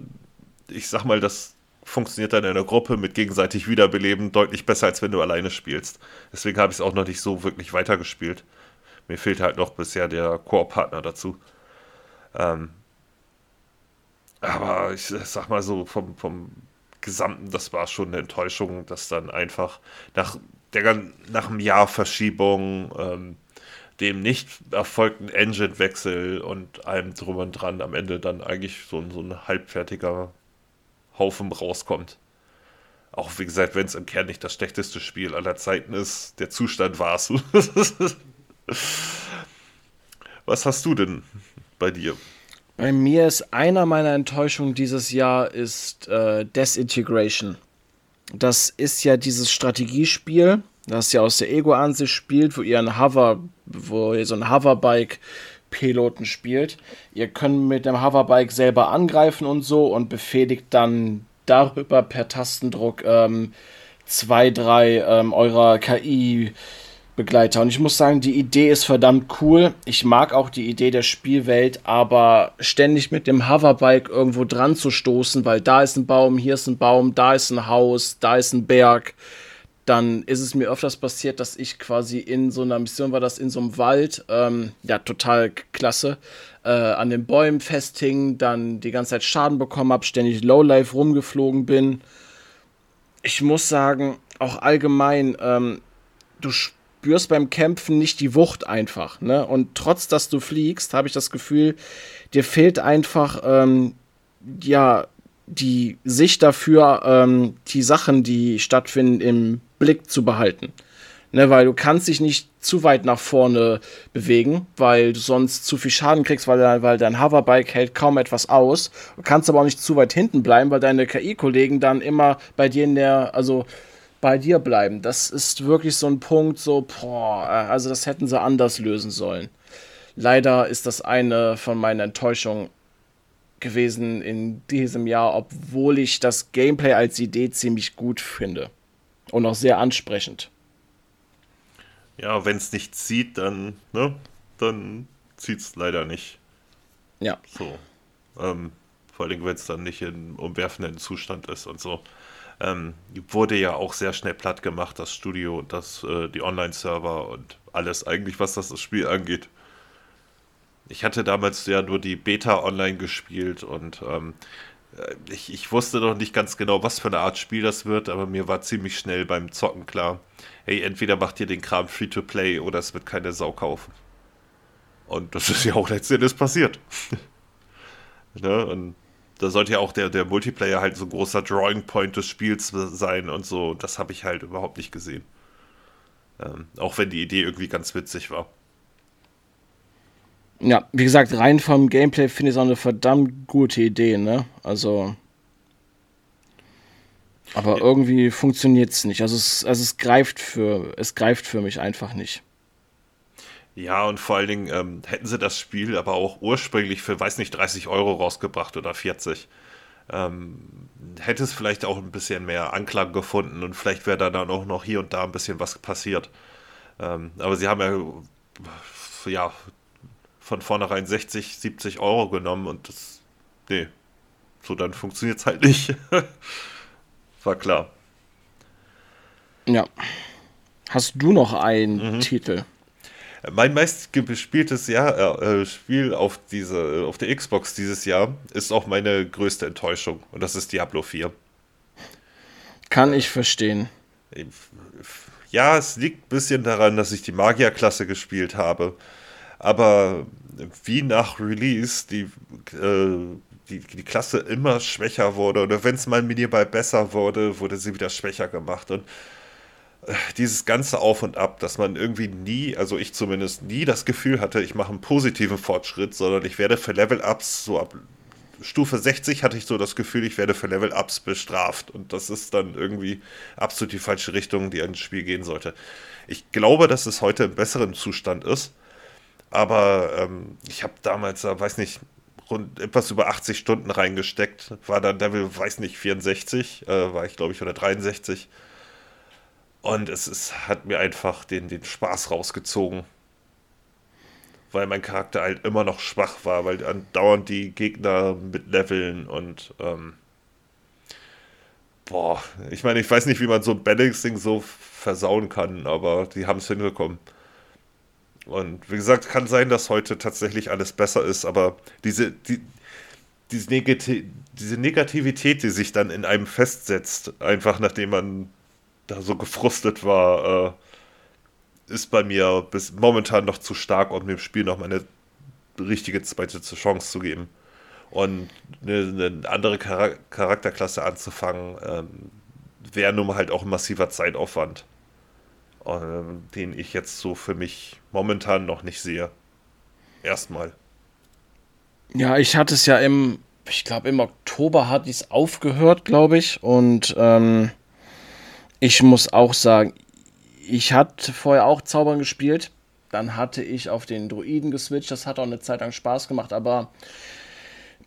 ich sag mal, das funktioniert dann in einer Gruppe mit gegenseitig Wiederbeleben deutlich besser, als wenn du alleine spielst. Deswegen habe ich es auch noch nicht so wirklich weitergespielt. Mir fehlt halt noch bisher der Koop-Partner dazu. Ähm, aber ich sag mal so, vom, vom Gesamten, das war schon eine Enttäuschung, dass dann einfach nach, der, nach einem Jahr Verschiebung, ähm, dem nicht erfolgten Engine-Wechsel und allem drum und dran am Ende dann eigentlich so, so ein halbfertiger Haufen rauskommt. Auch wie gesagt, wenn es im Kern nicht das schlechteste Spiel aller Zeiten ist, der Zustand war es. Was hast du denn bei dir? Bei mir ist einer meiner Enttäuschungen dieses Jahr ist äh, Desintegration. Das ist ja dieses Strategiespiel, das ja aus der Ego-Ansicht spielt, wo ihr ein Hover, wo ihr so ein Hoverbike Piloten spielt. Ihr könnt mit dem Hoverbike selber angreifen und so und befehligt dann darüber per Tastendruck ähm, zwei, drei ähm, eurer KI Begleiter. Und ich muss sagen, die Idee ist verdammt cool. Ich mag auch die Idee der Spielwelt, aber ständig mit dem Hoverbike irgendwo dran zu stoßen, weil da ist ein Baum, hier ist ein Baum, da ist ein Haus, da ist ein Berg, dann ist es mir öfters passiert, dass ich quasi in so einer Mission war, das in so einem Wald, ähm, ja, total klasse, äh, an den Bäumen festhing, dann die ganze Zeit Schaden bekommen habe, ständig Lowlife rumgeflogen bin. Ich muss sagen, auch allgemein, ähm, du spürst beim Kämpfen nicht die Wucht einfach. Ne? Und trotz, dass du fliegst, habe ich das Gefühl, dir fehlt einfach, ähm, ja, die Sicht dafür, ähm, die Sachen, die stattfinden, im Blick zu behalten. Ne, weil du kannst dich nicht zu weit nach vorne bewegen, weil du sonst zu viel Schaden kriegst, weil, weil dein Hoverbike hält kaum etwas aus. Du kannst aber auch nicht zu weit hinten bleiben, weil deine KI-Kollegen dann immer bei dir in der, also bei dir bleiben. Das ist wirklich so ein Punkt, so, boah, also das hätten sie anders lösen sollen. Leider ist das eine von meinen Enttäuschungen gewesen in diesem Jahr, obwohl ich das Gameplay als Idee ziemlich gut finde. Und auch sehr ansprechend. Ja, wenn es nicht zieht, dann, ne, dann zieht es leider nicht. Ja. So. Ähm, vor allem, wenn es dann nicht in umwerfenden Zustand ist und so. Ähm, wurde ja auch sehr schnell platt gemacht, das Studio und das, äh, die Online-Server und alles eigentlich, was das, das Spiel angeht. Ich hatte damals ja nur die Beta online gespielt und ähm, äh, ich, ich, wusste noch nicht ganz genau, was für eine Art Spiel das wird, aber mir war ziemlich schnell beim Zocken klar, hey, entweder macht ihr den Kram free-to-play oder es wird keine Sau kaufen. Und das ist ja auch letztendlich passiert. ne? Und da sollte ja auch der, der Multiplayer halt so ein großer Drawing Point des Spiels sein und so. Das habe ich halt überhaupt nicht gesehen. Ähm, auch wenn die Idee irgendwie ganz witzig war. Ja, wie gesagt, rein vom Gameplay finde ich es auch eine verdammt gute Idee, ne? Also. Aber ja. irgendwie funktioniert es nicht. Also es, also es greift für, es greift für mich einfach nicht. Ja, und vor allen Dingen ähm, hätten sie das Spiel aber auch ursprünglich für, weiß nicht, 30 Euro rausgebracht oder 40. Ähm, hätte es vielleicht auch ein bisschen mehr Anklang gefunden und vielleicht wäre da dann auch noch hier und da ein bisschen was passiert. Ähm, aber sie haben ja, ja von vornherein 60, 70 Euro genommen und das, nee, so dann funktioniert es halt nicht. War klar. Ja. Hast du noch einen mhm. Titel? Mein meistgespieltes Jahr, äh, Spiel auf, diese, auf der Xbox dieses Jahr ist auch meine größte Enttäuschung und das ist Diablo 4. Kann ich verstehen. Ja, es liegt ein bisschen daran, dass ich die Magierklasse gespielt habe. Aber wie nach Release die, äh, die, die Klasse immer schwächer wurde oder wenn es mal Miniball besser wurde, wurde sie wieder schwächer gemacht. Und dieses ganze Auf und Ab, dass man irgendwie nie, also ich zumindest nie das Gefühl hatte, ich mache einen positiven Fortschritt, sondern ich werde für Level-Ups so ab Stufe 60 hatte ich so das Gefühl, ich werde für Level-Ups bestraft. Und das ist dann irgendwie absolut die falsche Richtung, die ein Spiel gehen sollte. Ich glaube, dass es heute im besseren Zustand ist. Aber ähm, ich habe damals, weiß nicht, rund etwas über 80 Stunden reingesteckt. War dann Level, weiß nicht, 64, äh, war ich glaube ich, oder 63. Und es ist, hat mir einfach den, den Spaß rausgezogen. Weil mein Charakter halt immer noch schwach war, weil andauernd die Gegner mit Leveln und ähm, boah, ich meine, ich weiß nicht, wie man so ein Balancing so versauen kann, aber die haben es hinbekommen. Und wie gesagt, kann sein, dass heute tatsächlich alles besser ist, aber diese, die, diese, Negati diese Negativität, die sich dann in einem festsetzt, einfach nachdem man da so gefrustet war, äh, ist bei mir bis momentan noch zu stark, um dem Spiel noch mal eine richtige zweite Chance zu geben. Und eine, andere Char Charakterklasse anzufangen, ähm, wäre nun halt auch ein massiver Zeitaufwand, äh, den ich jetzt so für mich momentan noch nicht sehe. Erstmal. Ja, ich hatte es ja im, ich glaube im Oktober hat es aufgehört, glaube ich. Und ähm, ich muss auch sagen, ich hatte vorher auch Zaubern gespielt. Dann hatte ich auf den Druiden geswitcht. Das hat auch eine Zeit lang Spaß gemacht, aber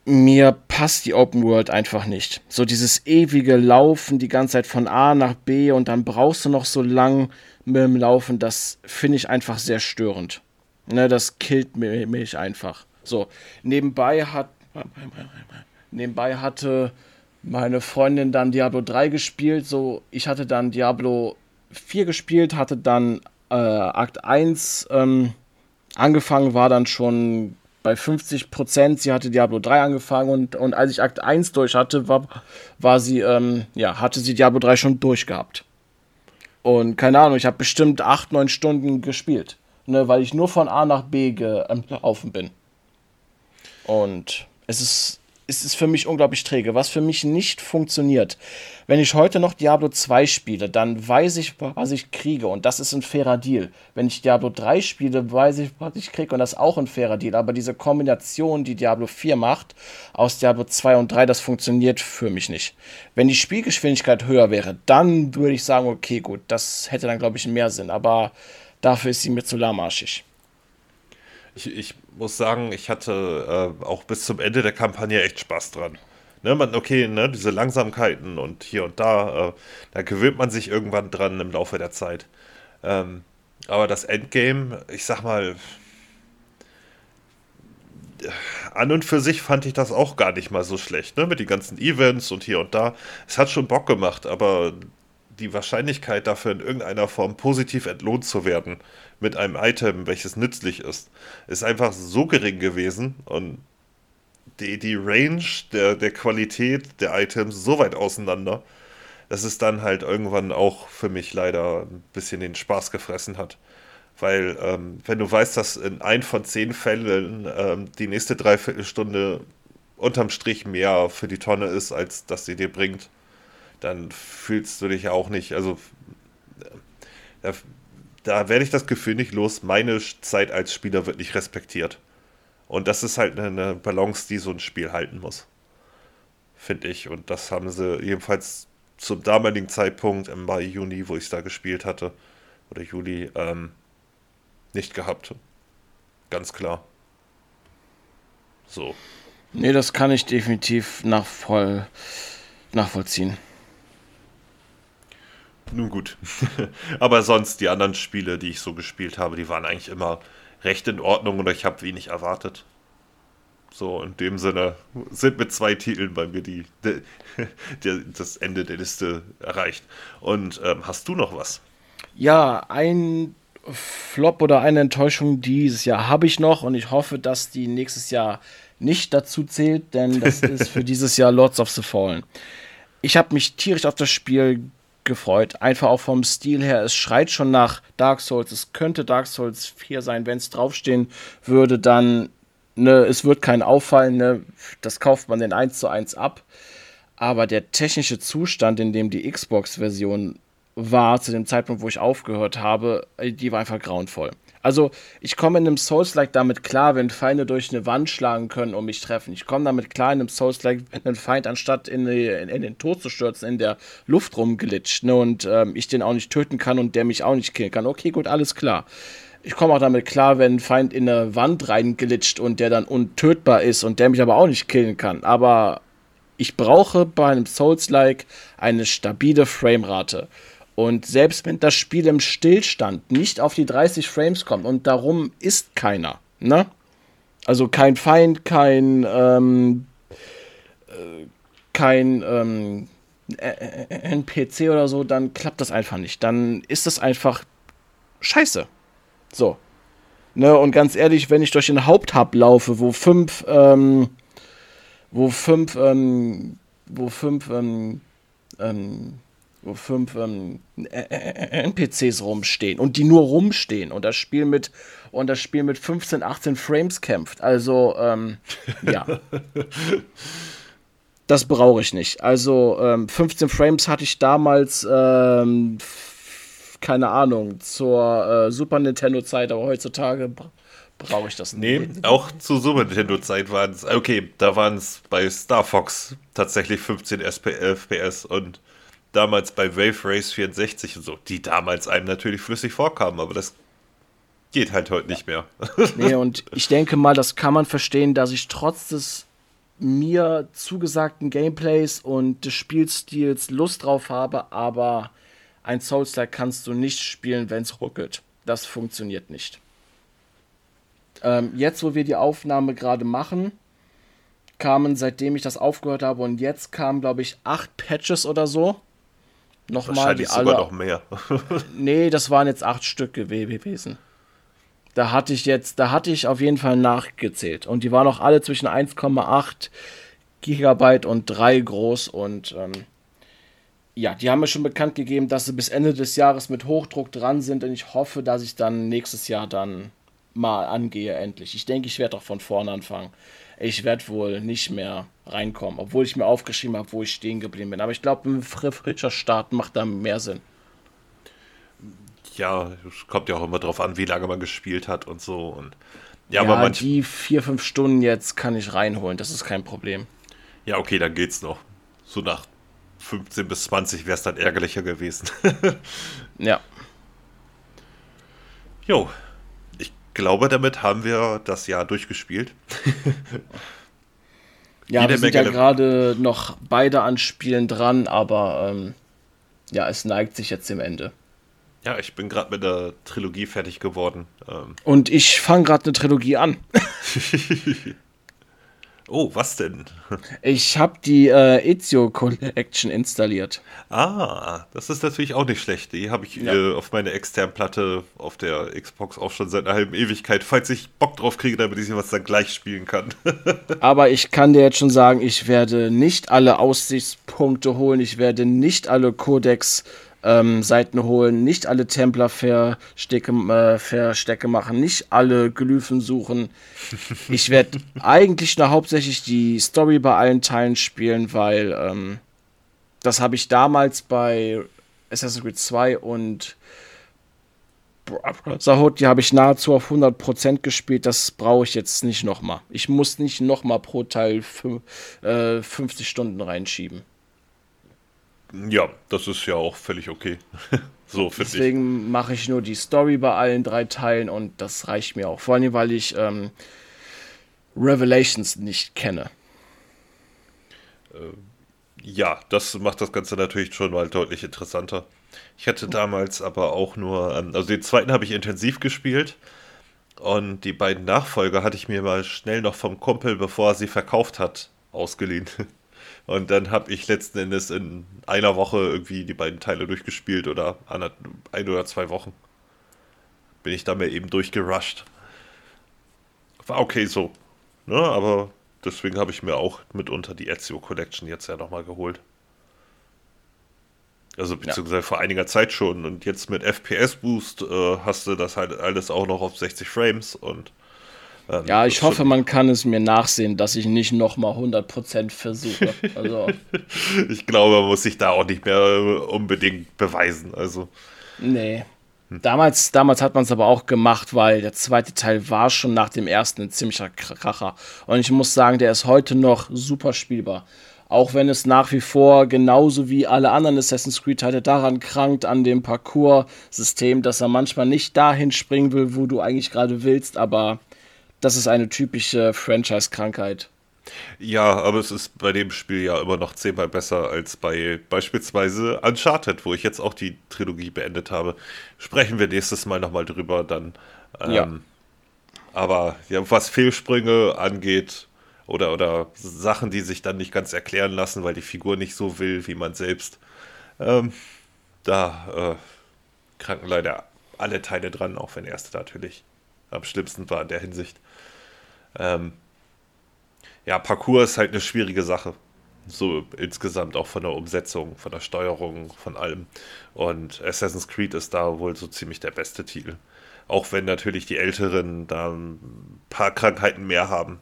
mir passt die Open World einfach nicht. So dieses ewige Laufen die ganze Zeit von A nach B und dann brauchst du noch so lang mit dem Laufen, das finde ich einfach sehr störend. Ne, das killt mich einfach. So, nebenbei hat nebenbei hatte meine Freundin dann Diablo 3 gespielt, so ich hatte dann Diablo 4 gespielt, hatte dann äh, Akt 1 ähm, angefangen, war dann schon bei 50 Prozent. Sie hatte Diablo 3 angefangen und, und als ich Akt 1 durch hatte, war, war sie, ähm, ja, hatte sie Diablo 3 schon durchgehabt. Und keine Ahnung, ich habe bestimmt 8, 9 Stunden gespielt. Ne, weil ich nur von A nach B gelaufen bin. Und es ist ist es für mich unglaublich träge. Was für mich nicht funktioniert, wenn ich heute noch Diablo 2 spiele, dann weiß ich, was ich kriege und das ist ein fairer Deal. Wenn ich Diablo 3 spiele, weiß ich, was ich kriege und das ist auch ein fairer Deal. Aber diese Kombination, die Diablo 4 macht, aus Diablo 2 und 3, das funktioniert für mich nicht. Wenn die Spielgeschwindigkeit höher wäre, dann würde ich sagen, okay, gut, das hätte dann, glaube ich, mehr Sinn. Aber dafür ist sie mir zu lahmarschig. Ich, ich muss sagen, ich hatte äh, auch bis zum Ende der Kampagne echt Spaß dran. Ne, man, okay, ne, diese Langsamkeiten und hier und da, äh, da gewöhnt man sich irgendwann dran im Laufe der Zeit. Ähm, aber das Endgame, ich sag mal, an und für sich fand ich das auch gar nicht mal so schlecht, ne? Mit den ganzen Events und hier und da. Es hat schon Bock gemacht, aber die Wahrscheinlichkeit dafür in irgendeiner Form positiv entlohnt zu werden mit einem Item, welches nützlich ist, ist einfach so gering gewesen und die, die Range der, der Qualität der Items so weit auseinander, dass es dann halt irgendwann auch für mich leider ein bisschen den Spaß gefressen hat. Weil, ähm, wenn du weißt, dass in ein von zehn Fällen ähm, die nächste Dreiviertelstunde unterm Strich mehr für die Tonne ist, als dass sie dir bringt, dann fühlst du dich ja auch nicht, also da, da werde ich das Gefühl nicht los, meine Zeit als Spieler wird nicht respektiert. Und das ist halt eine Balance, die so ein Spiel halten muss. Finde ich. Und das haben sie jedenfalls zum damaligen Zeitpunkt im Mai, Juni, wo ich es da gespielt hatte, oder Juli, ähm, nicht gehabt. Ganz klar. So. Nee, das kann ich definitiv nachvoll, nachvollziehen. Nun gut. Aber sonst, die anderen Spiele, die ich so gespielt habe, die waren eigentlich immer recht in Ordnung oder ich habe wenig erwartet. So, in dem Sinne sind mit zwei Titeln bei mir die, die, die das Ende der Liste erreicht. Und ähm, hast du noch was? Ja, ein Flop oder eine Enttäuschung dieses Jahr habe ich noch und ich hoffe, dass die nächstes Jahr nicht dazu zählt, denn das ist für dieses Jahr Lords of the Fallen. Ich habe mich tierisch auf das Spiel gefreut. Einfach auch vom Stil her. Es schreit schon nach Dark Souls. Es könnte Dark Souls 4 sein. Wenn es draufstehen würde, dann, ne, es wird kein auffallen. Ne, das kauft man den 1 zu 1 ab. Aber der technische Zustand, in dem die Xbox-Version war, zu dem Zeitpunkt, wo ich aufgehört habe, die war einfach grauenvoll. Also, ich komme in einem Souls-like damit klar, wenn Feinde durch eine Wand schlagen können und mich treffen. Ich komme damit klar in einem Souls-like, wenn ein Feind anstatt in, die, in, in, den Tod zu stürzen, in der Luft rumglitscht ne, und ähm, ich den auch nicht töten kann und der mich auch nicht killen kann. Okay, gut, alles klar. Ich komme auch damit klar, wenn ein Feind in eine Wand reinglitscht und der dann untötbar ist und der mich aber auch nicht killen kann. Aber ich brauche bei einem Souls-like eine stabile Framerate. Und selbst wenn das Spiel im Stillstand nicht auf die 30 Frames kommt und darum ist keiner, ne? Also kein Feind, kein, ähm, äh, kein ähm, NPC oder so, dann klappt das einfach nicht. Dann ist das einfach scheiße. So. Ne, und ganz ehrlich, wenn ich durch den Haupthub laufe, wo fünf, ähm, wo fünf, ähm, wo fünf, ähm, ähm, fünf ähm, NPCs rumstehen und die nur rumstehen und das Spiel mit und das Spiel mit 15, 18 Frames kämpft. Also ähm, ja. das brauche ich nicht. Also ähm, 15 Frames hatte ich damals ähm, keine Ahnung zur äh, Super Nintendo Zeit, aber heutzutage brauche ich das nicht. Nee, auch zur Super Nintendo Zeit waren es okay, da waren es bei Star Fox tatsächlich 15 FPS und damals bei Wave Race 64 und so, die damals einem natürlich flüssig vorkamen, aber das geht halt heute nicht mehr. nee, und ich denke mal, das kann man verstehen, dass ich trotz des mir zugesagten Gameplays und des Spielstils Lust drauf habe, aber ein Souls-like kannst du nicht spielen, wenn es ruckelt. Das funktioniert nicht. Ähm, jetzt, wo wir die Aufnahme gerade machen, kamen, seitdem ich das aufgehört habe, und jetzt kamen, glaube ich, acht Patches oder so. Nochmal die alle. noch mehr. nee, das waren jetzt acht Stück gewesen. Da hatte ich jetzt, da hatte ich auf jeden Fall nachgezählt. Und die waren auch alle zwischen 1,8 Gigabyte und 3 groß. Und ähm, ja, die haben mir schon bekannt gegeben, dass sie bis Ende des Jahres mit Hochdruck dran sind. Und ich hoffe, dass ich dann nächstes Jahr dann mal angehe, endlich. Ich denke, ich werde auch von vorne anfangen. Ich werde wohl nicht mehr reinkommen, obwohl ich mir aufgeschrieben habe, wo ich stehen geblieben bin. Aber ich glaube, ein frischer Start macht da mehr Sinn ja, es kommt ja auch immer drauf an, wie lange man gespielt hat und so. Und ja, ja aber manch... die vier, fünf Stunden jetzt kann ich reinholen, das ist kein Problem. Ja, okay, dann geht's noch. So nach 15 bis 20 wäre es dann ärgerlicher gewesen. ja. Jo, glaube, damit haben wir das Jahr durchgespielt. ja, Jede wir sind Menge ja gerade noch beide an Spielen dran, aber ähm, ja, es neigt sich jetzt dem Ende. Ja, ich bin gerade mit der Trilogie fertig geworden. Ähm. Und ich fange gerade eine Trilogie an. oh, was denn? Ich habe die äh, Ezio Collection installiert. Ah, das ist natürlich auch nicht schlecht. Die habe ich ja. äh, auf meine externen Platte auf der Xbox auch schon seit einer halben Ewigkeit, falls ich Bock drauf kriege, damit ich was dann gleich spielen kann. Aber ich kann dir jetzt schon sagen, ich werde nicht alle Aussichtspunkte holen, ich werde nicht alle Codex ähm, Seiten holen, nicht alle Templer-Verstecke äh, Verstecke machen, nicht alle Glyphen suchen. Ich werde eigentlich nur hauptsächlich die Story bei allen Teilen spielen, weil ähm, das habe ich damals bei Assassin's Creed 2 und Sahut, die habe ich nahezu auf 100% gespielt. Das brauche ich jetzt nicht nochmal. Ich muss nicht nochmal pro Teil äh, 50 Stunden reinschieben. Ja, das ist ja auch völlig okay. so finde ich. Deswegen mache ich nur die Story bei allen drei Teilen und das reicht mir auch. Vor allem, weil ich ähm, Revelations nicht kenne. Äh, ja, das macht das Ganze natürlich schon mal deutlich interessanter. Ich hatte damals aber auch nur, ähm, also den zweiten habe ich intensiv gespielt und die beiden Nachfolger hatte ich mir mal schnell noch vom Kumpel, bevor er sie verkauft hat, ausgeliehen. Und dann habe ich letzten Endes in einer Woche irgendwie die beiden Teile durchgespielt oder ein oder zwei Wochen. Bin ich da mal eben durchgerusht. War okay so. Ne? Aber deswegen habe ich mir auch mitunter die Ezio Collection jetzt ja nochmal geholt. Also beziehungsweise ja. vor einiger Zeit schon. Und jetzt mit FPS Boost äh, hast du das halt alles auch noch auf 60 Frames und ähm, ja, ich hoffe, man kann es mir nachsehen, dass ich nicht nochmal 100% versuche. Also. ich glaube, man muss sich da auch nicht mehr unbedingt beweisen. Also. Nee. Hm. Damals, damals hat man es aber auch gemacht, weil der zweite Teil war schon nach dem ersten ein ziemlicher Kracher. Und ich muss sagen, der ist heute noch super spielbar. Auch wenn es nach wie vor genauso wie alle anderen Assassin's Creed-Teile daran krankt, an dem Parcours-System, dass er manchmal nicht dahin springen will, wo du eigentlich gerade willst, aber das ist eine typische Franchise-Krankheit. Ja, aber es ist bei dem Spiel ja immer noch zehnmal besser als bei beispielsweise Uncharted, wo ich jetzt auch die Trilogie beendet habe. Sprechen wir nächstes Mal nochmal drüber dann. Ähm, ja. Aber ja, was Fehlsprünge angeht oder, oder Sachen, die sich dann nicht ganz erklären lassen, weil die Figur nicht so will wie man selbst, ähm, da äh, kranken leider alle Teile dran, auch wenn der erste natürlich am schlimmsten war in der Hinsicht. Ähm, ja, Parcours ist halt eine schwierige Sache. So insgesamt auch von der Umsetzung, von der Steuerung, von allem. Und Assassin's Creed ist da wohl so ziemlich der beste Titel. Auch wenn natürlich die Älteren da ein paar Krankheiten mehr haben.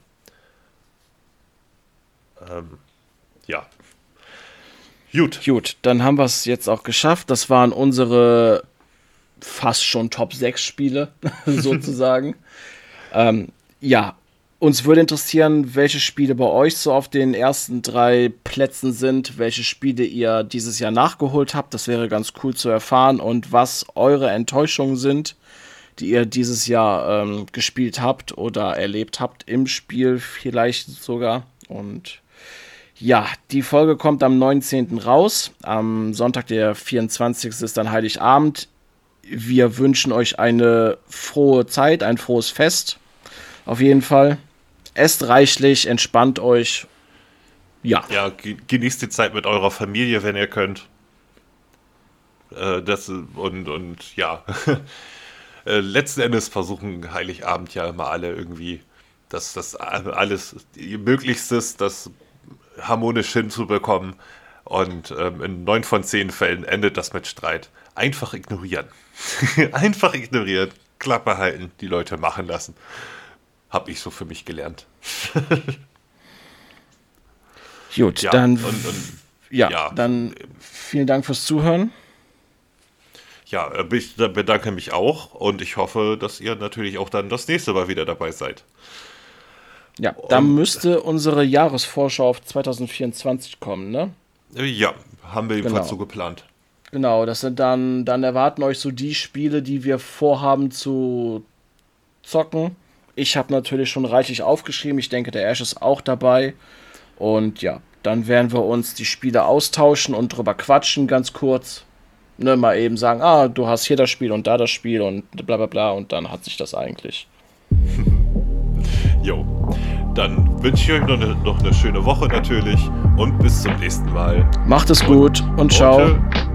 Ähm, ja. Gut. Gut, dann haben wir es jetzt auch geschafft. Das waren unsere fast schon Top 6 Spiele, sozusagen. ähm, ja, uns würde interessieren, welche Spiele bei euch so auf den ersten drei Plätzen sind, welche Spiele ihr dieses Jahr nachgeholt habt. Das wäre ganz cool zu erfahren und was eure Enttäuschungen sind, die ihr dieses Jahr ähm, gespielt habt oder erlebt habt im Spiel vielleicht sogar. Und ja, die Folge kommt am 19. raus. Am Sonntag, der 24. ist dann Heiligabend. Wir wünschen euch eine frohe Zeit, ein frohes Fest. Auf jeden Fall. Esst reichlich, entspannt euch. Ja. Ja, genießt die Zeit mit eurer Familie, wenn ihr könnt. Äh, das, und, und ja, äh, letzten Endes versuchen Heiligabend ja immer alle irgendwie, dass das alles ihr Möglichstes, das harmonisch hinzubekommen. Und ähm, in neun von zehn Fällen endet das mit Streit. Einfach ignorieren. Einfach ignorieren. Klappe halten, die Leute machen lassen. Hab ich so für mich gelernt. Gut, ja, dann. Und, und, ja, ja, dann vielen Dank fürs Zuhören. Ja, äh, ich bedanke mich auch und ich hoffe, dass ihr natürlich auch dann das nächste Mal wieder dabei seid. Ja, da müsste unsere Jahresvorschau auf 2024 kommen, ne? Ja, haben wir jedenfalls genau. so geplant. Genau, das sind dann, dann erwarten euch so die Spiele, die wir vorhaben zu zocken. Ich habe natürlich schon reichlich aufgeschrieben. Ich denke, der Ash ist auch dabei. Und ja, dann werden wir uns die Spiele austauschen und drüber quatschen, ganz kurz. Ne, mal eben sagen, ah, du hast hier das Spiel und da das Spiel und bla bla bla und dann hat sich das eigentlich. Jo, dann wünsche ich euch noch eine, noch eine schöne Woche natürlich und bis zum nächsten Mal. Macht es gut und, und ciao. Und,